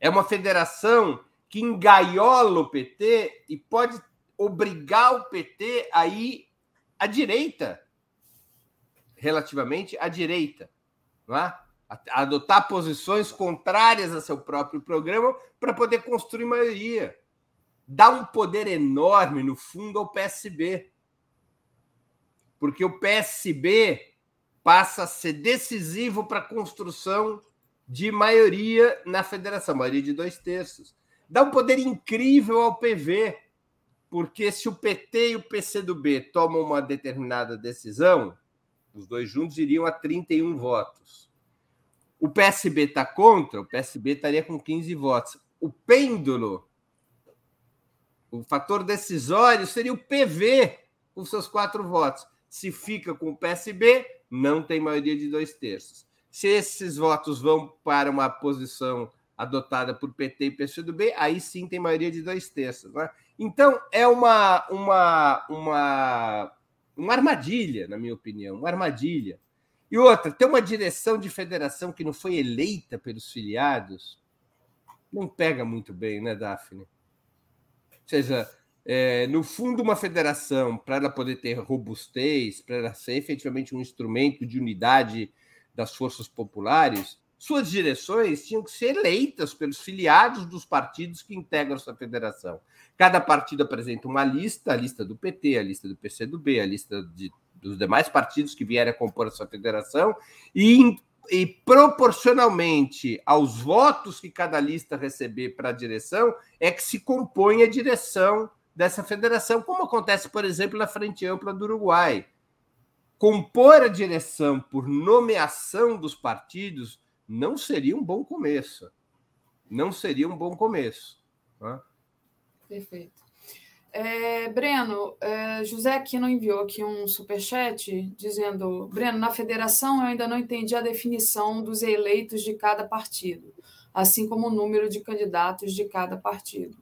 É uma federação que engaiola o PT e pode obrigar o PT a ir à direita, relativamente à direita, não é? a adotar posições contrárias a seu próprio programa para poder construir maioria. Dá um poder enorme, no fundo, ao PSB. Porque o PSB passa a ser decisivo para a construção de maioria na federação, maioria de dois terços. Dá um poder incrível ao PV, porque se o PT e o PCdoB tomam uma determinada decisão, os dois juntos iriam a 31 votos. O PSB está contra, o PSB estaria com 15 votos. O pêndulo, o fator decisório seria o PV com seus quatro votos. Se fica com o PSB, não tem maioria de dois terços. Se esses votos vão para uma posição adotada por PT e PCdoB, aí sim tem maioria de dois terços. Né? Então, é uma, uma, uma, uma armadilha, na minha opinião, uma armadilha. E outra, ter uma direção de federação que não foi eleita pelos filiados, não pega muito bem, né, Daphne? Ou seja, é, no fundo, uma federação, para ela poder ter robustez, para ela ser efetivamente um instrumento de unidade das forças populares, suas direções tinham que ser eleitas pelos filiados dos partidos que integram essa federação. Cada partido apresenta uma lista, a lista do PT, a lista do PCdoB, a lista de, dos demais partidos que vierem a compor essa federação, e, e proporcionalmente aos votos que cada lista receber para a direção, é que se compõe a direção dessa federação, como acontece, por exemplo, na Frente Ampla do Uruguai. Compor a direção por nomeação dos partidos não seria um bom começo. Não seria um bom começo. Né? Perfeito. É, Breno, é, José Aquino enviou aqui um superchat dizendo: Breno, na federação eu ainda não entendi a definição dos eleitos de cada partido, assim como o número de candidatos de cada partido.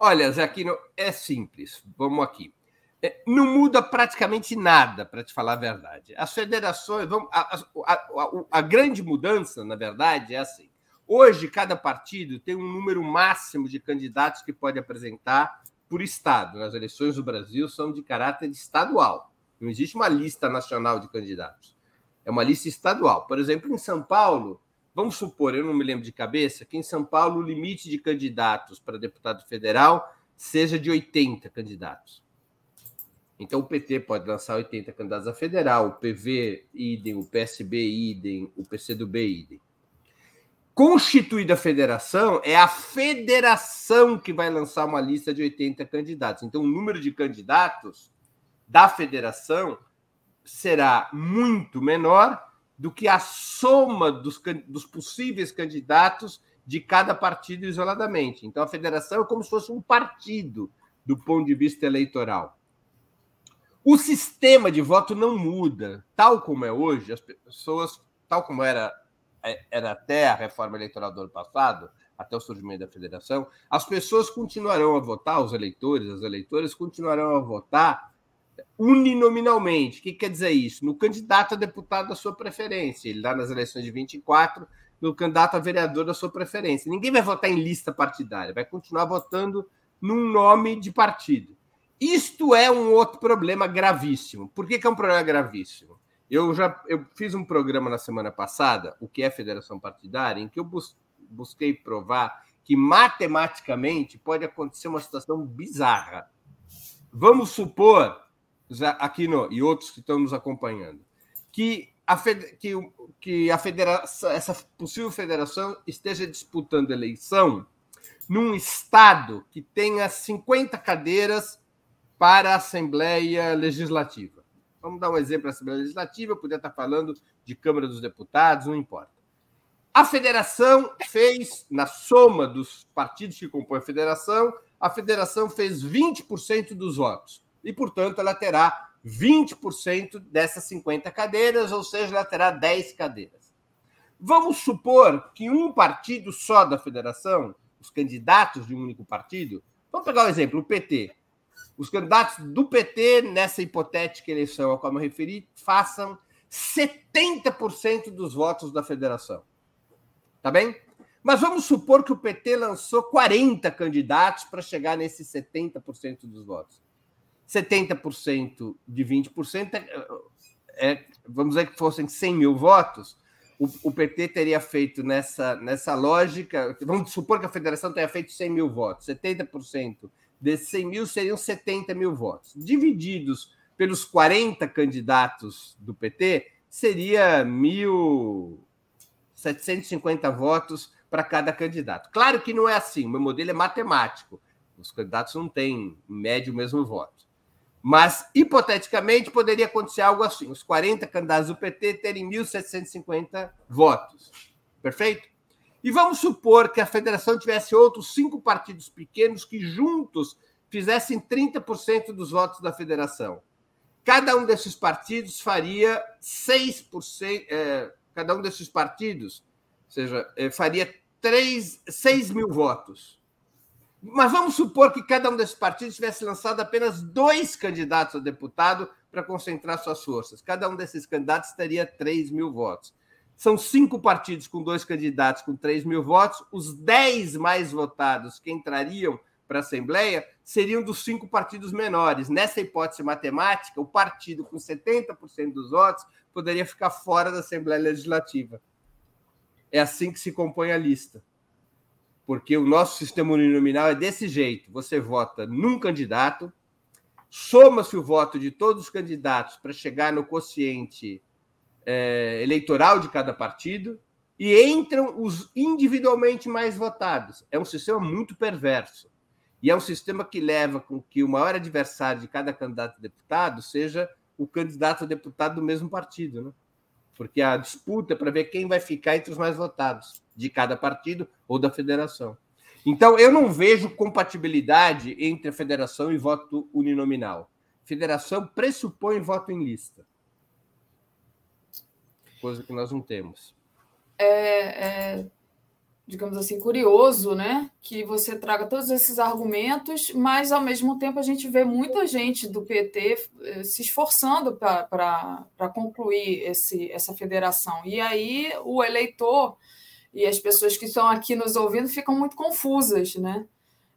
Olha, Zé Aquino, é simples. Vamos aqui. É, não muda praticamente nada, para te falar a verdade. As federações. A, a, a, a, grande mudança, na verdade, é assim. Hoje, cada partido tem um número máximo de candidatos que pode apresentar por Estado. As eleições do Brasil são de caráter estadual. Não existe uma lista nacional de candidatos. É uma lista estadual. Por exemplo, em São Paulo, vamos supor, eu não me lembro de cabeça, que em São Paulo o limite de candidatos para deputado federal seja de 80 candidatos. Então, o PT pode lançar 80 candidatos a federal, o PV, idem, o PSB, idem, o PCdoB, idem. Constituída a federação, é a federação que vai lançar uma lista de 80 candidatos. Então, o número de candidatos da federação será muito menor do que a soma dos, dos possíveis candidatos de cada partido isoladamente. Então, a federação é como se fosse um partido do ponto de vista eleitoral. O sistema de voto não muda, tal como é hoje, as pessoas, tal como era, é, era até a reforma eleitoral do ano passado, até o surgimento da federação, as pessoas continuarão a votar, os eleitores, as eleitoras continuarão a votar uninominalmente. O que quer dizer isso? No candidato a deputado da sua preferência. Ele dá nas eleições de 24, no candidato a vereador da sua preferência. Ninguém vai votar em lista partidária, vai continuar votando num nome de partido. Isto é um outro problema gravíssimo. Por que, que é um problema gravíssimo? Eu já eu fiz um programa na semana passada, o que é federação partidária, em que eu bus, busquei provar que matematicamente pode acontecer uma situação bizarra. Vamos supor, aqui no, e outros que estão nos acompanhando, que a, que, que a federação, essa possível federação esteja disputando eleição num estado que tenha 50 cadeiras para a Assembleia Legislativa. Vamos dar um exemplo da Assembleia Legislativa, eu poderia estar falando de Câmara dos Deputados, não importa. A federação fez, na soma dos partidos que compõem a federação, a federação fez 20% dos votos. E, portanto, ela terá 20% dessas 50 cadeiras, ou seja, ela terá 10 cadeiras. Vamos supor que um partido só da federação, os candidatos de um único partido, vamos pegar o um exemplo, o PT. Os candidatos do PT, nessa hipotética eleição a qual me referi, façam 70% dos votos da federação. Tá bem? Mas vamos supor que o PT lançou 40 candidatos para chegar nesses 70% dos votos. 70% de 20% é, é, vamos dizer que fossem 100 mil votos, o, o, PT teria feito nessa, nessa lógica, vamos supor que a federação tenha feito 100 mil votos, 70% desses 100 mil seriam 70 mil votos. Divididos pelos 40 candidatos do PT, seria 1.750 votos para cada candidato. Claro que não é assim, o meu modelo é matemático. Os candidatos não têm, em média, o mesmo voto. Mas, hipoteticamente, poderia acontecer algo assim: os 40 candidatos do PT terem 1.750 votos. Perfeito? E vamos supor que a federação tivesse outros cinco partidos pequenos que juntos fizessem 30% dos votos da federação. Cada um desses partidos faria 6%, é, cada um desses partidos, ou seja, é, faria 3, 6 mil votos. Mas vamos supor que cada um desses partidos tivesse lançado apenas dois candidatos a deputado para concentrar suas forças. Cada um desses candidatos teria 3 mil votos. São cinco partidos com dois candidatos com 3 mil votos. Os 10 mais votados que entrariam para a Assembleia seriam dos cinco partidos menores. Nessa hipótese matemática, o partido com 70% dos votos poderia ficar fora da Assembleia Legislativa. É assim que se compõe a lista porque o nosso sistema uninominal é desse jeito: você vota num candidato, soma-se o voto de todos os candidatos para chegar no quociente é, eleitoral de cada partido e entram os individualmente mais votados. É um sistema muito perverso. E é um sistema que leva com que o maior adversário de cada candidato a deputado seja o candidato a deputado do mesmo partido, né? Porque a disputa é para ver quem vai ficar entre os mais votados de cada partido ou da federação. Então, eu não vejo compatibilidade entre a federação e voto uninominal. Federação pressupõe voto em lista, coisa que nós não temos. É, é, digamos assim, curioso, né? Que você traga todos esses argumentos, mas ao mesmo tempo a gente vê muita gente do PT eh, se esforçando para concluir esse, essa federação. E aí o eleitor e as pessoas que estão aqui nos ouvindo ficam muito confusas, né?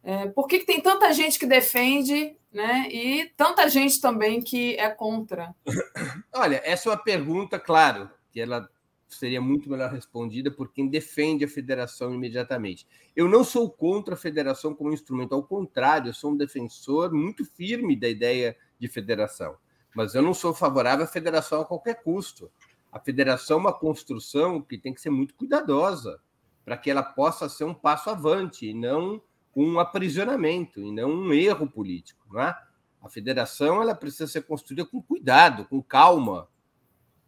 É, por que, que, tem tanta gente que defende né, e tanta gente também que é contra? Olha, essa é uma pergunta, claro, que ela seria muito melhor respondida por quem defende a federação imediatamente. Eu não sou contra a federação como instrumento, ao contrário, eu sou um defensor muito firme da ideia de federação, mas eu não sou favorável à federação a qualquer custo. A federação é uma construção que tem que ser muito cuidadosa para que ela possa ser um passo avante e não um aprisionamento e não um erro político. Não é? A federação ela precisa ser construída com cuidado, com calma.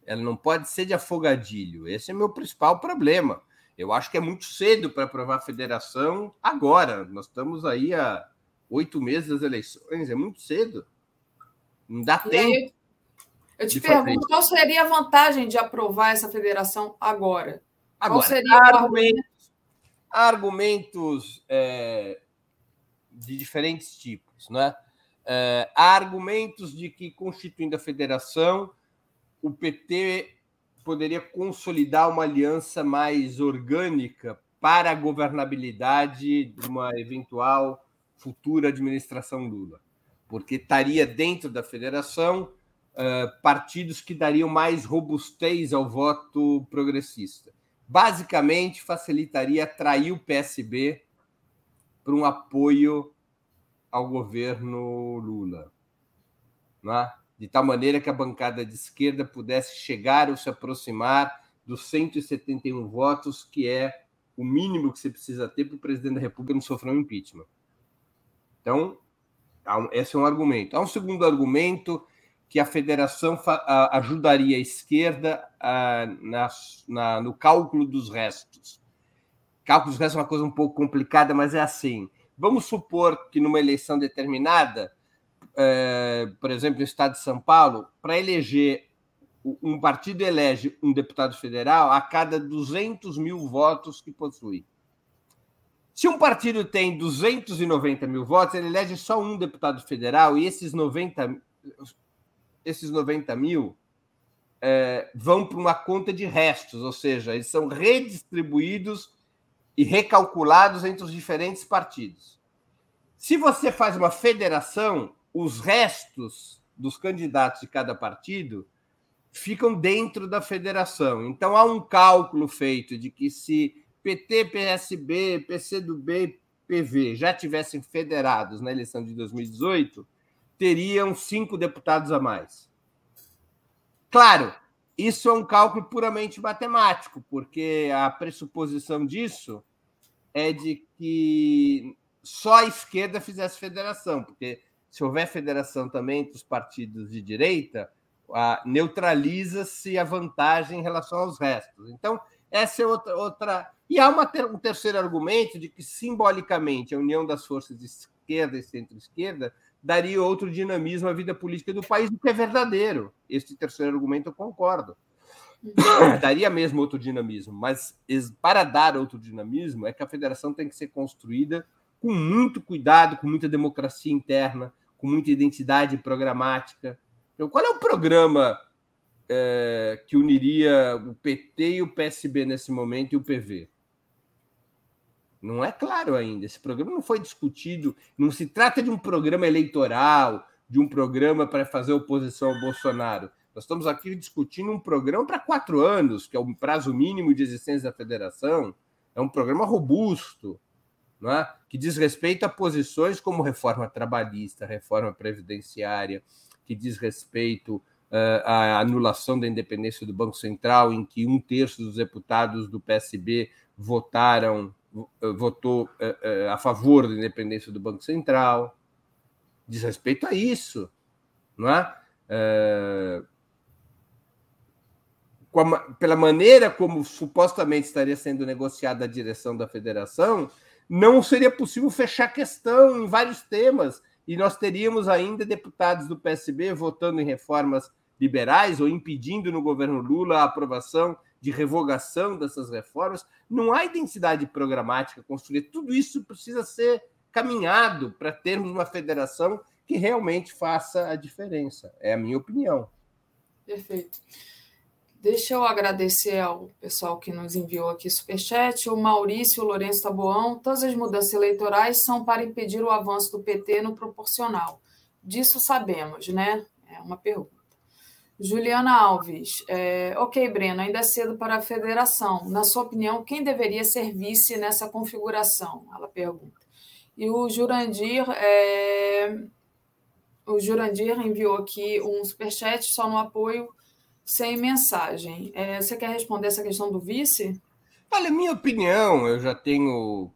Ela não pode ser de afogadilho. Esse é meu principal problema. Eu acho que é muito cedo para aprovar a federação agora. Nós estamos aí há oito meses das eleições, é muito cedo. Não dá e tempo. Aí, eu te pergunto, qual seria a vantagem de aprovar essa federação agora? Agora, qual seria argumentos, argumentos é, de diferentes tipos, né? É, há argumentos de que, constituindo a federação, o PT poderia consolidar uma aliança mais orgânica para a governabilidade de uma eventual futura administração Lula, porque estaria dentro da federação uh, partidos que dariam mais robustez ao voto progressista. Basicamente, facilitaria atrair o PSB para um apoio ao governo Lula. Né? De tal maneira que a bancada de esquerda pudesse chegar ou se aproximar dos 171 votos, que é o mínimo que você precisa ter para o presidente da República não sofrer um impeachment. Então, esse é um argumento. Há um segundo argumento que a federação ajudaria a esquerda na, na, no cálculo dos restos. Cálculo dos restos é uma coisa um pouco complicada, mas é assim. Vamos supor que numa eleição determinada, é, por exemplo, no estado de São Paulo, para eleger um partido elege um deputado federal a cada 200 mil votos que possui. Se um partido tem 290 mil votos, ele elege só um deputado federal e esses 90, esses 90 mil é, vão para uma conta de restos, ou seja, eles são redistribuídos e recalculados entre os diferentes partidos. Se você faz uma federação, os restos dos candidatos de cada partido ficam dentro da federação. Então há um cálculo feito de que se PT, PSB, PCdoB PV já tivessem federados na eleição de 2018, teriam cinco deputados a mais. Claro, isso é um cálculo puramente matemático, porque a pressuposição disso é de que só a esquerda fizesse federação, porque se houver federação também entre os partidos de direita, neutraliza-se a vantagem em relação aos restos. Então, essa é outra. outra... E há uma, um terceiro argumento de que, simbolicamente, a união das forças de esquerda e centro-esquerda daria outro dinamismo à vida política do país, o que é verdadeiro. Esse terceiro argumento eu concordo. daria mesmo outro dinamismo, mas para dar outro dinamismo é que a federação tem que ser construída com muito cuidado, com muita democracia interna, com muita identidade programática. Então, qual é o programa é, que uniria o PT e o PSB nesse momento e o PV? Não é claro ainda. Esse programa não foi discutido. Não se trata de um programa eleitoral, de um programa para fazer oposição ao Bolsonaro. Nós estamos aqui discutindo um programa para quatro anos, que é o prazo mínimo de existência da federação. É um programa robusto, é? que diz respeito a posições como reforma trabalhista, reforma previdenciária, que diz respeito uh, à anulação da independência do Banco Central, em que um terço dos deputados do PSB votaram eh, votou uh, a favor da independência do Banco Central. Diz respeito a isso, não é? Pela maneira como supostamente estaria sendo negociada a direção da federação, não seria possível fechar questão em vários temas e nós teríamos ainda deputados do PSB votando em reformas liberais ou impedindo no governo Lula a aprovação de revogação dessas reformas. Não há identidade programática construída. Tudo isso precisa ser caminhado para termos uma federação que realmente faça a diferença. É a minha opinião. Perfeito. Deixa eu agradecer ao pessoal que nos enviou aqui superchat, o Maurício o Lourenço Taboão. Todas as mudanças eleitorais são para impedir o avanço do PT no proporcional. Disso sabemos, né? É uma pergunta. Juliana Alves. É, ok, Breno, ainda é cedo para a federação. Na sua opinião, quem deveria ser vice nessa configuração? Ela pergunta. E o Jurandir. É, o Jurandir enviou aqui um superchat só no apoio sem mensagem. É, você quer responder essa questão do vice? Olha, minha opinião, eu já tenho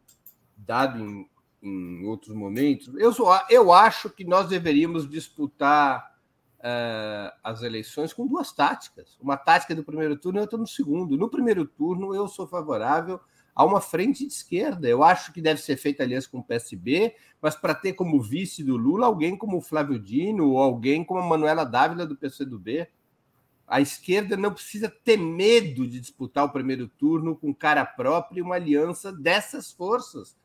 dado em, em outros momentos. Eu, sou, eu acho que nós deveríamos disputar uh, as eleições com duas táticas. Uma tática do primeiro turno e outra no segundo. No primeiro turno, eu sou favorável a uma frente de esquerda. Eu acho que deve ser feita aliança com o PSB, mas para ter como vice do Lula alguém como o Flávio Dino ou alguém como a Manuela Dávila do PCdoB. A esquerda não precisa ter medo de disputar o primeiro turno com cara própria e uma aliança dessas forças.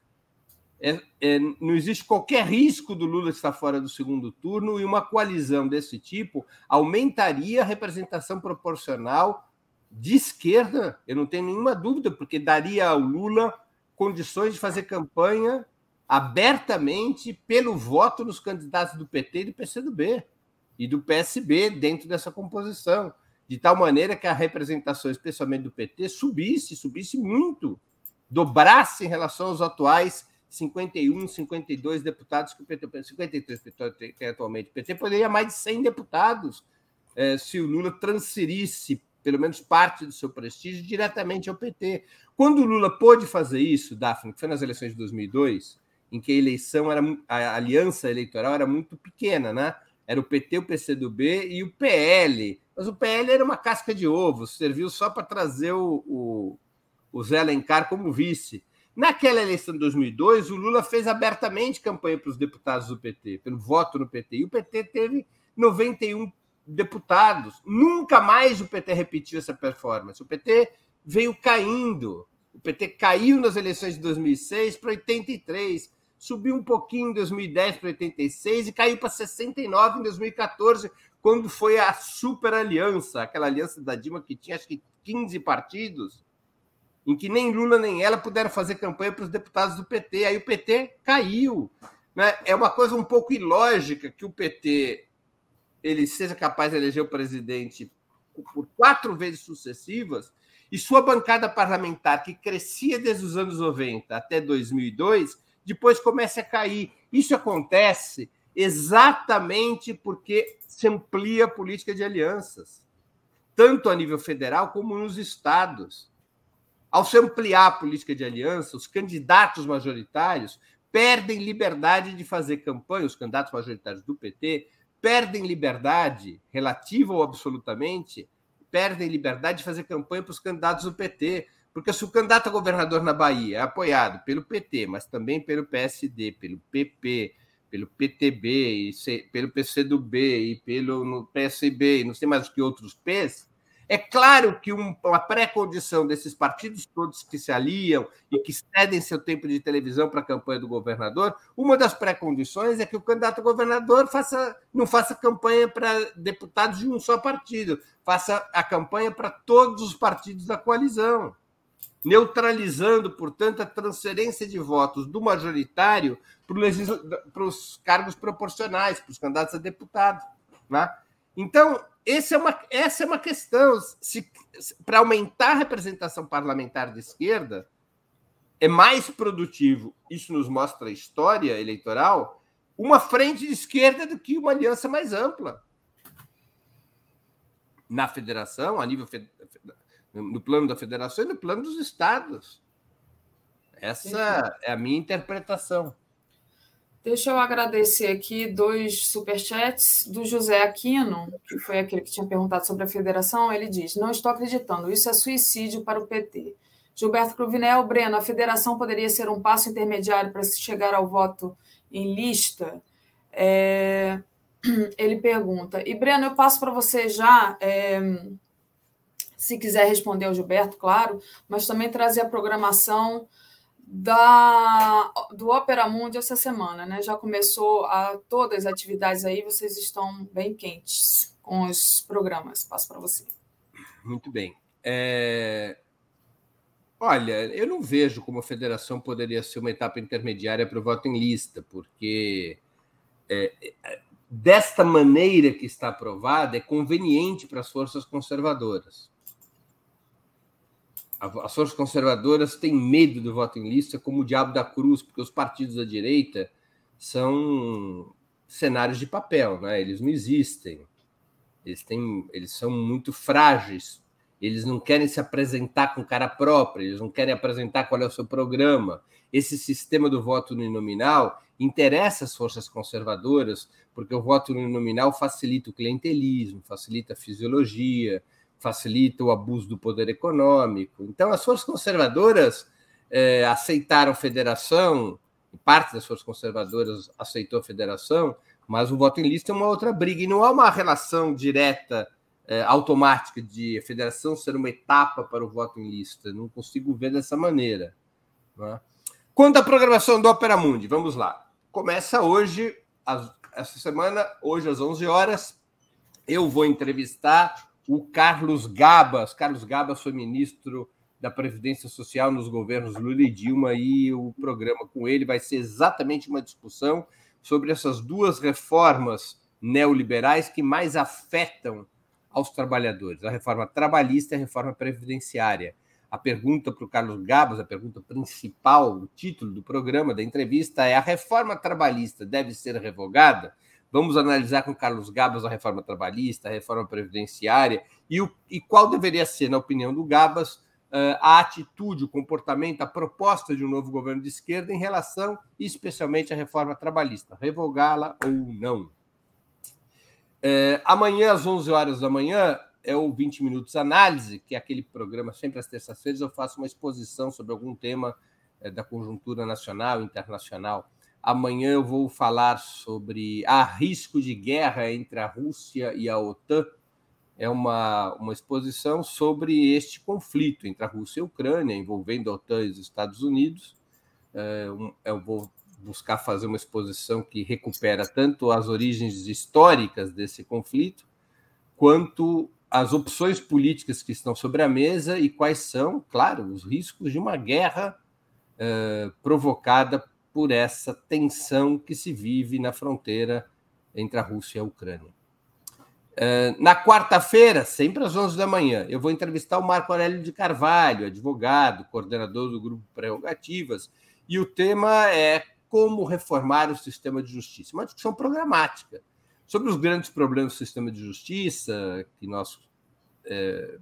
É, é, não existe qualquer risco do Lula estar fora do segundo turno e uma coalizão desse tipo aumentaria a representação proporcional de esquerda, eu não tenho nenhuma dúvida, porque daria ao Lula condições de fazer campanha abertamente pelo voto nos candidatos do PT e do PCdoB e do PSB dentro dessa composição, de tal maneira que a representação, especialmente do PT, subisse, subisse muito, dobrasse em relação aos atuais 51, 52 deputados que o PT, 53 que tem atualmente. O PT poderia mais de 100 deputados eh, se o Lula transferisse pelo menos parte do seu prestígio diretamente ao PT. Quando o Lula pôde fazer isso, Daphne, que foi nas eleições de 2002, em que a eleição era a aliança eleitoral era muito pequena, né? Era o PT, o PCdoB e o PL. Mas o PL era uma casca de ovo, serviu só para trazer o, o, o Zé Alencar como vice. Naquela eleição de 2002, o Lula fez abertamente campanha para os deputados do PT, pelo voto no PT, e o PT teve 91 deputados. Nunca mais o PT repetiu essa performance. O PT veio caindo. O PT caiu nas eleições de 2006 para 83, subiu um pouquinho em 2010 para 86 e caiu para 69 em 2014, quando foi a super aliança, aquela aliança da Dilma que tinha acho que 15 partidos em que nem Lula nem ela puderam fazer campanha para os deputados do PT. Aí o PT caiu. Né? É uma coisa um pouco ilógica que o PT ele seja capaz de eleger o presidente por quatro vezes sucessivas e sua bancada parlamentar, que crescia desde os anos 90 até 2002, depois comece a cair. Isso acontece exatamente porque se amplia a política de alianças, tanto a nível federal como nos estados. Ao se ampliar a política de aliança, os candidatos majoritários perdem liberdade de fazer campanha, os candidatos majoritários do PT perdem liberdade, relativa ou absolutamente, perdem liberdade de fazer campanha para os candidatos do PT. Porque se o candidato a governador na Bahia é apoiado pelo PT, mas também pelo PSD, pelo PP, pelo PTB, e pelo PCdoB e pelo PSB, e não sei mais o que outros P's, é claro que uma pré-condição desses partidos todos que se aliam e que cedem seu tempo de televisão para a campanha do governador, uma das pré-condições é que o candidato a governador faça, não faça campanha para deputados de um só partido, faça a campanha para todos os partidos da coalizão, neutralizando, portanto, a transferência de votos do majoritário para os cargos proporcionais, para os candidatos a deputado. Né? Então, essa é uma, essa é uma questão. Se, para aumentar a representação parlamentar de esquerda, é mais produtivo, isso nos mostra a história eleitoral, uma frente de esquerda do que uma aliança mais ampla. Na federação, a nível no plano da federação e no plano dos estados. Essa é a minha interpretação. Deixa eu agradecer aqui dois superchats do José Aquino, que foi aquele que tinha perguntado sobre a federação. Ele diz: Não estou acreditando, isso é suicídio para o PT. Gilberto Cruvinel, Breno, a federação poderia ser um passo intermediário para se chegar ao voto em lista? É... Ele pergunta. E, Breno, eu passo para você já, é... se quiser responder ao Gilberto, claro, mas também trazer a programação da, do Opera Mundi essa semana, né? Já começou a, todas as atividades aí, vocês estão bem quentes com os programas. Passo para você. Muito bem. É... Olha, eu não vejo como a federação poderia ser uma etapa intermediária para o voto em lista, porque é, é, desta maneira que está aprovada, é conveniente para as forças conservadoras as forças conservadoras têm medo do voto em lista como o diabo da cruz, porque os partidos da direita são cenários de papel, né? eles não existem, eles, têm, eles são muito frágeis, eles não querem se apresentar com cara própria, eles não querem apresentar qual é o seu programa. Esse sistema do voto uninominal interessa as forças conservadoras, porque o voto nominal facilita o clientelismo, facilita a fisiologia, facilita o abuso do poder econômico. Então, as forças conservadoras é, aceitaram federação, parte das forças conservadoras aceitou a federação, mas o voto em lista é uma outra briga, e não há uma relação direta, é, automática, de a federação ser uma etapa para o voto em lista. Não consigo ver dessa maneira. Né? Quanto à programação do Opera Mundi, vamos lá. Começa hoje, essa semana, hoje às 11 horas, eu vou entrevistar o Carlos Gabas. Carlos Gabas foi ministro da Previdência Social nos governos Lula e Dilma, e o programa com ele vai ser exatamente uma discussão sobre essas duas reformas neoliberais que mais afetam aos trabalhadores, a reforma trabalhista e a reforma previdenciária. A pergunta para o Carlos Gabas, a pergunta principal, o título do programa, da entrevista, é: a reforma trabalhista deve ser revogada? Vamos analisar com Carlos Gabas a reforma trabalhista, a reforma previdenciária e, o, e qual deveria ser, na opinião do Gabas, a atitude, o comportamento, a proposta de um novo governo de esquerda em relação, especialmente, à reforma trabalhista, revogá-la ou não. É, amanhã, às 11 horas da manhã, é o 20 Minutos Análise, que é aquele programa, sempre às terças-feiras, eu faço uma exposição sobre algum tema é, da conjuntura nacional, internacional. Amanhã eu vou falar sobre há risco de guerra entre a Rússia e a OTAN é uma, uma exposição sobre este conflito entre a Rússia e a Ucrânia, envolvendo a OTAN e os Estados Unidos. É, eu vou buscar fazer uma exposição que recupera tanto as origens históricas desse conflito, quanto as opções políticas que estão sobre a mesa e quais são, claro, os riscos de uma guerra é, provocada por essa tensão que se vive na fronteira entre a Rússia e a Ucrânia. Uh, na quarta-feira, sempre às 11 da manhã, eu vou entrevistar o Marco Aurélio de Carvalho, advogado, coordenador do Grupo Prerrogativas, e o tema é como reformar o sistema de justiça. Uma discussão programática sobre os grandes problemas do sistema de justiça, que nós é,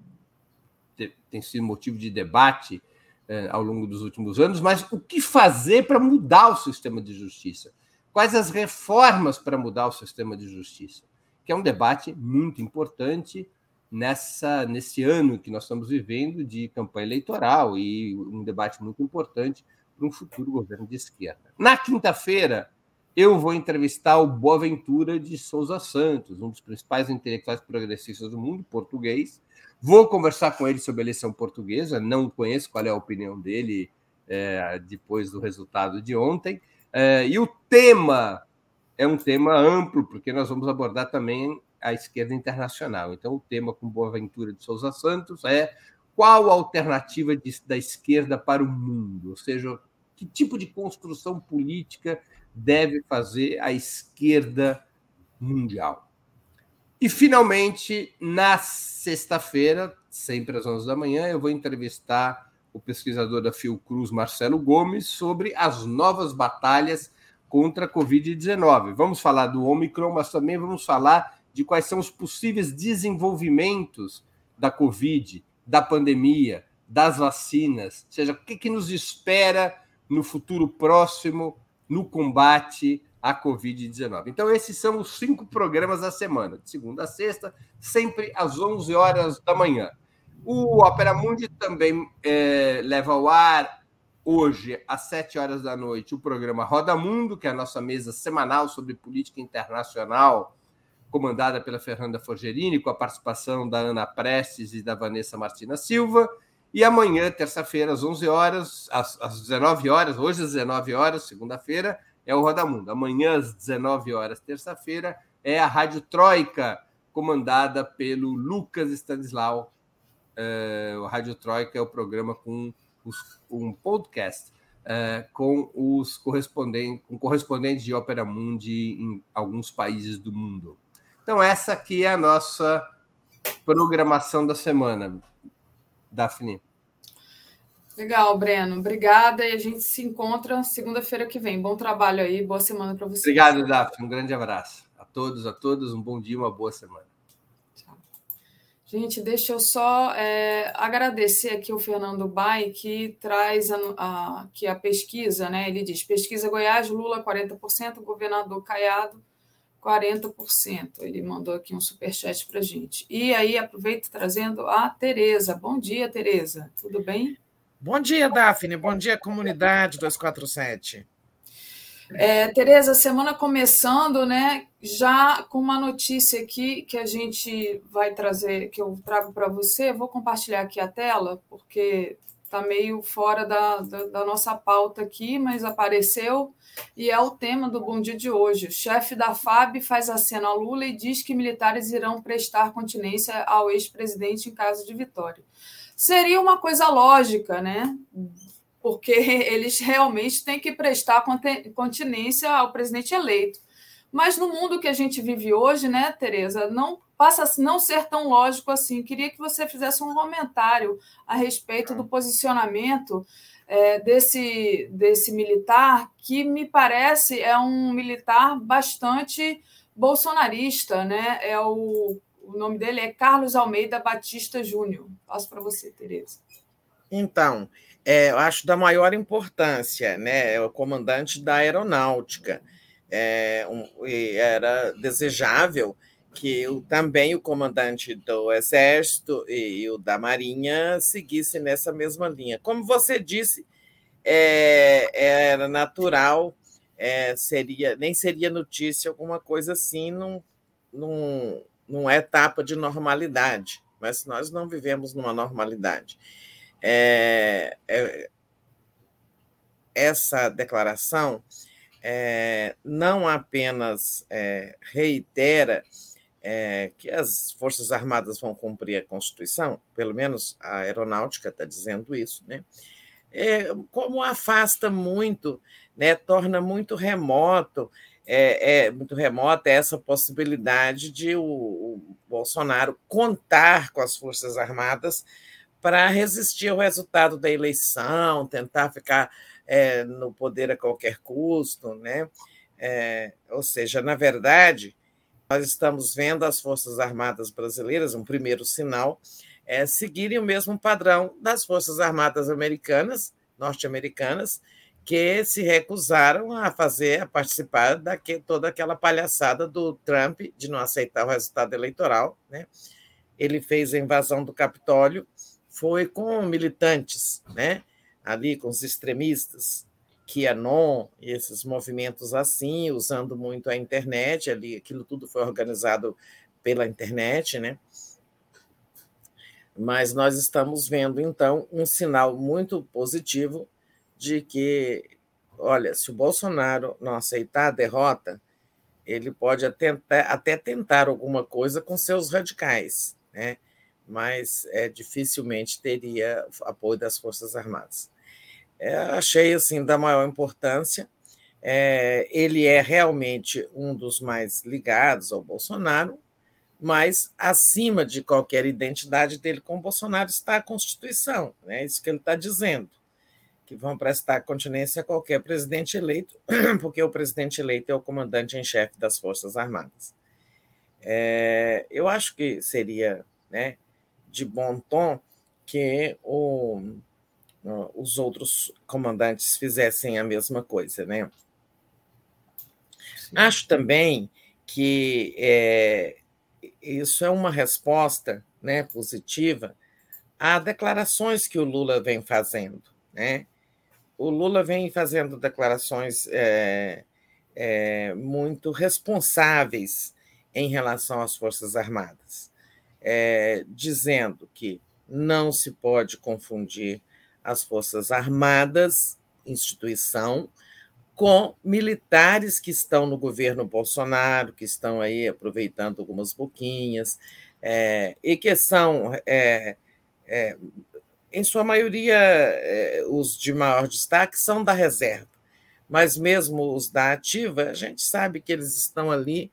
tem sido motivo de debate é, ao longo dos últimos anos, mas o que fazer para mudar o sistema de justiça? Quais as reformas para mudar o sistema de justiça? que é um debate muito importante nessa nesse ano que nós estamos vivendo de campanha eleitoral e um debate muito importante para um futuro governo de esquerda. Na quinta-feira, eu vou entrevistar o Boaventura de Souza Santos, um dos principais intelectuais progressistas do mundo, português. Vou conversar com ele sobre a eleição portuguesa, não conheço qual é a opinião dele é, depois do resultado de ontem. É, e o tema é um tema amplo, porque nós vamos abordar também a esquerda internacional. Então, o tema com Boaventura de Souza Santos é qual a alternativa de, da esquerda para o mundo? Ou seja, que tipo de construção política deve fazer a esquerda mundial? E, finalmente, na sexta-feira, sempre às 11 da manhã, eu vou entrevistar o pesquisador da Fiocruz, Marcelo Gomes, sobre as novas batalhas contra a Covid-19. Vamos falar do Omicron, mas também vamos falar de quais são os possíveis desenvolvimentos da Covid, da pandemia, das vacinas, ou seja, o que, que nos espera no futuro próximo no combate à Covid-19. Então, esses são os cinco programas da semana, de segunda a sexta, sempre às 11 horas da manhã. O Opera Mundi também é, leva ao ar hoje, às sete horas da noite, o programa Roda Mundo, que é a nossa mesa semanal sobre política internacional, comandada pela Fernanda Forgerini, com a participação da Ana Prestes e da Vanessa Martina Silva. E amanhã, terça-feira, às 11 horas, às, às 19 horas, hoje às 19 horas, segunda-feira, é o Roda Mundo. Amanhã, às 19 horas, terça-feira, é a Rádio Troika, comandada pelo Lucas Stanislau. É, o Rádio Troika é o programa com os, um podcast uh, com os correspondentes, com correspondentes de Opera Mundi em alguns países do mundo. Então, essa aqui é a nossa programação da semana. Daphne. Legal, Breno. Obrigada. E a gente se encontra segunda-feira que vem. Bom trabalho aí, boa semana para você. Obrigado, Daphne. Um grande abraço a todos, a todos. Um bom dia, uma boa semana. Gente, deixa eu só é, agradecer aqui o Fernando Bai, que traz a, a, que a pesquisa, né? Ele diz: pesquisa Goiás, Lula 40%, governador Caiado 40%. Ele mandou aqui um superchat para gente. E aí, aproveito trazendo a Tereza. Bom dia, Tereza. Tudo bem? Bom dia, Daphne. Bom dia, comunidade 247. É, Tereza, semana começando, né? Já com uma notícia aqui que a gente vai trazer, que eu trago para você, vou compartilhar aqui a tela, porque está meio fora da, da, da, nossa pauta aqui, mas apareceu e é o tema do Bom Dia de hoje. O chefe da FAB faz aceno a Lula e diz que militares irão prestar continência ao ex-presidente em caso de vitória. Seria uma coisa lógica, né? porque eles realmente têm que prestar continência ao presidente eleito. Mas no mundo que a gente vive hoje, né, Tereza, não passa a não ser tão lógico assim. Queria que você fizesse um comentário a respeito do posicionamento é, desse, desse militar, que me parece é um militar bastante bolsonarista, né? É o, o nome dele é Carlos Almeida Batista Júnior. Passo para você, Tereza. Então, é, eu acho da maior importância, né? É o comandante da aeronáutica. É, um, era desejável que também o comandante do Exército e, e, o da Marinha seguissem nessa mesma linha. Como você disse, é, era natural, é, seria nem seria notícia alguma coisa assim num, num, numa etapa de normalidade, mas nós não vivemos numa normalidade é, é, essa declaração é, não apenas é, reitera é, que as Forças Armadas vão cumprir a Constituição, pelo menos a aeronáutica está dizendo isso, né? É, como afasta muito, né, torna muito remoto, é, é, muito remota essa possibilidade de o, o Bolsonaro contar com as Forças Armadas para resistir ao resultado da eleição, tentar ficar é, no poder a qualquer custo, né? É, ou seja, na verdade, nós estamos vendo as Forças Armadas brasileiras, um primeiro sinal, é, seguirem o mesmo padrão das Forças Armadas americanas, norte-americanas, que se recusaram a fazer, a participar da toda aquela palhaçada do Trump de não aceitar o resultado eleitoral. Né? Ele fez a invasão do Capitólio foi com militantes, né? ali com os extremistas, QAnon, esses movimentos assim, usando muito a internet, ali aquilo tudo foi organizado pela internet, né? Mas nós estamos vendo então um sinal muito positivo de que, olha, se o Bolsonaro não aceitar a derrota, ele pode até, até tentar alguma coisa com seus radicais, né? mas é, dificilmente teria apoio das Forças Armadas. É, achei assim da maior importância. É, ele é realmente um dos mais ligados ao Bolsonaro, mas acima de qualquer identidade dele com o Bolsonaro está a Constituição, é né? isso que ele está dizendo, que vão prestar continência a qualquer presidente eleito, porque o presidente eleito é o comandante em chefe das Forças Armadas. É, eu acho que seria né, de bom tom que o, os outros comandantes fizessem a mesma coisa, né? Sim. Acho também que é, isso é uma resposta né, positiva a declarações que o Lula vem fazendo. Né? O Lula vem fazendo declarações é, é, muito responsáveis em relação às Forças Armadas é, dizendo que não se pode confundir as Forças Armadas, instituição, com militares que estão no governo Bolsonaro, que estão aí aproveitando algumas boquinhas, é, e que são, é, é, em sua maioria, é, os de maior destaque são da reserva. Mas mesmo os da ativa, a gente sabe que eles estão ali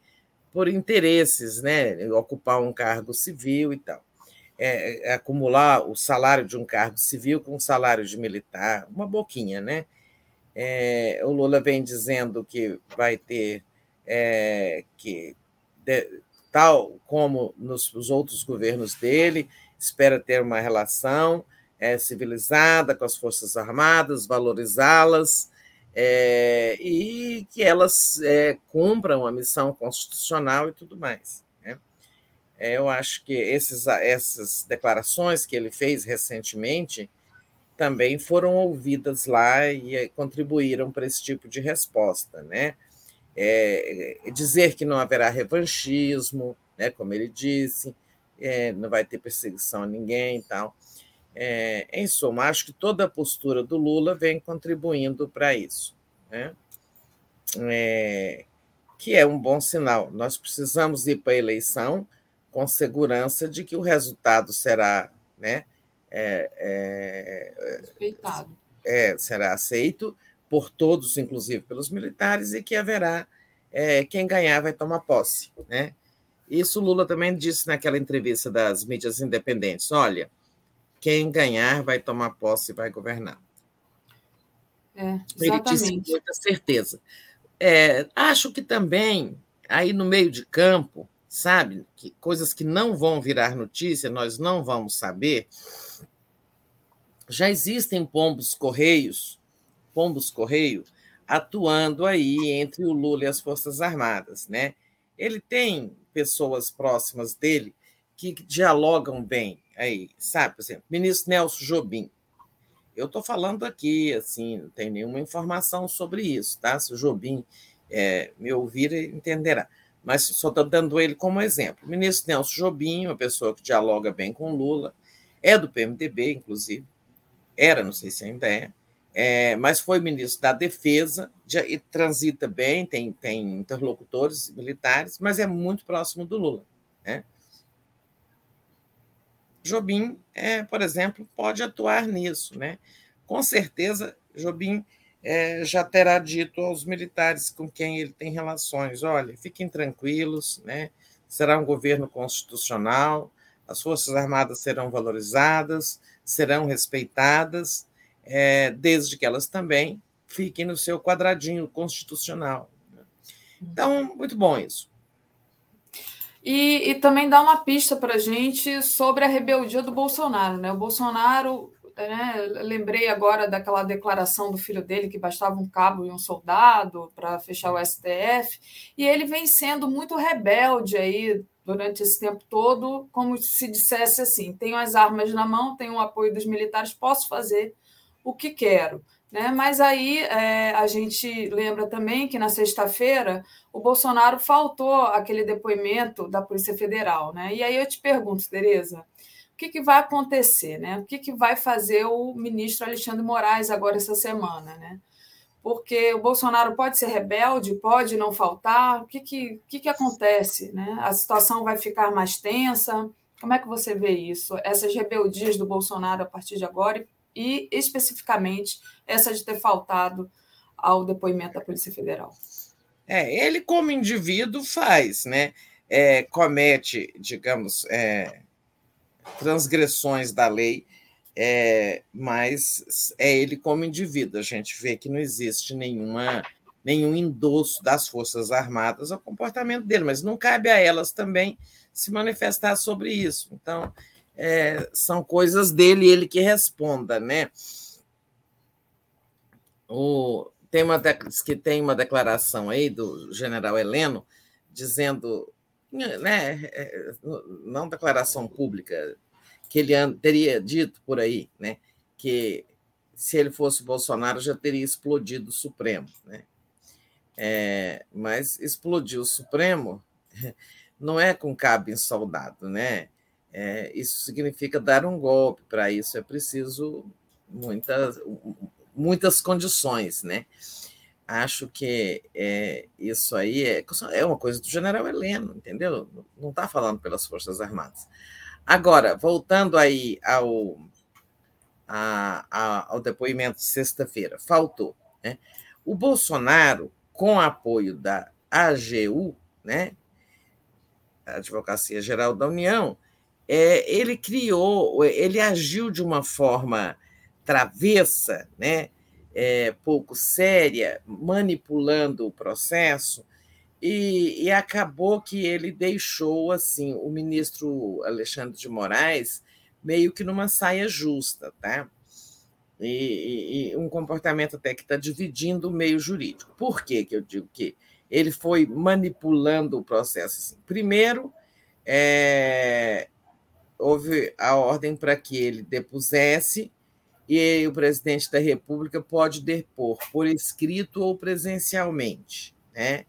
por interesses, né? ocupar um cargo civil e tal. É, é, acumular o salário de um cargo civil com o salário de militar, uma boquinha, né? É, o Lula vem dizendo que vai ter é, que de, tal como nos, nos outros governos dele, espera ter uma relação é, civilizada com as Forças Armadas, valorizá-las é, e que elas é, cumpram a missão constitucional e tudo mais. Né? É, eu acho que esses, essas declarações que ele fez recentemente também foram ouvidas lá e contribuíram para esse tipo de resposta. Né? É, dizer que não haverá revanchismo, né, como ele disse, é, não vai ter perseguição a ninguém e tal. É, em suma, acho que toda a postura do Lula vem contribuindo para isso, né? é, que é um bom sinal. Nós precisamos ir para a eleição com segurança de que o resultado será, né, é, é, é será aceito por todos, inclusive pelos militares, e que haverá é, quem ganhar vai tomar posse. Né? Isso Lula também disse naquela entrevista das mídias independentes: olha, quem ganhar vai tomar posse e vai governar. É, Ele disse com muita certeza. É, acho que também, aí no meio de campo, sabe, que coisas que não vão virar notícia, nós não vamos saber. Já existem pombos correios, pombos correio, atuando aí entre o Lula e as Forças Armadas, né? Ele tem pessoas próximas dele que dialogam bem aí, sabe? Por exemplo, ministro Nelson Jobim. Eu estou falando aqui, assim, não tem nenhuma informação sobre isso, tá? Se o Jobim é, me ouvir, entenderá. Mas só estou dando ele como exemplo. O ministro Nelson Jobim, uma pessoa que dialoga bem com Lula, é do PMDB, inclusive. Era, não sei se ainda é. é mas foi ministro da Defesa e transita bem, tem, tem interlocutores militares, mas é muito próximo do Lula. Né? Jobim, é, por exemplo, pode atuar nisso. Né? Com certeza, Jobim é, já terá dito aos militares com quem ele tem relações: olha, fiquem tranquilos, né? será um governo constitucional, as Forças Armadas serão valorizadas, serão respeitadas, é, desde que elas também fiquem no seu quadradinho constitucional. Então, muito bom isso. E, e também dá uma pista para a gente sobre a rebeldia do Bolsonaro. Né? O Bolsonaro, né, lembrei agora daquela declaração do filho dele que bastava um cabo e um soldado para fechar o STF, e ele vem sendo muito rebelde aí durante esse tempo todo, como se dissesse assim: tenho as armas na mão, tenho o apoio dos militares, posso fazer o que quero. Né? Mas aí é, a gente lembra também que na sexta-feira o Bolsonaro faltou aquele depoimento da Polícia Federal. Né? E aí eu te pergunto, Tereza, o que, que vai acontecer? Né? O que, que vai fazer o ministro Alexandre Moraes agora essa semana? Né? Porque o Bolsonaro pode ser rebelde, pode não faltar. O que, que, que, que acontece? Né? A situação vai ficar mais tensa? Como é que você vê isso? Essas rebeldias do Bolsonaro a partir de agora e especificamente essa de ter faltado ao depoimento da Polícia Federal. É, ele como indivíduo faz, né? É, comete, digamos, é, transgressões da lei, é, mas é ele como indivíduo. A gente vê que não existe nenhuma, nenhum endosso das Forças Armadas ao comportamento dele, mas não cabe a elas também se manifestar sobre isso. Então, é, são coisas dele ele que responda, né? O, tem uma que tem uma declaração aí do general Heleno dizendo, né, é, não declaração pública, que ele teria dito por aí, né, que se ele fosse Bolsonaro já teria explodido o Supremo, né? É, mas explodir o Supremo não é com cabo em soldado, né? É, isso significa dar um golpe. Para isso é preciso muitas, muitas condições, né? Acho que é, isso aí é, é uma coisa do general Heleno, entendeu? Não está falando pelas Forças Armadas. Agora, voltando aí ao, a, a, ao depoimento de sexta-feira, faltou. Né? O Bolsonaro, com apoio da AGU, né, a Advocacia Geral da União, é, ele criou, ele agiu de uma forma travessa, né, é, pouco séria, manipulando o processo, e, e, acabou que ele deixou assim o ministro Alexandre de Moraes meio que numa saia justa, tá? E, e, e um comportamento até que está dividindo o meio jurídico. Por que, que eu digo que ele foi manipulando o processo? Assim? Primeiro, é, houve a ordem para que ele depusesse e o presidente da República pode depor por escrito ou presencialmente. Né?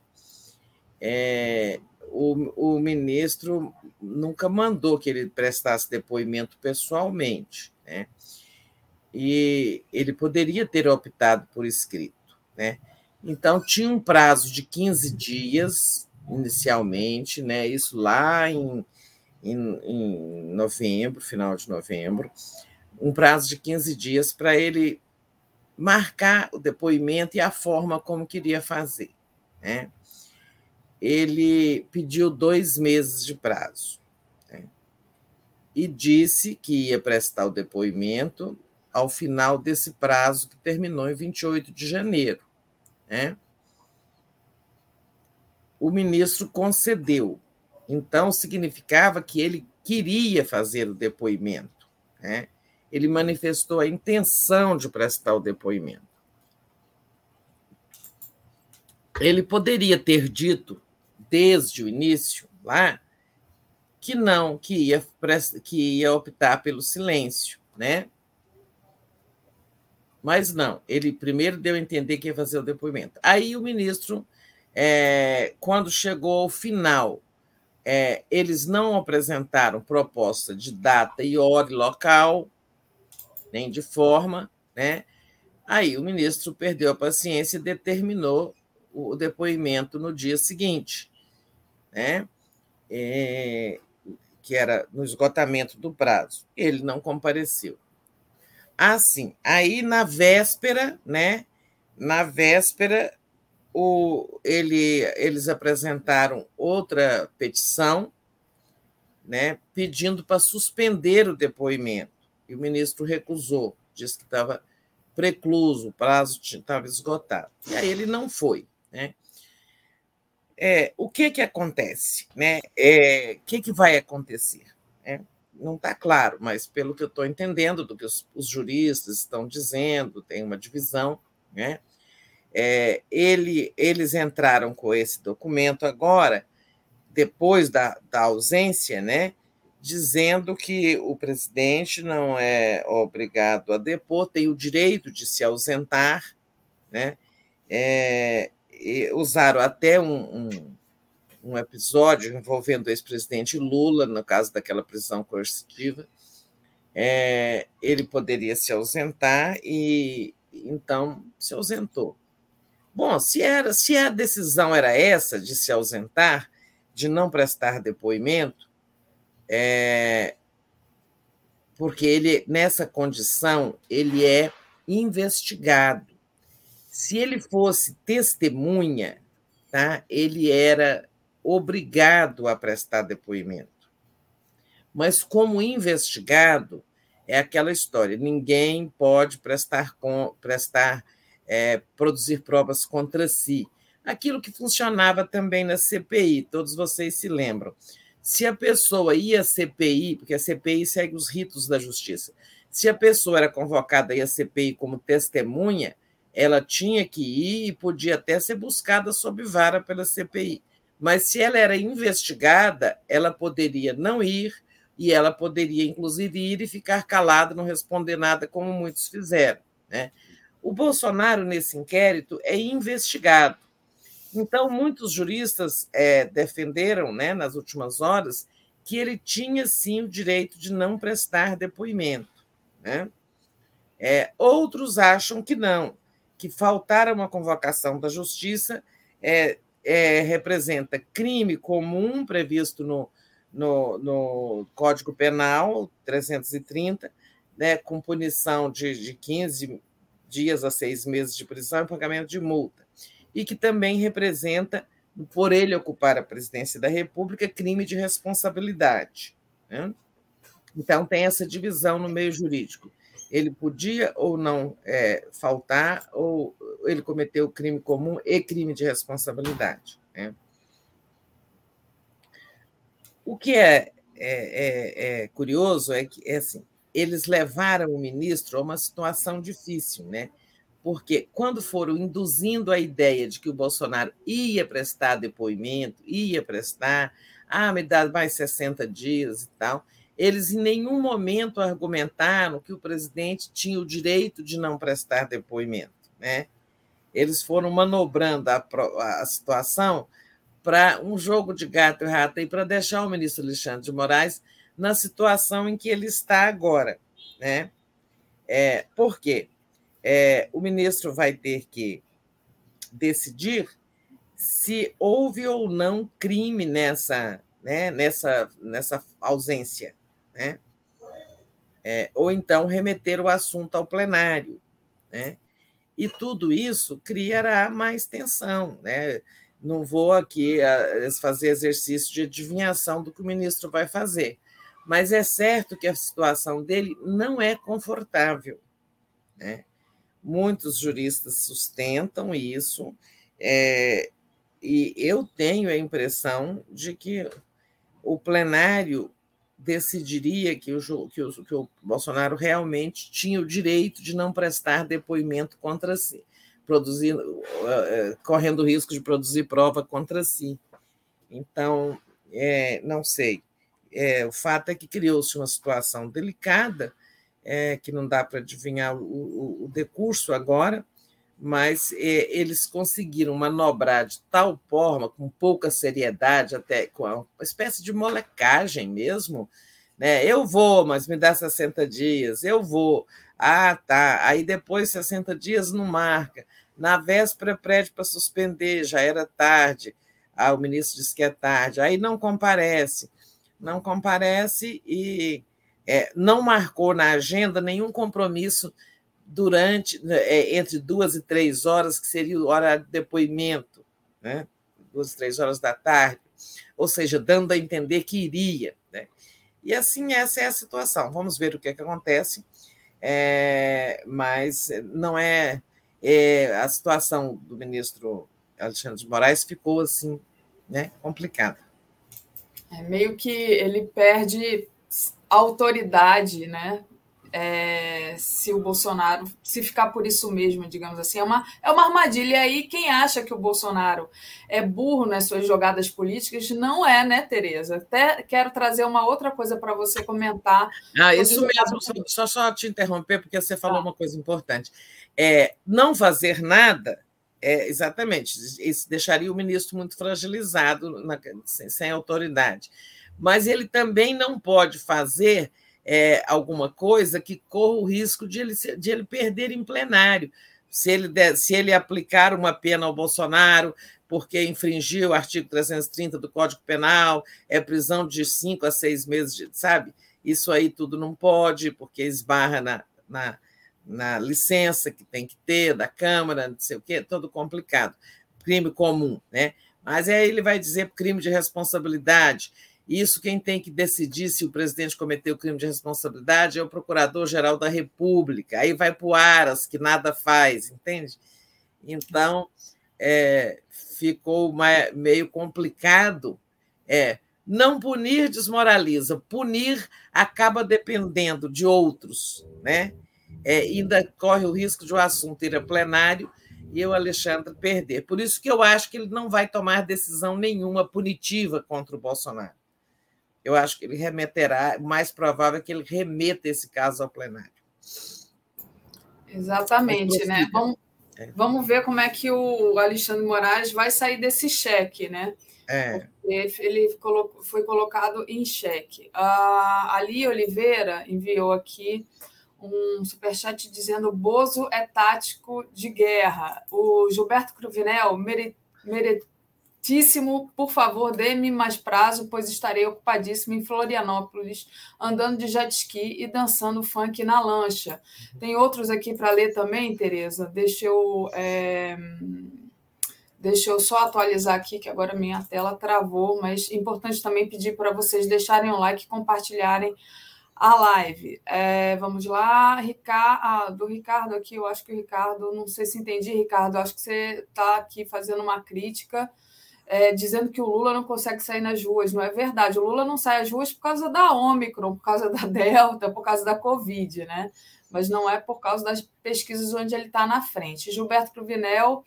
É, o, o ministro nunca mandou que ele prestasse depoimento pessoalmente. Né? E ele poderia ter optado por escrito. Né? Então, tinha um prazo de 15 dias, inicialmente, né? isso lá em em, em novembro, final de novembro, um prazo de 15 dias para ele marcar o depoimento e a forma como queria fazer. Né? Ele pediu dois meses de prazo né? e disse que ia prestar o depoimento ao final desse prazo, que terminou em 28 de janeiro. Né? O ministro concedeu então, significava que ele queria fazer o depoimento. Né? Ele manifestou a intenção de prestar o depoimento. Ele poderia ter dito, desde o início, lá, que não, que ia, que ia optar pelo silêncio, né? Mas não, ele primeiro deu a entender que ia fazer o depoimento. Aí o ministro, é, quando chegou ao final é, eles não apresentaram proposta de data e hora e local, nem de forma, né? Aí o ministro perdeu a paciência e determinou o depoimento no dia seguinte, né? É, que era no esgotamento do prazo. Ele não compareceu. Assim, aí na véspera, né? Na véspera, o, ele, eles apresentaram outra petição né, pedindo para suspender o depoimento. E o ministro recusou, disse que estava precluso, o prazo estava esgotado. E aí ele não foi. Né? É, o que, que acontece? Né? É, o que, que vai acontecer? É, não está claro, mas pelo que eu estou entendendo do que os, os juristas estão dizendo, tem uma divisão, né? É, ele, eles entraram com esse documento agora, depois da, da ausência, né, dizendo que o presidente não é obrigado a depor, tem o direito de se ausentar, né, é, usaram até um, um, um episódio envolvendo o ex-presidente Lula, no caso daquela prisão coercitiva, é, ele poderia se ausentar e então se ausentou. Bom, se, era, se a decisão era essa de se ausentar, de não prestar depoimento, é, porque ele nessa condição ele é investigado. Se ele fosse testemunha, tá? Ele era obrigado a prestar depoimento. Mas como investigado, é aquela história, ninguém pode prestar com, prestar é, produzir provas contra si. Aquilo que funcionava também na CPI, todos vocês se lembram. Se a pessoa ia à CPI, porque a CPI segue os ritos da justiça, se a pessoa era convocada à CPI como testemunha, ela tinha que ir e podia até ser buscada sob vara pela CPI. Mas se ela era investigada, ela poderia não ir e ela poderia, inclusive, ir e ficar calada, não responder nada, como muitos fizeram. Né? O Bolsonaro, nesse inquérito, é investigado. Então, muitos juristas é, defenderam, né, nas últimas horas, que ele tinha sim o direito de não prestar depoimento. Né? É, outros acham que não, que faltar a uma convocação da justiça é, é, representa crime comum previsto no, no, no, Código Penal 330, né, com punição de, de 15 dias a seis meses de prisão e pagamento de multa, e que também representa, por ele ocupar a presidência da República, crime de responsabilidade. Né? Então, tem essa divisão no meio jurídico. Ele podia ou não é, faltar, ou ele cometeu crime comum e crime de responsabilidade. Né? O que é, é, é, é curioso é que é assim, eles levaram o ministro a uma situação difícil, né? Porque quando foram induzindo a ideia de que o Bolsonaro ia prestar depoimento, ia prestar, ah, me dá mais 60 dias e tal, eles em nenhum momento argumentaram que o presidente tinha o direito de não prestar depoimento, né? Eles foram manobrando a, a situação para um jogo de gato e rato e para deixar o ministro Alexandre de Moraes na situação em que ele está agora. Né? É, por quê? É, o ministro vai ter que decidir se houve ou não crime nessa, né, nessa, nessa ausência. Né? É, ou então remeter o assunto ao plenário. Né? E tudo isso criará mais tensão. Né? Não vou aqui eh, fazer exercício de adivinhação do que o ministro vai fazer, mas é certo que a situação dele não é confortável. Né? Muitos juristas sustentam isso, é, e eu tenho a impressão de que o plenário decidiria que o, que, o, que o Bolsonaro realmente tinha o direito de não prestar depoimento contra si, produzindo, uh, correndo o risco de produzir prova contra si. Então, é, não sei. É, o fato é que criou-se uma situação delicada, é, que não dá para adivinhar o, o, o, decurso agora, mas é, eles conseguiram manobrar de tal forma, com pouca seriedade, até com uma espécie de molecagem mesmo. Né? Eu vou, mas me dá 60 dias, eu vou. Ah, tá. Aí depois 60 dias não marca. Na véspera, pede para suspender, já era tarde. Ah, o ministro disse que é tarde. Aí não comparece não comparece e é, não marcou na agenda nenhum compromisso durante é, entre duas e três horas, que seria o horário de depoimento, né? duas três horas da tarde, ou seja, dando a entender que iria. Né? E assim, essa é a situação. Vamos ver o que, é que acontece, é, mas não é, é, a situação do ministro Alexandre de Moraes ficou assim, né, complicada. É meio que ele perde autoridade, né? É, se o Bolsonaro, se ficar por isso mesmo, digamos assim, é uma, é uma armadilha. E aí, quem acha que o Bolsonaro é burro nas suas jogadas políticas, não é, né, Tereza? Até quero trazer uma outra coisa para você comentar. Ah, isso mesmo, só, só, só, te interromper, porque você falou ah. uma coisa importante. É, não fazer nada é, exatamente, isso deixaria o ministro muito fragilizado, na, sem, sem, autoridade. Mas ele também não pode fazer é, alguma coisa que corra o risco de ele, de ele perder em plenário. Se ele, der, se ele aplicar uma pena ao Bolsonaro porque infringiu o artigo 330 do Código Penal, é prisão de cinco a seis meses, de, sabe? Isso aí tudo não pode, porque esbarra na, na na licença que tem que ter da Câmara, não sei o quê, todo complicado. Crime comum, né? Mas aí ele vai dizer crime de responsabilidade. Isso quem tem que decidir se o presidente cometeu crime de responsabilidade é o Procurador-Geral da República. Aí vai para o Aras, que nada faz, entende? Então, é, ficou meio complicado. É, não punir desmoraliza, punir acaba dependendo de outros, né? É, ainda corre o risco de o um assunto ir a plenário e o Alexandre perder. Por isso que eu acho que ele não vai tomar decisão nenhuma punitiva contra o Bolsonaro. Eu acho que ele remeterá, o mais provável é que ele remeta esse caso ao plenário. Exatamente, né? Vamos, é. vamos ver como é que o Alexandre Moraes vai sair desse cheque, né? É. Ele foi colocado em cheque. A Ali Oliveira enviou aqui um superchat dizendo Bozo é tático de guerra. O Gilberto Cruvinel, meritíssimo, por favor, dê-me mais prazo, pois estarei ocupadíssimo em Florianópolis, andando de jet ski e dançando funk na lancha. Tem outros aqui para ler também, Tereza? Deixa eu. É... Deixa eu só atualizar aqui, que agora minha tela travou, mas é importante também pedir para vocês deixarem um like e compartilharem a live. É, vamos lá, Ricardo, ah, do Ricardo aqui, eu acho que o Ricardo, não sei se entendi, Ricardo, acho que você está aqui fazendo uma crítica é, dizendo que o Lula não consegue sair nas ruas. Não é verdade. O Lula não sai às ruas por causa da Ômicron, por causa da Delta, por causa da Covid, né? Mas não é por causa das pesquisas onde ele está na frente. Gilberto Cruvinel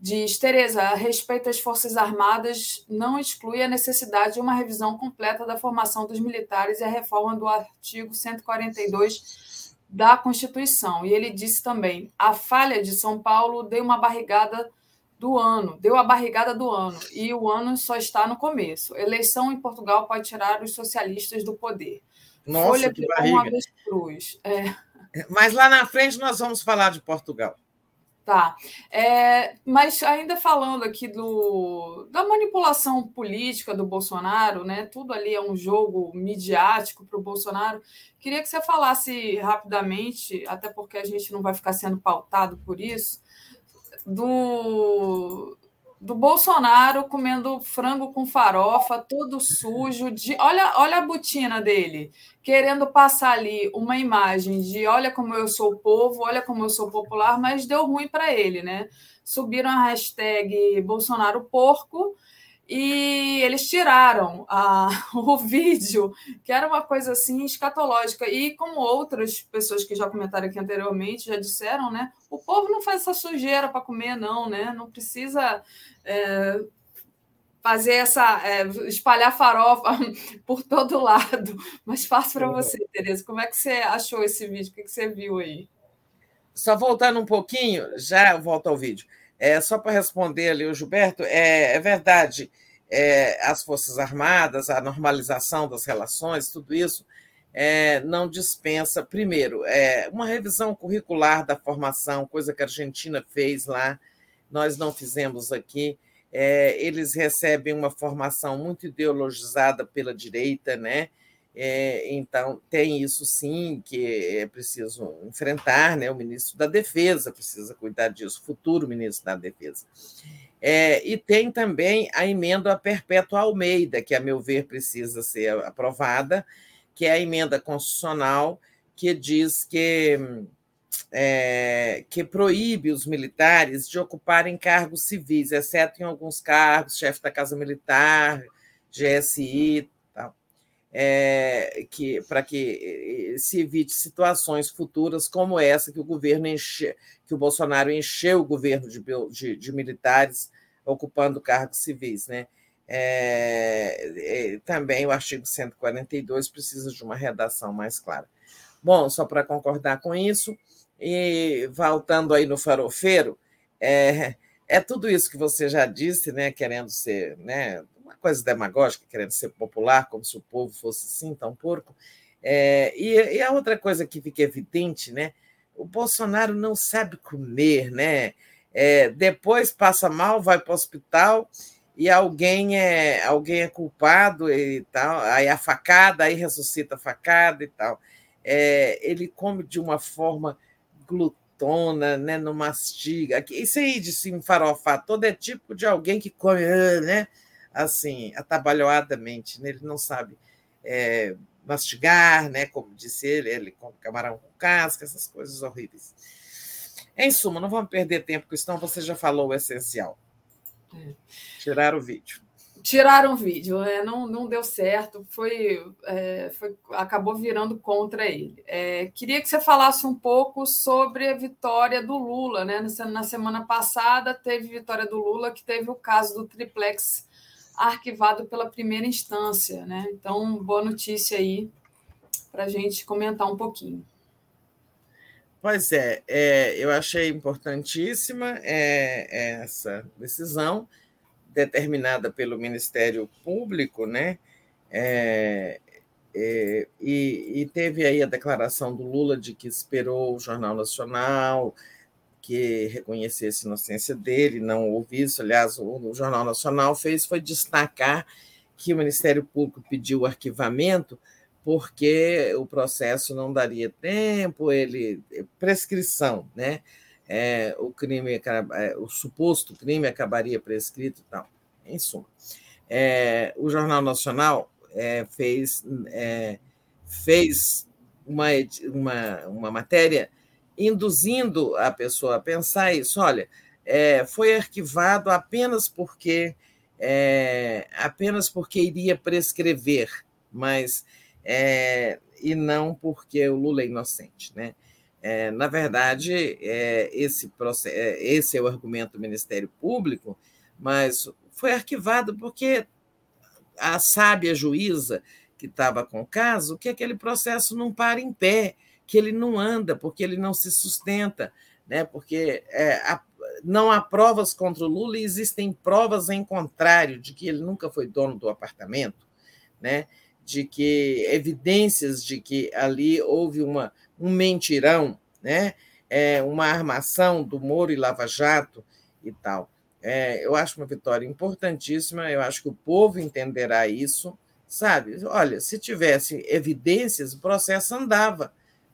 diz: Tereza, a respeito às Forças Armadas, não exclui a necessidade de uma revisão completa da formação dos militares e a reforma do artigo 142 da Constituição. E ele disse também: a falha de São Paulo deu uma barrigada do ano, deu a barrigada do ano, e o ano só está no começo. Eleição em Portugal pode tirar os socialistas do poder. Nossa, Folha que barriga. É. Mas lá na frente nós vamos falar de Portugal. Tá. É, mas ainda falando aqui do, da manipulação política do Bolsonaro, né? Tudo ali é um jogo midiático para o Bolsonaro. Queria que você falasse rapidamente, até porque a gente não vai ficar sendo pautado por isso, do, do Bolsonaro comendo frango com farofa, todo sujo. De, olha, olha a botina dele, querendo passar ali uma imagem de olha como eu sou povo, olha como eu sou popular, mas deu ruim para ele, né? Subiram a hashtag Bolsonaro Porco e eles tiraram a, o vídeo, que era uma coisa assim escatológica. E como outras pessoas que já comentaram aqui anteriormente já disseram, né? O povo não faz essa sujeira para comer, não, né? Não precisa é, fazer essa. É, espalhar farofa por todo lado. Mas faço para você, Tereza. Como é que você achou esse vídeo? O que você viu aí? Só voltando um pouquinho, já volto ao vídeo. É, só para responder ali o Gilberto, é, é verdade, é, as Forças Armadas, a normalização das relações, tudo isso é, não dispensa, primeiro, é, uma revisão curricular da formação, coisa que a Argentina fez lá, nós não fizemos aqui. É, eles recebem uma formação muito ideologizada pela direita, né? É, então, tem isso sim que é preciso enfrentar, né? O ministro da Defesa precisa cuidar disso, futuro ministro da Defesa. É, e tem também a emenda perpétua Almeida, que, a meu ver, precisa ser aprovada, que é a emenda constitucional que diz que, é, que proíbe os militares de ocuparem cargos civis, exceto em alguns cargos, chefe da Casa Militar, GSI, é, que para que se evite situações futuras como essa que o governo enche, que o Bolsonaro encheu o governo de, de, de militares ocupando cargos civis, né? É, é, também o artigo 142 precisa de uma redação mais clara. Bom, só para concordar com isso, e voltando aí no farofeiro, é, é tudo isso que você já disse, né, querendo ser né, uma coisa demagógica, querendo ser popular, como se o povo fosse assim, tão porco. É, e, e, a outra coisa que fica evidente, né? O Bolsonaro não sabe comer, né? É, depois passa mal, vai para o hospital e alguém é alguém é culpado e tal, aí a facada, aí ressuscita a facada e tal. É, ele come de uma forma glutona, né? Não mastiga. Isso aí de se enfarofar todo é tipo de alguém que come, né? Assim, atabalhoadamente, né? ele não sabe é, mastigar, né? como disse ele, ele come camarão com casca, essas coisas horríveis. Em suma, não vamos perder tempo com isso, não, você já falou o essencial. É. Tirar o vídeo. Tiraram o vídeo, é, não, não deu certo, foi, é, foi acabou virando contra ele. É, queria que você falasse um pouco sobre a vitória do Lula, né? Na semana passada teve vitória do Lula, que teve o caso do triplex arquivado pela primeira instância. Né? Então, boa notícia aí para a gente comentar um pouquinho. Pois é, é eu achei importantíssima é, essa decisão determinada pelo Ministério Público, né? É, é, e, e, teve aí a declaração do Lula de que esperou o Jornal Nacional, que reconhecesse a inocência dele, não houve isso. Aliás, o, Jornal Nacional fez foi destacar que o Ministério Público pediu o arquivamento porque o processo não daria tempo, ele prescrição, né? É, o crime, é, o suposto crime acabaria prescrito, tal. Em suma, é, o Jornal Nacional é, fez é, fez uma, uma, uma matéria induzindo a pessoa a pensar isso. Olha, é, foi arquivado apenas porque é, apenas porque iria prescrever, mas é, e não porque o Lula é inocente, né? É, na verdade, é, esse, é, esse é o argumento do Ministério Público, mas foi arquivado porque a sábia juíza que estava com o caso, que aquele processo não para em pé, que ele não anda, porque ele não se sustenta, né? porque é, a, não há provas contra o Lula e existem provas em contrário de que ele nunca foi dono do apartamento, né? de que evidências de que ali houve uma, um mentirão, né? É, uma armação do Moro e Lava Jato e tal. É, eu acho uma vitória importantíssima, eu acho que o povo entenderá isso, sabe? Olha, se tivesse evidências, o processo andava.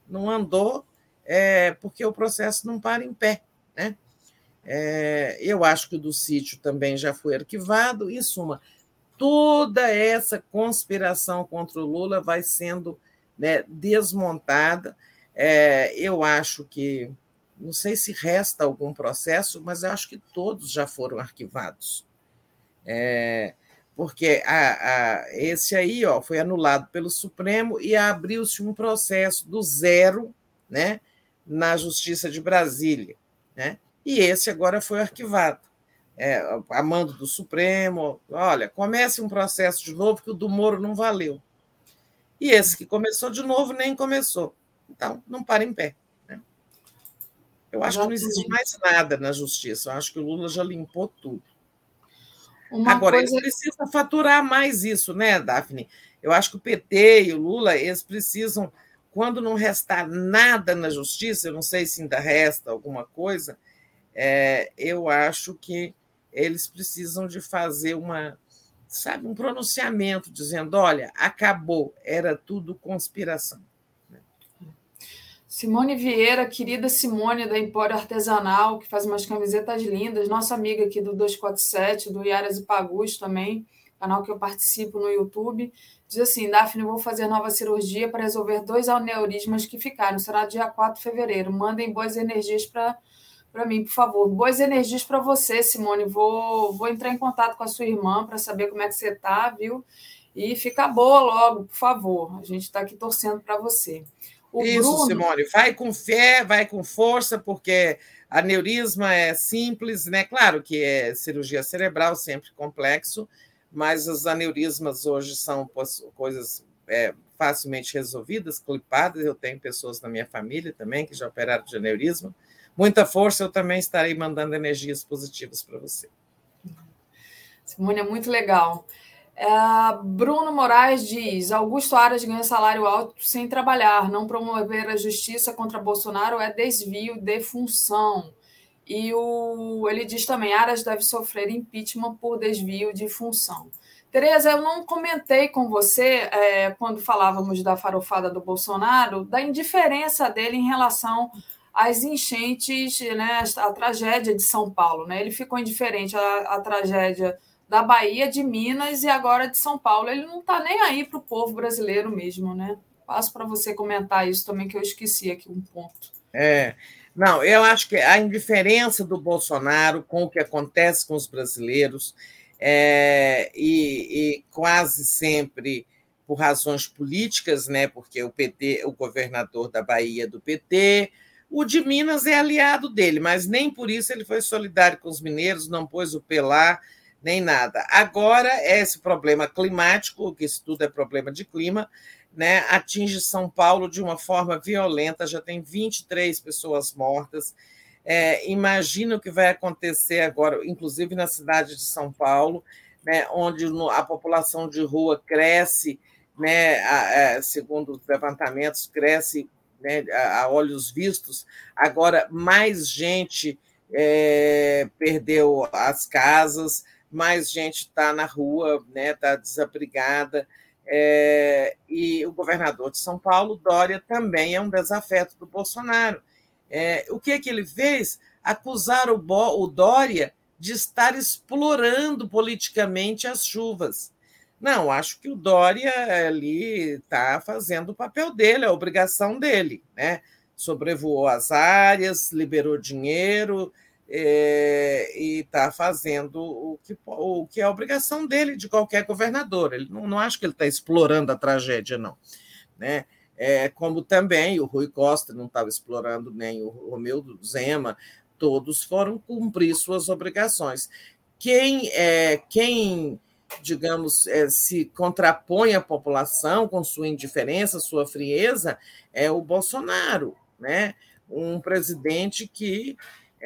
Não andou é, porque o processo não para em pé, né? É, eu acho que o do sítio também já foi arquivado. Em suma, toda essa conspiração contra o Lula vai sendo né, desmontada. É, eu acho que, não sei se resta algum processo, mas eu acho que todos já foram arquivados. É, porque a, a, esse aí ó, foi anulado pelo Supremo e abriu-se um processo do zero né, na Justiça de Brasília. Né? E esse agora foi arquivado é, a mando do Supremo, olha, comece um processo de novo que o do Moro não valeu. E esse que começou de novo nem começou. Então, não para em pé. Né? Eu acho que não existe mais nada na justiça. Eu acho que o Lula já limpou tudo. Uma Agora, coisa... eles precisam faturar mais isso, né, Daphne? Eu acho que o PT e o Lula, eles precisam, quando não restar nada na justiça, eu não sei se ainda resta alguma coisa, é, eu acho que eles precisam de fazer uma, sabe, um pronunciamento dizendo, olha, acabou, era tudo conspiração. Simone Vieira, querida Simone da Empório Artesanal, que faz umas camisetas lindas, nossa amiga aqui do 247, do Iaras e Pagus também, canal que eu participo no YouTube, diz assim: Daphne, vou fazer nova cirurgia para resolver dois aneurismas que ficaram. Será dia 4 de fevereiro. Mandem boas energias para para mim, por favor. Boas energias para você, Simone. Vou, vou entrar em contato com a sua irmã para saber como é que você está, viu? E fica boa logo, por favor. A gente está aqui torcendo para você. O Isso, Bruno... Simone. Vai com fé, vai com força, porque aneurisma é simples, né? Claro que é cirurgia cerebral, sempre complexo, mas os aneurismas hoje são coisas é, facilmente resolvidas, clipadas. Eu tenho pessoas na minha família também que já operaram de aneurisma muita força, eu também estarei mandando energias positivas para você. Simone, é muito legal. É, Bruno Moraes diz: Augusto Aras ganha salário alto sem trabalhar. Não promover a justiça contra Bolsonaro é desvio de função. E o, ele diz também: Aras deve sofrer impeachment por desvio de função. Tereza, eu não comentei com você, é, quando falávamos da farofada do Bolsonaro, da indiferença dele em relação as enchentes, né, a tragédia de São Paulo. Né? Ele ficou indiferente à, à tragédia da Bahia, de Minas e agora de São Paulo. Ele não está nem aí para o povo brasileiro mesmo. Né? Passo para você comentar isso também, que eu esqueci aqui um ponto. É. Não, eu acho que a indiferença do Bolsonaro com o que acontece com os brasileiros é, e, e quase sempre por razões políticas, né? Porque o PT, o governador da Bahia do PT, o de Minas é aliado dele, mas nem por isso ele foi solidário com os mineiros, não pôs o pelar, nem nada. Agora, esse problema climático, que isso tudo é problema de clima, né, atinge São Paulo de uma forma violenta, já tem 23 pessoas mortas. É, imagina o que vai acontecer agora, inclusive na cidade de São Paulo, né, onde a população de rua cresce, né, a, a, segundo os levantamentos, cresce né, a olhos vistos. Agora, mais gente é, perdeu as casas, mais gente está na rua, está né, tá desabrigada. É, e o governador de São Paulo, Dória, também é um desafeto do Bolsonaro. É, o que, é que ele fez? Acusar o, Bo, o Dória de estar explorando politicamente as chuvas. Não, acho que o Dória ali está fazendo o papel dele, a obrigação dele, né? Sobrevoou as áreas, liberou dinheiro, é, e está fazendo o que, o que é a obrigação dele, de qualquer governador. Ele não, não acho que ele está explorando a tragédia, não. Né? É, como também o Rui Costa não estava explorando, nem o Romeu Zema, todos foram cumprir suas obrigações. Quem, é, quem digamos, é, se contrapõe à população com sua indiferença, sua frieza, é o Bolsonaro, né? um presidente que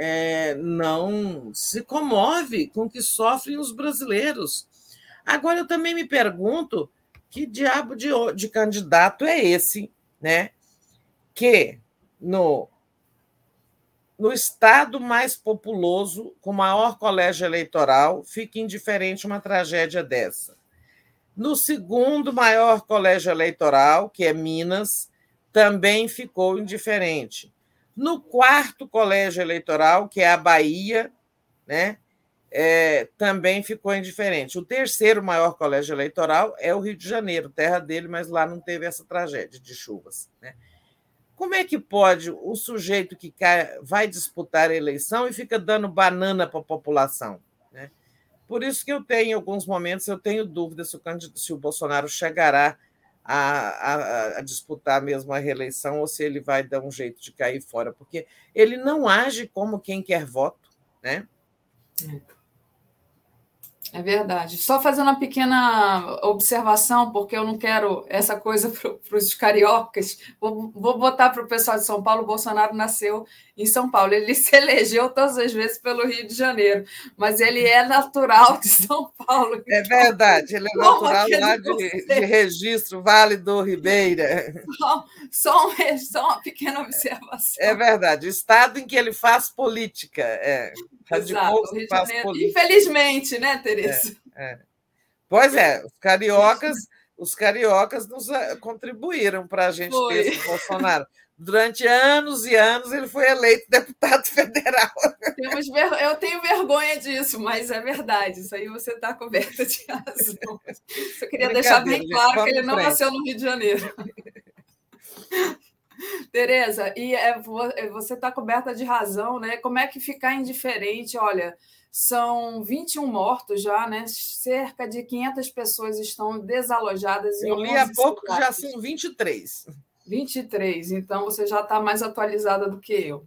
é, não se comove com o que sofrem os brasileiros. Agora, eu também me pergunto que diabo de, de candidato é esse, né? Que no, no estado mais populoso, com maior colégio eleitoral, fica indiferente uma tragédia dessa. No segundo maior colégio eleitoral, que é Minas, também ficou indiferente. No quarto colégio eleitoral, que é a Bahia, né, é, também ficou indiferente. O terceiro maior colégio eleitoral é o Rio de Janeiro, terra dele, mas lá não teve essa tragédia de chuvas. Né? Como é que pode o sujeito que vai disputar a eleição e fica dando banana para a população? Né? Por isso que eu tenho, em alguns momentos, eu tenho dúvida se o, se o Bolsonaro chegará a, a, a, disputar mesmo a reeleição ou se ele vai dar um jeito de cair fora, porque ele não age como quem quer voto, né? É. É verdade. Só fazendo uma pequena observação, porque eu não quero essa coisa para os cariocas. Vou, vou botar para o pessoal de São Paulo: o Bolsonaro nasceu em São Paulo. Ele se elegeu todas as vezes pelo Rio de Janeiro, mas ele é natural de São Paulo. É verdade, ele é natural lá de, de, registro, Vale do Ribeira. Só, só, um, só, uma pequena observação. É verdade, o estado em que ele faz política. É. Exato, política. Infelizmente, né, Tereza? É, é. Pois é, os cariocas, os cariocas nos eh, contribuíram para a gente Foi. ter esse Bolsonaro. Durante anos e anos ele foi eleito deputado federal. Ver... Eu tenho vergonha disso, mas é verdade. Isso aí você está coberta de razão. Eu queria deixar bem claro que ele não nasceu no Rio de Janeiro. Tereza, e é, é você está coberta de razão, né? Como é que ficar indiferente? Olha, são 21 mortos já, né? Cerca de 500 pessoas estão desalojadas. Eu li há pouco que já são 23. 23, então você já está mais atualizada do que eu.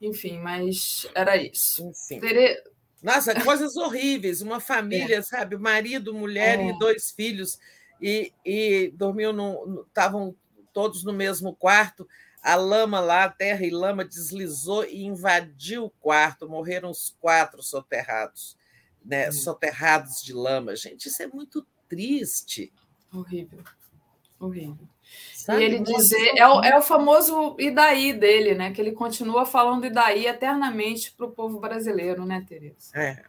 Enfim, mas era isso. Sim. Tere... Nossa, coisas horríveis. Uma família, é. sabe? Marido, mulher é. e dois filhos, e, e dormiam no. Estavam todos no mesmo quarto. A lama lá, a terra e lama deslizou e invadiu o quarto. Morreram os quatro soterrados, né? Hum. Soterrados de lama. Gente, isso é muito triste. Horrível. Horrível. Sabe? E ele dizer, é o, é o famoso e daí dele, né? Que ele continua falando e daí eternamente para o povo brasileiro, né, Tereza? É.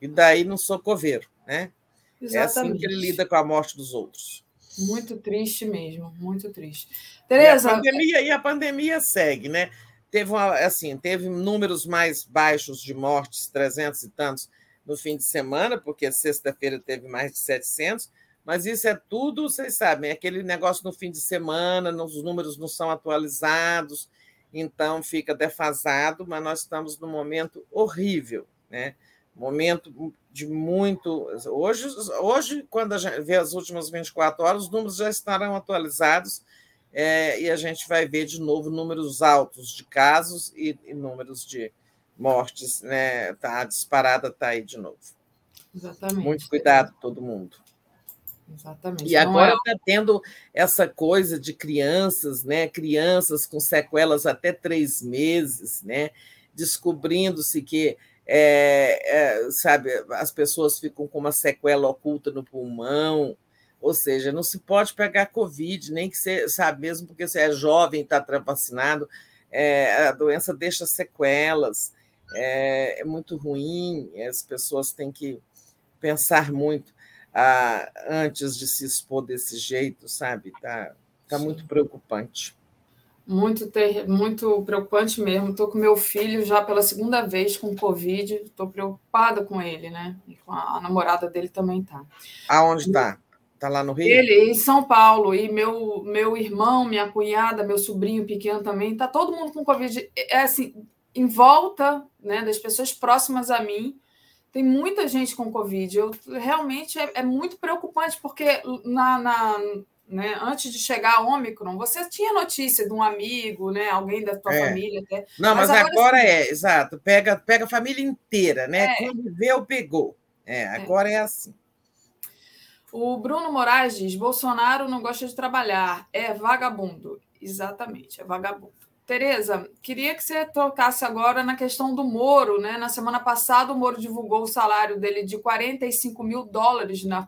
E daí no socoveiro, né? Exatamente. É assim que ele lida com a morte dos outros. Muito triste mesmo, muito triste. Tereza. E a pandemia, e a pandemia segue, né? Teve uma, assim, teve números mais baixos de mortes, 300 e tantos no fim de semana, porque sexta-feira teve mais de 700, mas isso é tudo, vocês sabem, é aquele negócio no fim de semana, os números não são atualizados, então fica defasado, mas nós estamos num momento horrível, né? Momento de muito. Hoje, hoje quando a gente vê as últimas 24 horas, os números já estarão atualizados é, e a gente vai ver de novo números altos de casos e, e números de mortes, né? Tá, a disparada está aí de novo. Exatamente. Muito cuidado, todo mundo. Exatamente. E agora está é... Tá tendo essa coisa de crianças, né? Crianças com sequelas até três meses, né? Descobrindo-se que é, é, sabe, as pessoas ficam com uma sequela oculta no pulmão, ou seja, não se pode pegar Covid, nem que você, sabe, mesmo porque você é jovem, está vacinado, é, a doença deixa sequelas, é, é muito ruim, as pessoas têm que pensar muito ah, antes de se expor desse jeito, sabe? Tá, tá muito preocupante. Muito, ter, muito preocupante mesmo. Estou com meu filho já pela segunda vez com Covid. Estou preocupada com ele, né? E com a, a namorada dele também tá. Aonde está? Está lá no Rio? Ele em São Paulo. E meu, meu irmão, minha cunhada, meu sobrinho pequeno também. Está todo mundo com Covid. É assim, em volta né, das pessoas próximas a mim, tem muita gente com Covid. Eu, realmente é, é muito preocupante, porque na, na né, antes de chegar a Ômicron, você tinha notícia de um amigo, né, alguém da tua é. família até. Não, mas, mas agora, agora é, exato, pega, pega a família inteira, né? É. Conviveu, pegou. É, é, agora é. é assim. O Bruno Moraes diz: Bolsonaro não gosta de trabalhar, é vagabundo. Exatamente, é vagabundo. Tereza, queria que você tocasse agora na questão do Moro. Né? Na semana passada, o Moro divulgou o salário dele de 45 mil dólares na,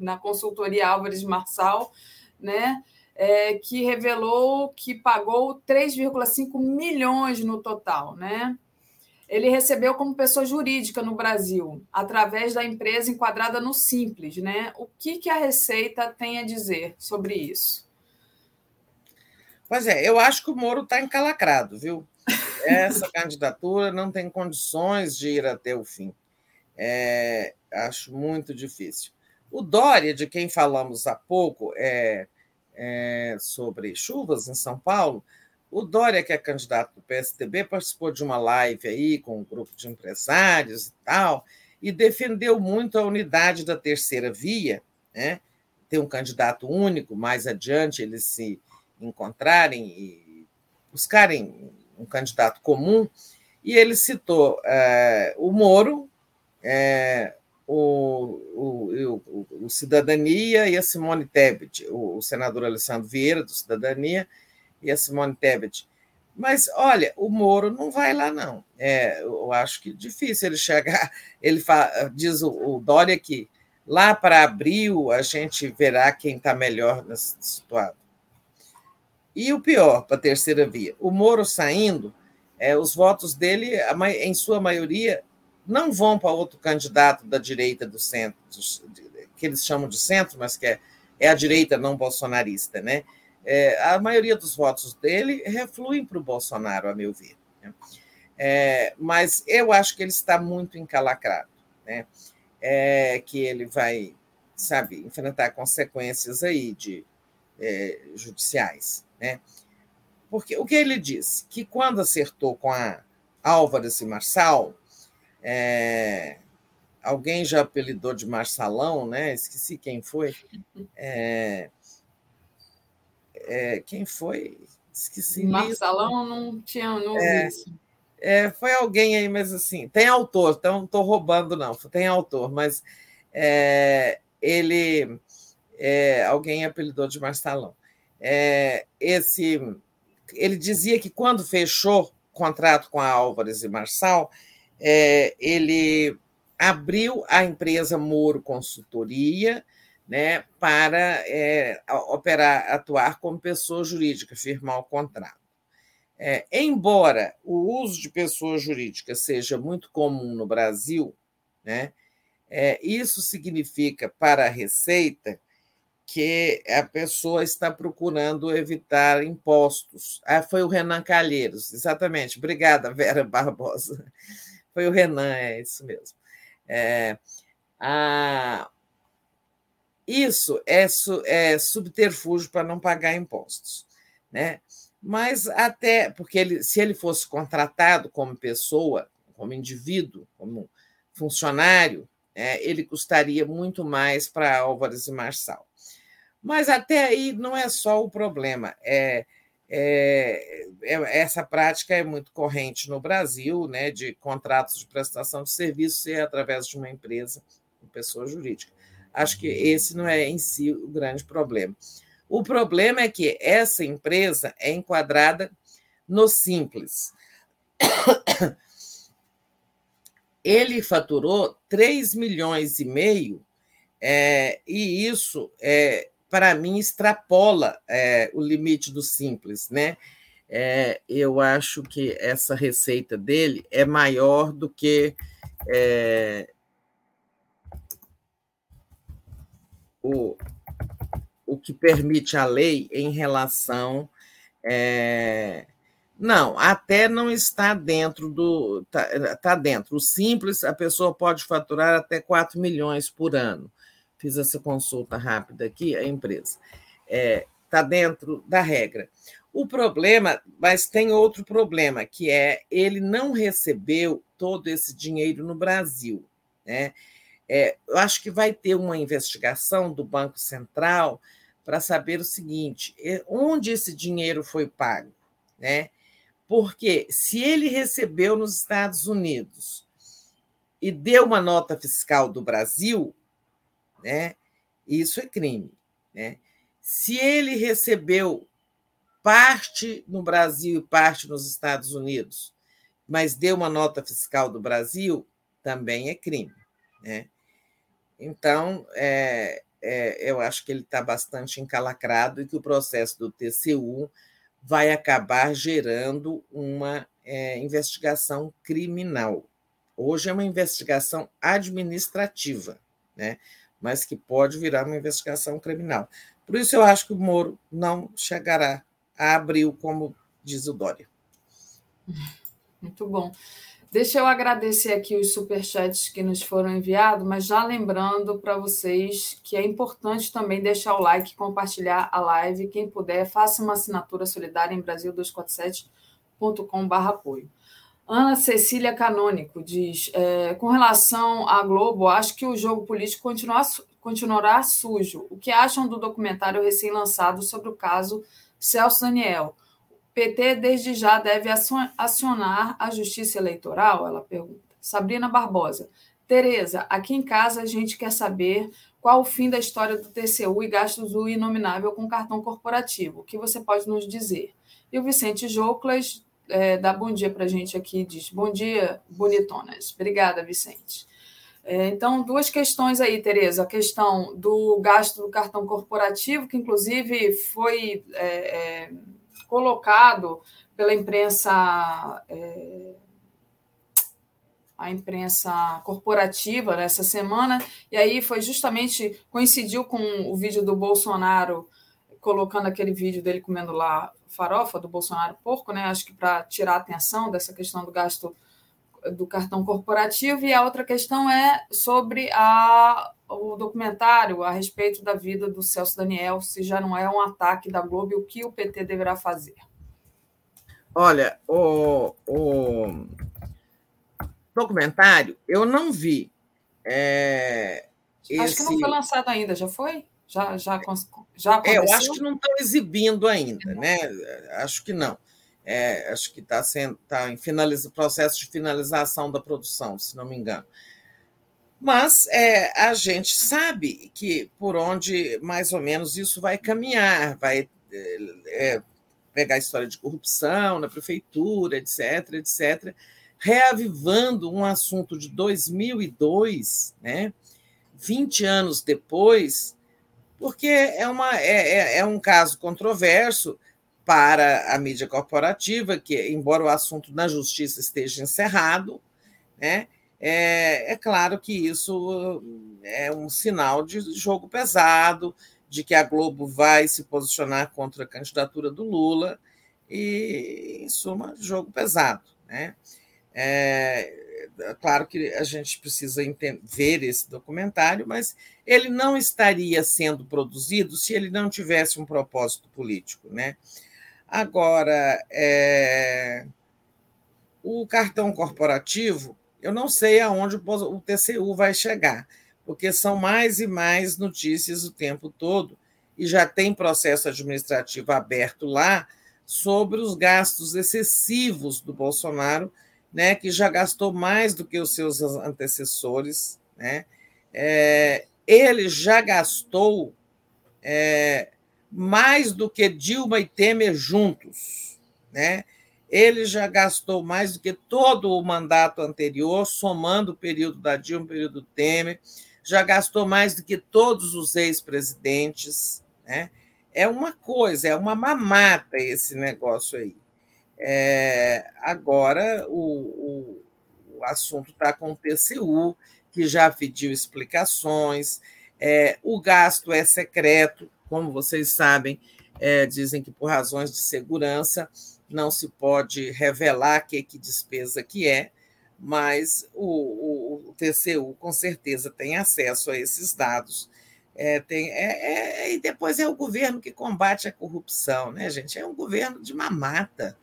na consultoria Álvares Marçal, né? É, que revelou que pagou 3,5 milhões no total. Né? Ele recebeu como pessoa jurídica no Brasil, através da empresa enquadrada no Simples. Né? O que, que a Receita tem a dizer sobre isso? Pois é, eu acho que o Moro está encalacrado, viu? Essa candidatura não tem condições de ir até o fim. É, acho muito difícil. O Dória, de quem falamos há pouco é, é, sobre chuvas em São Paulo, o Dória, que é candidato do PSDB, participou de uma live aí com um grupo de empresários e tal, e defendeu muito a unidade da terceira via, né? ter um candidato único, mais adiante ele se encontrarem e buscarem um candidato comum, e ele citou é, o Moro, é, o, o, o, o, Cidadania e a Simone Tebet, o, o, senador Alessandro Vieira, do Cidadania, e a Simone Tebet. Mas, olha, o Moro não vai lá, não. É, eu acho que é difícil ele chegar. Ele fala, diz o, o Dória que lá para abril a gente verá quem está melhor situado. E o pior, para a terceira via, o Moro saindo, é, os votos dele, em sua maioria, não vão para outro candidato da direita do centro, que eles chamam de centro, mas que é, é a direita não bolsonarista. Né? É, a maioria dos votos dele refluem para o Bolsonaro, a meu ver. Né? É, mas eu acho que ele está muito encalacrado, né? É, que ele vai, sabe, enfrentar consequências aí de é, judiciais. Né? Porque o que ele disse? Que quando acertou com a Álvares e Marçal, é, alguém já apelidou de Marçalão, né? Esqueci quem foi. É, é, quem foi? Esqueci. Marçalão não tinha não é, isso. É, foi alguém aí, mas assim, tem autor, então não estou roubando, não, tem autor, mas é, ele é, alguém apelidou de Marçalão é, esse, ele dizia que quando fechou o contrato com a Álvares e Marçal, é, ele abriu a empresa Moro Consultoria né, para é, operar, atuar como pessoa jurídica, firmar o contrato. É, embora o uso de pessoa jurídica seja muito comum no Brasil, né, é, isso significa para a Receita que a pessoa está procurando evitar impostos. Ah, foi o Renan Calheiros, exatamente. Obrigada, Vera Barbosa. Foi o Renan, é isso mesmo. É, a, isso é, é subterfúgio para não pagar impostos. Né? Mas até porque ele, se ele fosse contratado como pessoa, como indivíduo, como funcionário, é, ele custaria muito mais para Álvares e Marçal. Mas até aí não é só o problema. É, é, é, essa prática é muito corrente no Brasil, né, de contratos de prestação de serviço ser através de uma empresa, uma pessoa jurídica. Acho que esse não é em si o grande problema. O problema é que essa empresa é enquadrada no simples. Ele faturou 3 milhões e meio, é, e isso é, para mim, extrapola é, o limite do simples, né? É, eu acho que essa receita dele é maior do que é, o, o que permite a lei em relação. É, não, até não está dentro do. Está tá dentro. O simples, a pessoa pode faturar até 4 milhões por ano fiz essa consulta rápida aqui, a empresa. Está é, tá dentro da regra. O problema, mas tem outro problema, que é ele não recebeu todo esse dinheiro no Brasil. Né? É, eu acho que vai ter uma investigação do Banco Central para saber o seguinte: é, onde esse dinheiro foi pago? Né? Porque se ele recebeu nos Estados Unidos e deu uma nota fiscal do Brasil, né, isso é crime. Né? Se ele recebeu parte no Brasil e parte nos Estados Unidos, mas deu uma nota fiscal do Brasil, também é crime. Né? Então, é, é, eu acho que ele está bastante encalacrado e que o processo do TCU vai acabar gerando uma é, investigação criminal. Hoje é uma investigação administrativa, né? Mas que pode virar uma investigação criminal. Por isso, eu acho que o Moro não chegará a abril, como diz o Dória. Muito bom. Deixa eu agradecer aqui os superchats que nos foram enviados, mas já lembrando para vocês que é importante também deixar o like, compartilhar a live. Quem puder, faça uma assinatura solidária em brasil247.com.br apoio. Ana Cecília Canônico diz: é, com relação à Globo, acho que o jogo político continua, continuará sujo. O que acham do documentário recém-lançado sobre o caso Celso Daniel? PT desde já deve acionar a Justiça Eleitoral? Ela pergunta. Sabrina Barbosa. Tereza, aqui em casa a gente quer saber qual o fim da história do TCU e gastos do inominável com cartão corporativo. O que você pode nos dizer? E o Vicente Joclas é, bom dia para a gente aqui, diz bom dia, bonitonas. Obrigada, Vicente. É, então, duas questões aí, Tereza. A questão do gasto do cartão corporativo, que inclusive foi é, é colocado pela imprensa, é, a imprensa corporativa nessa semana, e aí foi justamente, coincidiu com o vídeo do Bolsonaro, colocando aquele vídeo dele comendo lá farofa do Bolsonaro porco, né? Acho que para tirar a atenção dessa questão do gasto do cartão corporativo, e a outra questão é sobre a, o documentário a respeito da vida do Celso Daniel, se já não é um ataque da Globo e o que o PT deverá fazer. Olha, o, o documentário eu não vi. É, acho esse... que não foi lançado ainda, já foi? Já, já, já aconteceu? É, eu acho que não estão exibindo ainda, né? Acho que não. É, acho que está tá em finaliza, processo de finalização da produção, se não me engano. Mas é, a gente sabe que por onde mais ou menos isso vai caminhar, vai é, é pegar a história de corrupção na prefeitura, etc., etc., reavivando um assunto de 2002, né? 20 anos depois, porque é, uma, é, é, é um caso controverso, para a mídia corporativa, que, embora o assunto na justiça esteja encerrado, né, é, é claro que isso é um sinal de jogo pesado, de que a Globo vai se posicionar contra a candidatura do Lula, e, em suma, jogo pesado. Né? É, é claro que a gente precisa ver esse documentário, mas ele não estaria sendo produzido se ele não tivesse um propósito político. Né? Agora, é, o cartão corporativo, eu não sei aonde o TCU vai chegar, porque são mais e mais notícias o tempo todo, e já tem processo administrativo aberto lá sobre os gastos excessivos do Bolsonaro, né, que já gastou mais do que os seus antecessores. Né? É, ele já gastou é, mais do que Dilma e Temer juntos, né? Ele já gastou mais do que todo o mandato anterior, somando o período da Dilma e o período do Temer, já gastou mais do que todos os ex-presidentes, né? É uma coisa, é uma mamata esse negócio aí. É, agora o, o, o assunto está com o TCU, que já pediu explicações, é, o gasto é secreto, como vocês sabem, é, dizem que por razões de segurança não se pode revelar que, que despesa que é, mas o, o, o TCU com certeza tem acesso a esses dados. É, tem, é, é, e depois é o governo que combate a corrupção, né, gente? É um governo de mamata.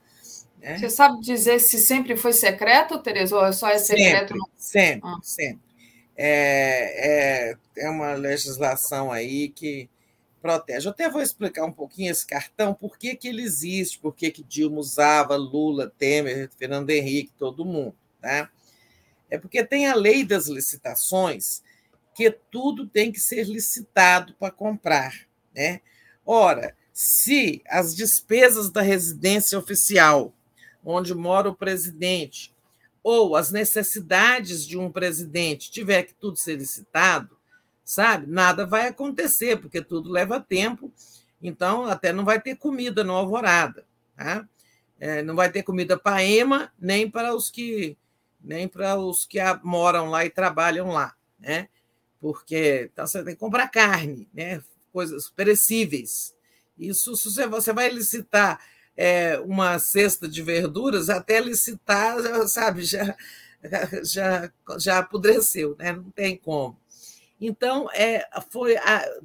Né? Você sabe dizer se sempre foi secreto, Tereza, ou é só é secreto? Sempre, sempre, ah. sempre. É, é, é uma legislação aí que protege. Eu até vou explicar um pouquinho esse cartão, por que, que ele existe, por que, que Dilma usava, Lula, Temer, Fernando Henrique, todo mundo. Tá? É porque tem a lei das licitações, que tudo tem que ser licitado para comprar. Né? Ora, se as despesas da residência oficial, onde mora o presidente, ou as necessidades de um presidente tiver que tudo ser licitado, sabe? Nada vai acontecer, porque tudo leva tempo, então até não vai ter comida no Alvorada, tá? É, não vai ter comida para EMA, nem para os que nem para os que moram lá e trabalham lá, né? Porque então, você tem que comprar carne, né? Coisas perecíveis. Isso se você vai licitar é, uma cesta de verduras, até licitar, sabe, já, já, já apodreceu, né? não tem como. Então, é, foi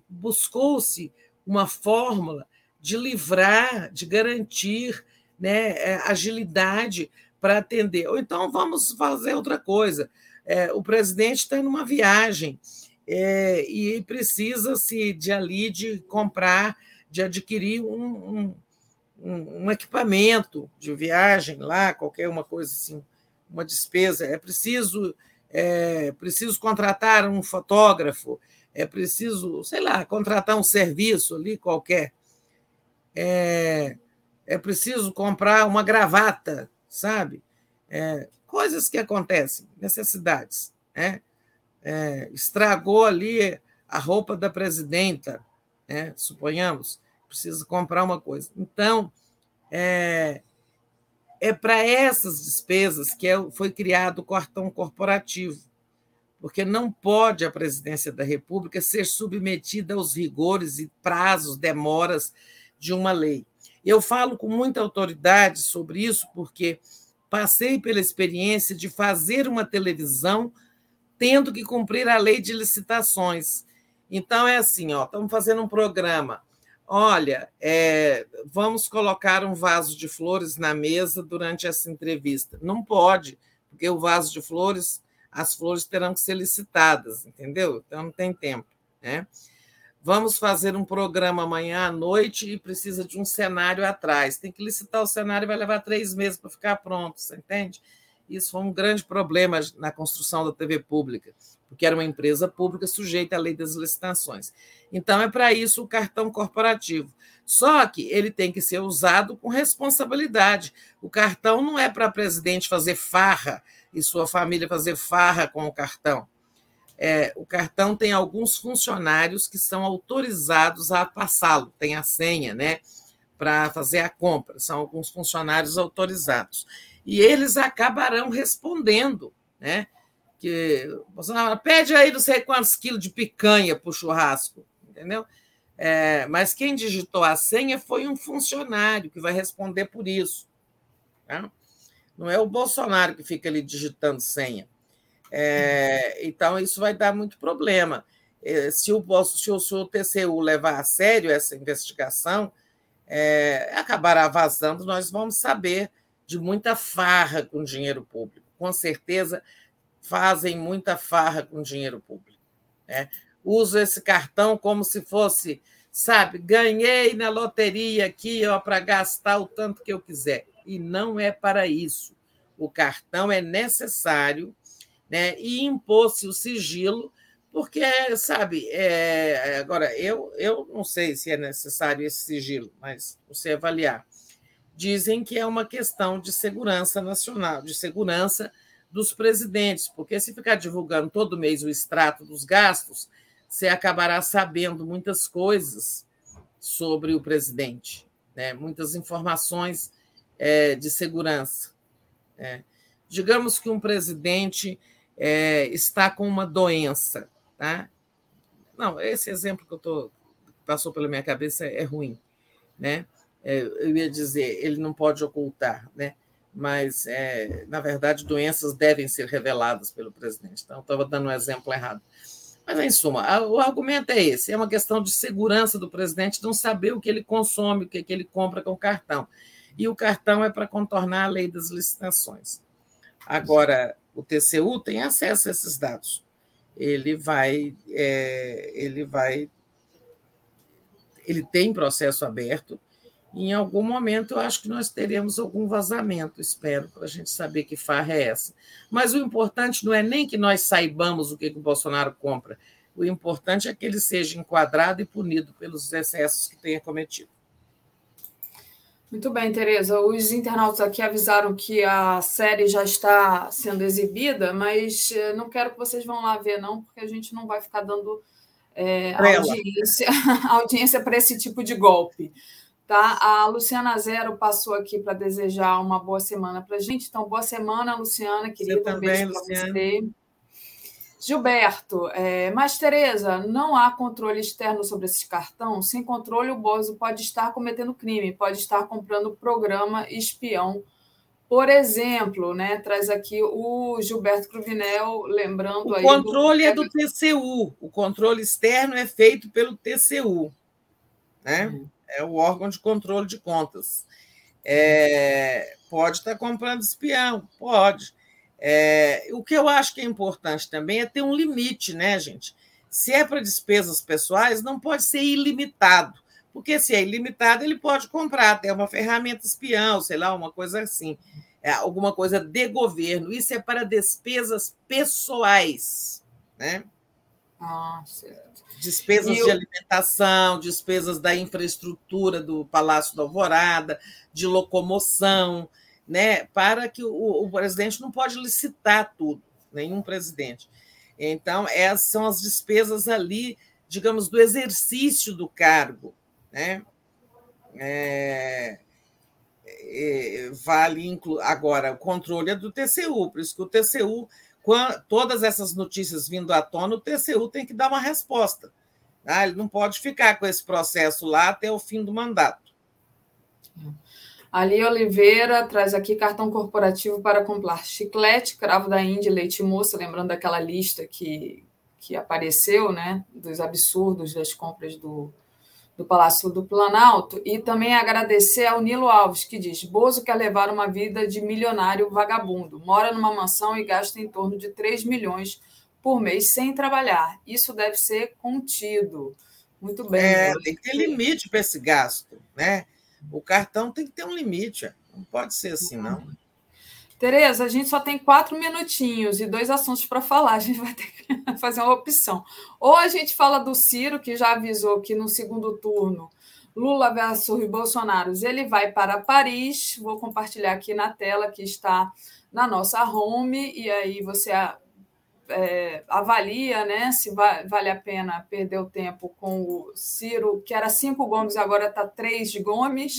buscou-se uma fórmula de livrar, de garantir né, é, agilidade para atender. Ou então vamos fazer outra coisa. É, o presidente está numa viagem é, e precisa-se de ali de comprar, de adquirir um, um, um, um equipamento de viagem lá, qualquer uma coisa assim, uma despesa. É preciso é preciso contratar um fotógrafo, é preciso, sei lá, contratar um serviço ali qualquer. É, é preciso comprar uma gravata, sabe? É, coisas que acontecem, necessidades. Né? É, estragou ali a roupa da presidenta, né? suponhamos, precisa comprar uma coisa. Então, é, é para essas despesas que é, foi criado o cartão corporativo, porque não pode a presidência da República ser submetida aos rigores e prazos, demoras de uma lei. Eu falo com muita autoridade sobre isso, porque passei pela experiência de fazer uma televisão tendo que cumprir a lei de licitações. Então, é assim: ó, estamos fazendo um programa Olha, é, vamos colocar um vaso de flores na mesa durante essa entrevista. Não pode, porque o vaso de flores, as flores terão que ser licitadas, entendeu? Então não tem tempo. Né? Vamos fazer um programa amanhã à noite e precisa de um cenário atrás. Tem que licitar o cenário, vai levar três meses para ficar pronto, você entende? Isso foi um grande problema na construção da TV pública, porque era uma empresa pública sujeita à lei das licitações. Então, é para isso o cartão corporativo. Só que ele tem que ser usado com responsabilidade. O cartão não é para presidente fazer farra e sua família fazer farra com o cartão. É, o cartão tem alguns funcionários que são autorizados a passá-lo, tem a senha, né? Para fazer a compra, são alguns funcionários autorizados. E eles acabarão respondendo, né? Que Bolsonaro pede aí não sei quantos quilos de picanha para o churrasco entendeu? É, mas quem digitou a senha foi um funcionário que vai responder por isso. Tá? Não é o Bolsonaro que fica ali digitando senha. É, então, isso vai dar muito problema. É, se o, se o, se o TCU levar a sério essa investigação, é, acabará vazando, nós vamos saber de muita farra com dinheiro público. Com certeza fazem muita farra com dinheiro público. Né? uso esse cartão como se fosse, sabe, ganhei na loteria aqui para gastar o tanto que eu quiser. E não é para isso. O cartão é necessário né, e impôs-se o sigilo, porque, sabe, é, agora, eu, eu não sei se é necessário esse sigilo, mas você avaliar. Dizem que é uma questão de segurança nacional, de segurança dos presidentes, porque se ficar divulgando todo mês o extrato dos gastos, você acabará sabendo muitas coisas sobre o presidente, né? muitas informações é, de segurança. É. Digamos que um presidente é, está com uma doença, tá? Não, esse exemplo que eu tô passou pela minha cabeça é ruim, né? É, eu ia dizer, ele não pode ocultar, né? Mas é, na verdade doenças devem ser reveladas pelo presidente. Então, estava dando um exemplo errado Mas, em suma, o argumento é esse: é uma questão de segurança do presidente não saber o que ele consome, o que, ele compra com o cartão. E o cartão é para contornar a lei das licitações. Agora, o TCU tem acesso a esses dados. Ele vai, é, ele vai, ele tem processo aberto. Em algum momento eu acho que nós teremos algum vazamento, espero, para a gente saber que farra é essa. Mas o importante não é nem que nós saibamos o que, que o Bolsonaro compra. O importante é que ele seja enquadrado e punido pelos excessos que tenha cometido. Muito bem, Tereza. Os internautas aqui avisaram que a série já está sendo exibida, mas eh, não quero que vocês vão lá ver, não, porque a gente não vai ficar dando é, audiência, audiência para esse tipo de golpe. Tá? A Luciana Zero passou aqui para desejar uma boa semana para a gente. Então, boa semana, Luciana. Queria você também, Luciana. Você. Gilberto, é, mas Tereza, não há controle externo sobre esse cartão? Sem controle, o Bozo pode estar cometendo crime, pode estar comprando programa espião. Por exemplo, né, traz aqui o Gilberto Cruvinel, lembrando o aí. O controle do... é do TCU, o controle externo é feito pelo TCU, né? Uhum. É o órgão de controle de contas. É, pode estar comprando espião, pode é, o que eu acho que é importante também é ter um limite, né, gente? Se é para despesas pessoais, não pode ser ilimitado, porque se é ilimitado, ele pode comprar até uma ferramenta espião, sei lá, uma coisa assim, é, alguma coisa de governo. Isso é para despesas pessoais, né? Ah, certo. Despesas de alimentação, despesas da infraestrutura do Palácio da Alvorada, de locomoção né, para que o, o presidente não pode licitar tudo, nenhum presidente. Então, essas são as despesas ali, digamos, do exercício do cargo. Né? É, é, vale inclu... agora o controle é do TCU, por isso que o TCU, quando, todas essas notícias vindo à tona, o TCU tem que dar uma resposta. Tá? Ele não pode ficar com esse processo lá até o fim do mandato. Ali Oliveira traz aqui cartão corporativo para comprar chiclete, cravo da Índia, leite moça, lembrando daquela lista que, que apareceu, né, dos absurdos das compras do, do Palácio do Planalto, e também agradecer ao Nilo Alves, que diz: Bozo quer levar uma vida de milionário vagabundo, mora numa mansão e gasta em torno de 3 milhões por mês sem trabalhar. Isso deve ser contido. Muito bem. É, tem que ter limite para esse gasto, né? O cartão tem que ter um limite, não pode ser assim, não. Tereza, a gente só tem quatro minutinhos e dois assuntos para falar. A gente vai ter que fazer uma opção. Ou a gente fala do Ciro, que já avisou que no segundo turno Lula versus Bolsonaro, ele vai para Paris. Vou compartilhar aqui na tela que está na nossa home, e aí você é, avalia né, se va vale a pena perder o tempo com o Ciro, que era cinco Gomes, agora está três de Gomes.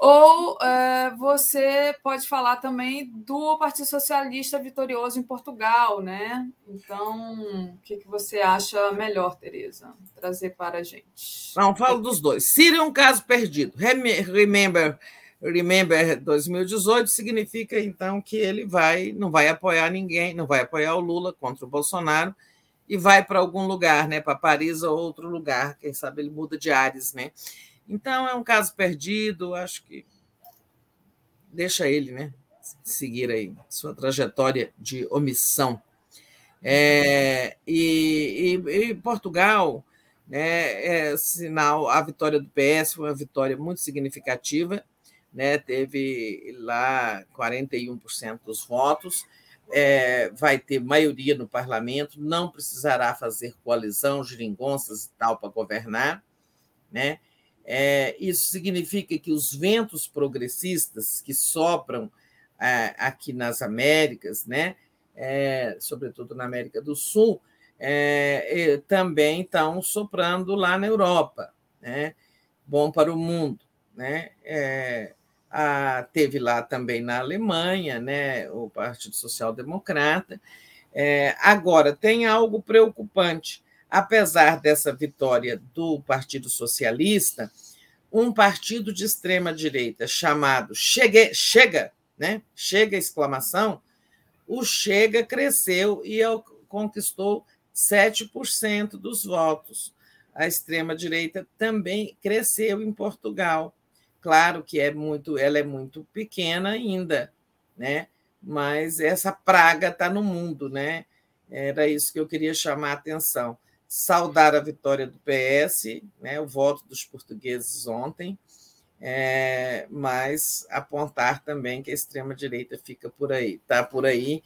Ou é, você pode falar também do Partido Socialista vitorioso em Portugal, né? Então, o que, que você acha melhor, Tereza, trazer para a gente? Não, falo dos dois. Ciro é um caso perdido. Remember Remember 2018 significa então que ele vai não vai apoiar ninguém, não vai apoiar o Lula contra o Bolsonaro e vai para algum lugar, né, para Paris ou outro lugar, quem sabe ele muda de ares, né? Então é um caso perdido, acho que deixa ele, né, seguir aí sua trajetória de omissão. É, e, e, e, Portugal, né, é sinal a vitória do PS foi uma vitória muito significativa né, teve lá 41% dos votos, é, vai ter maioria no parlamento, não precisará fazer coalizão, geringonças e tal para governar. Né? É, isso significa que os ventos progressistas que sopram é, aqui nas Américas, né, é, sobretudo na América do Sul, é, também estão soprando lá na Europa. Né? Bom para o mundo. Né? É, ah, teve lá também na Alemanha, né, o Partido Social Democrata. É, agora, tem algo preocupante. Apesar dessa vitória do Partido Socialista, um partido de extrema-direita chamado Chega, né? Chega exclamação, o Chega cresceu e conquistou 7% dos votos. A extrema-direita também cresceu em Portugal. Claro que é muito, ela é muito pequena ainda, né? mas essa praga está no mundo. Né? Era isso que eu queria chamar a atenção. Saudar a vitória do PS, né? o voto dos portugueses ontem, é, mas apontar também que a extrema-direita fica por aí, está por aí,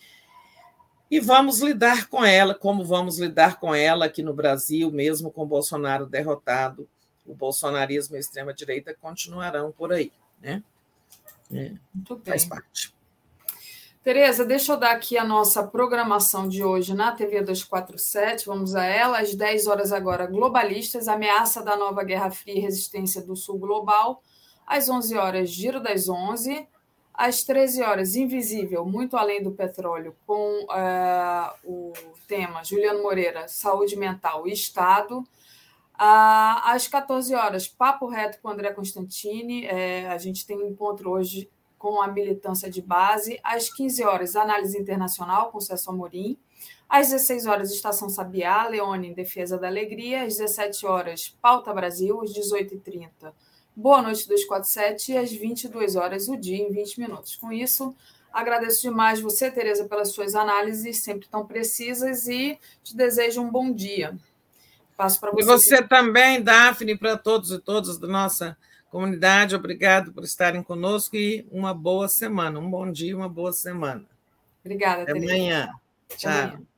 e vamos lidar com ela, como vamos lidar com ela aqui no Brasil, mesmo com Bolsonaro derrotado, o bolsonarismo e a extrema-direita continuarão por aí. Né? É, Muito bem. Faz parte. Tereza, deixa eu dar aqui a nossa programação de hoje na TV 247. Vamos a ela. Às 10 horas agora, Globalistas, ameaça da nova Guerra Fria e resistência do Sul Global. Às 11 horas, Giro das 11 às 13 horas, Invisível, Muito Além do Petróleo, com uh, o tema Juliano Moreira, Saúde Mental e Estado. Uh, às 14 horas, Papo Reto com André Constantini. É, a gente tem um encontro hoje com a militância de base. Às 15 horas, Análise Internacional com Celso Amorim. Às 16 horas, Estação Sabiá, Leone em Defesa da Alegria. Às 17 horas, Pauta Brasil. Às 18h30, Boa noite 247 e às 22 horas o dia em 20 minutos. Com isso, agradeço demais você, Tereza, pelas suas análises sempre tão precisas e te desejo um bom dia. Passo para você. E você também, Daphne, para todos e todas da nossa comunidade. Obrigado por estarem conosco e uma boa semana. Um bom dia, uma boa semana. Obrigada, Até Tereza. amanhã. Tchau. Até amanhã.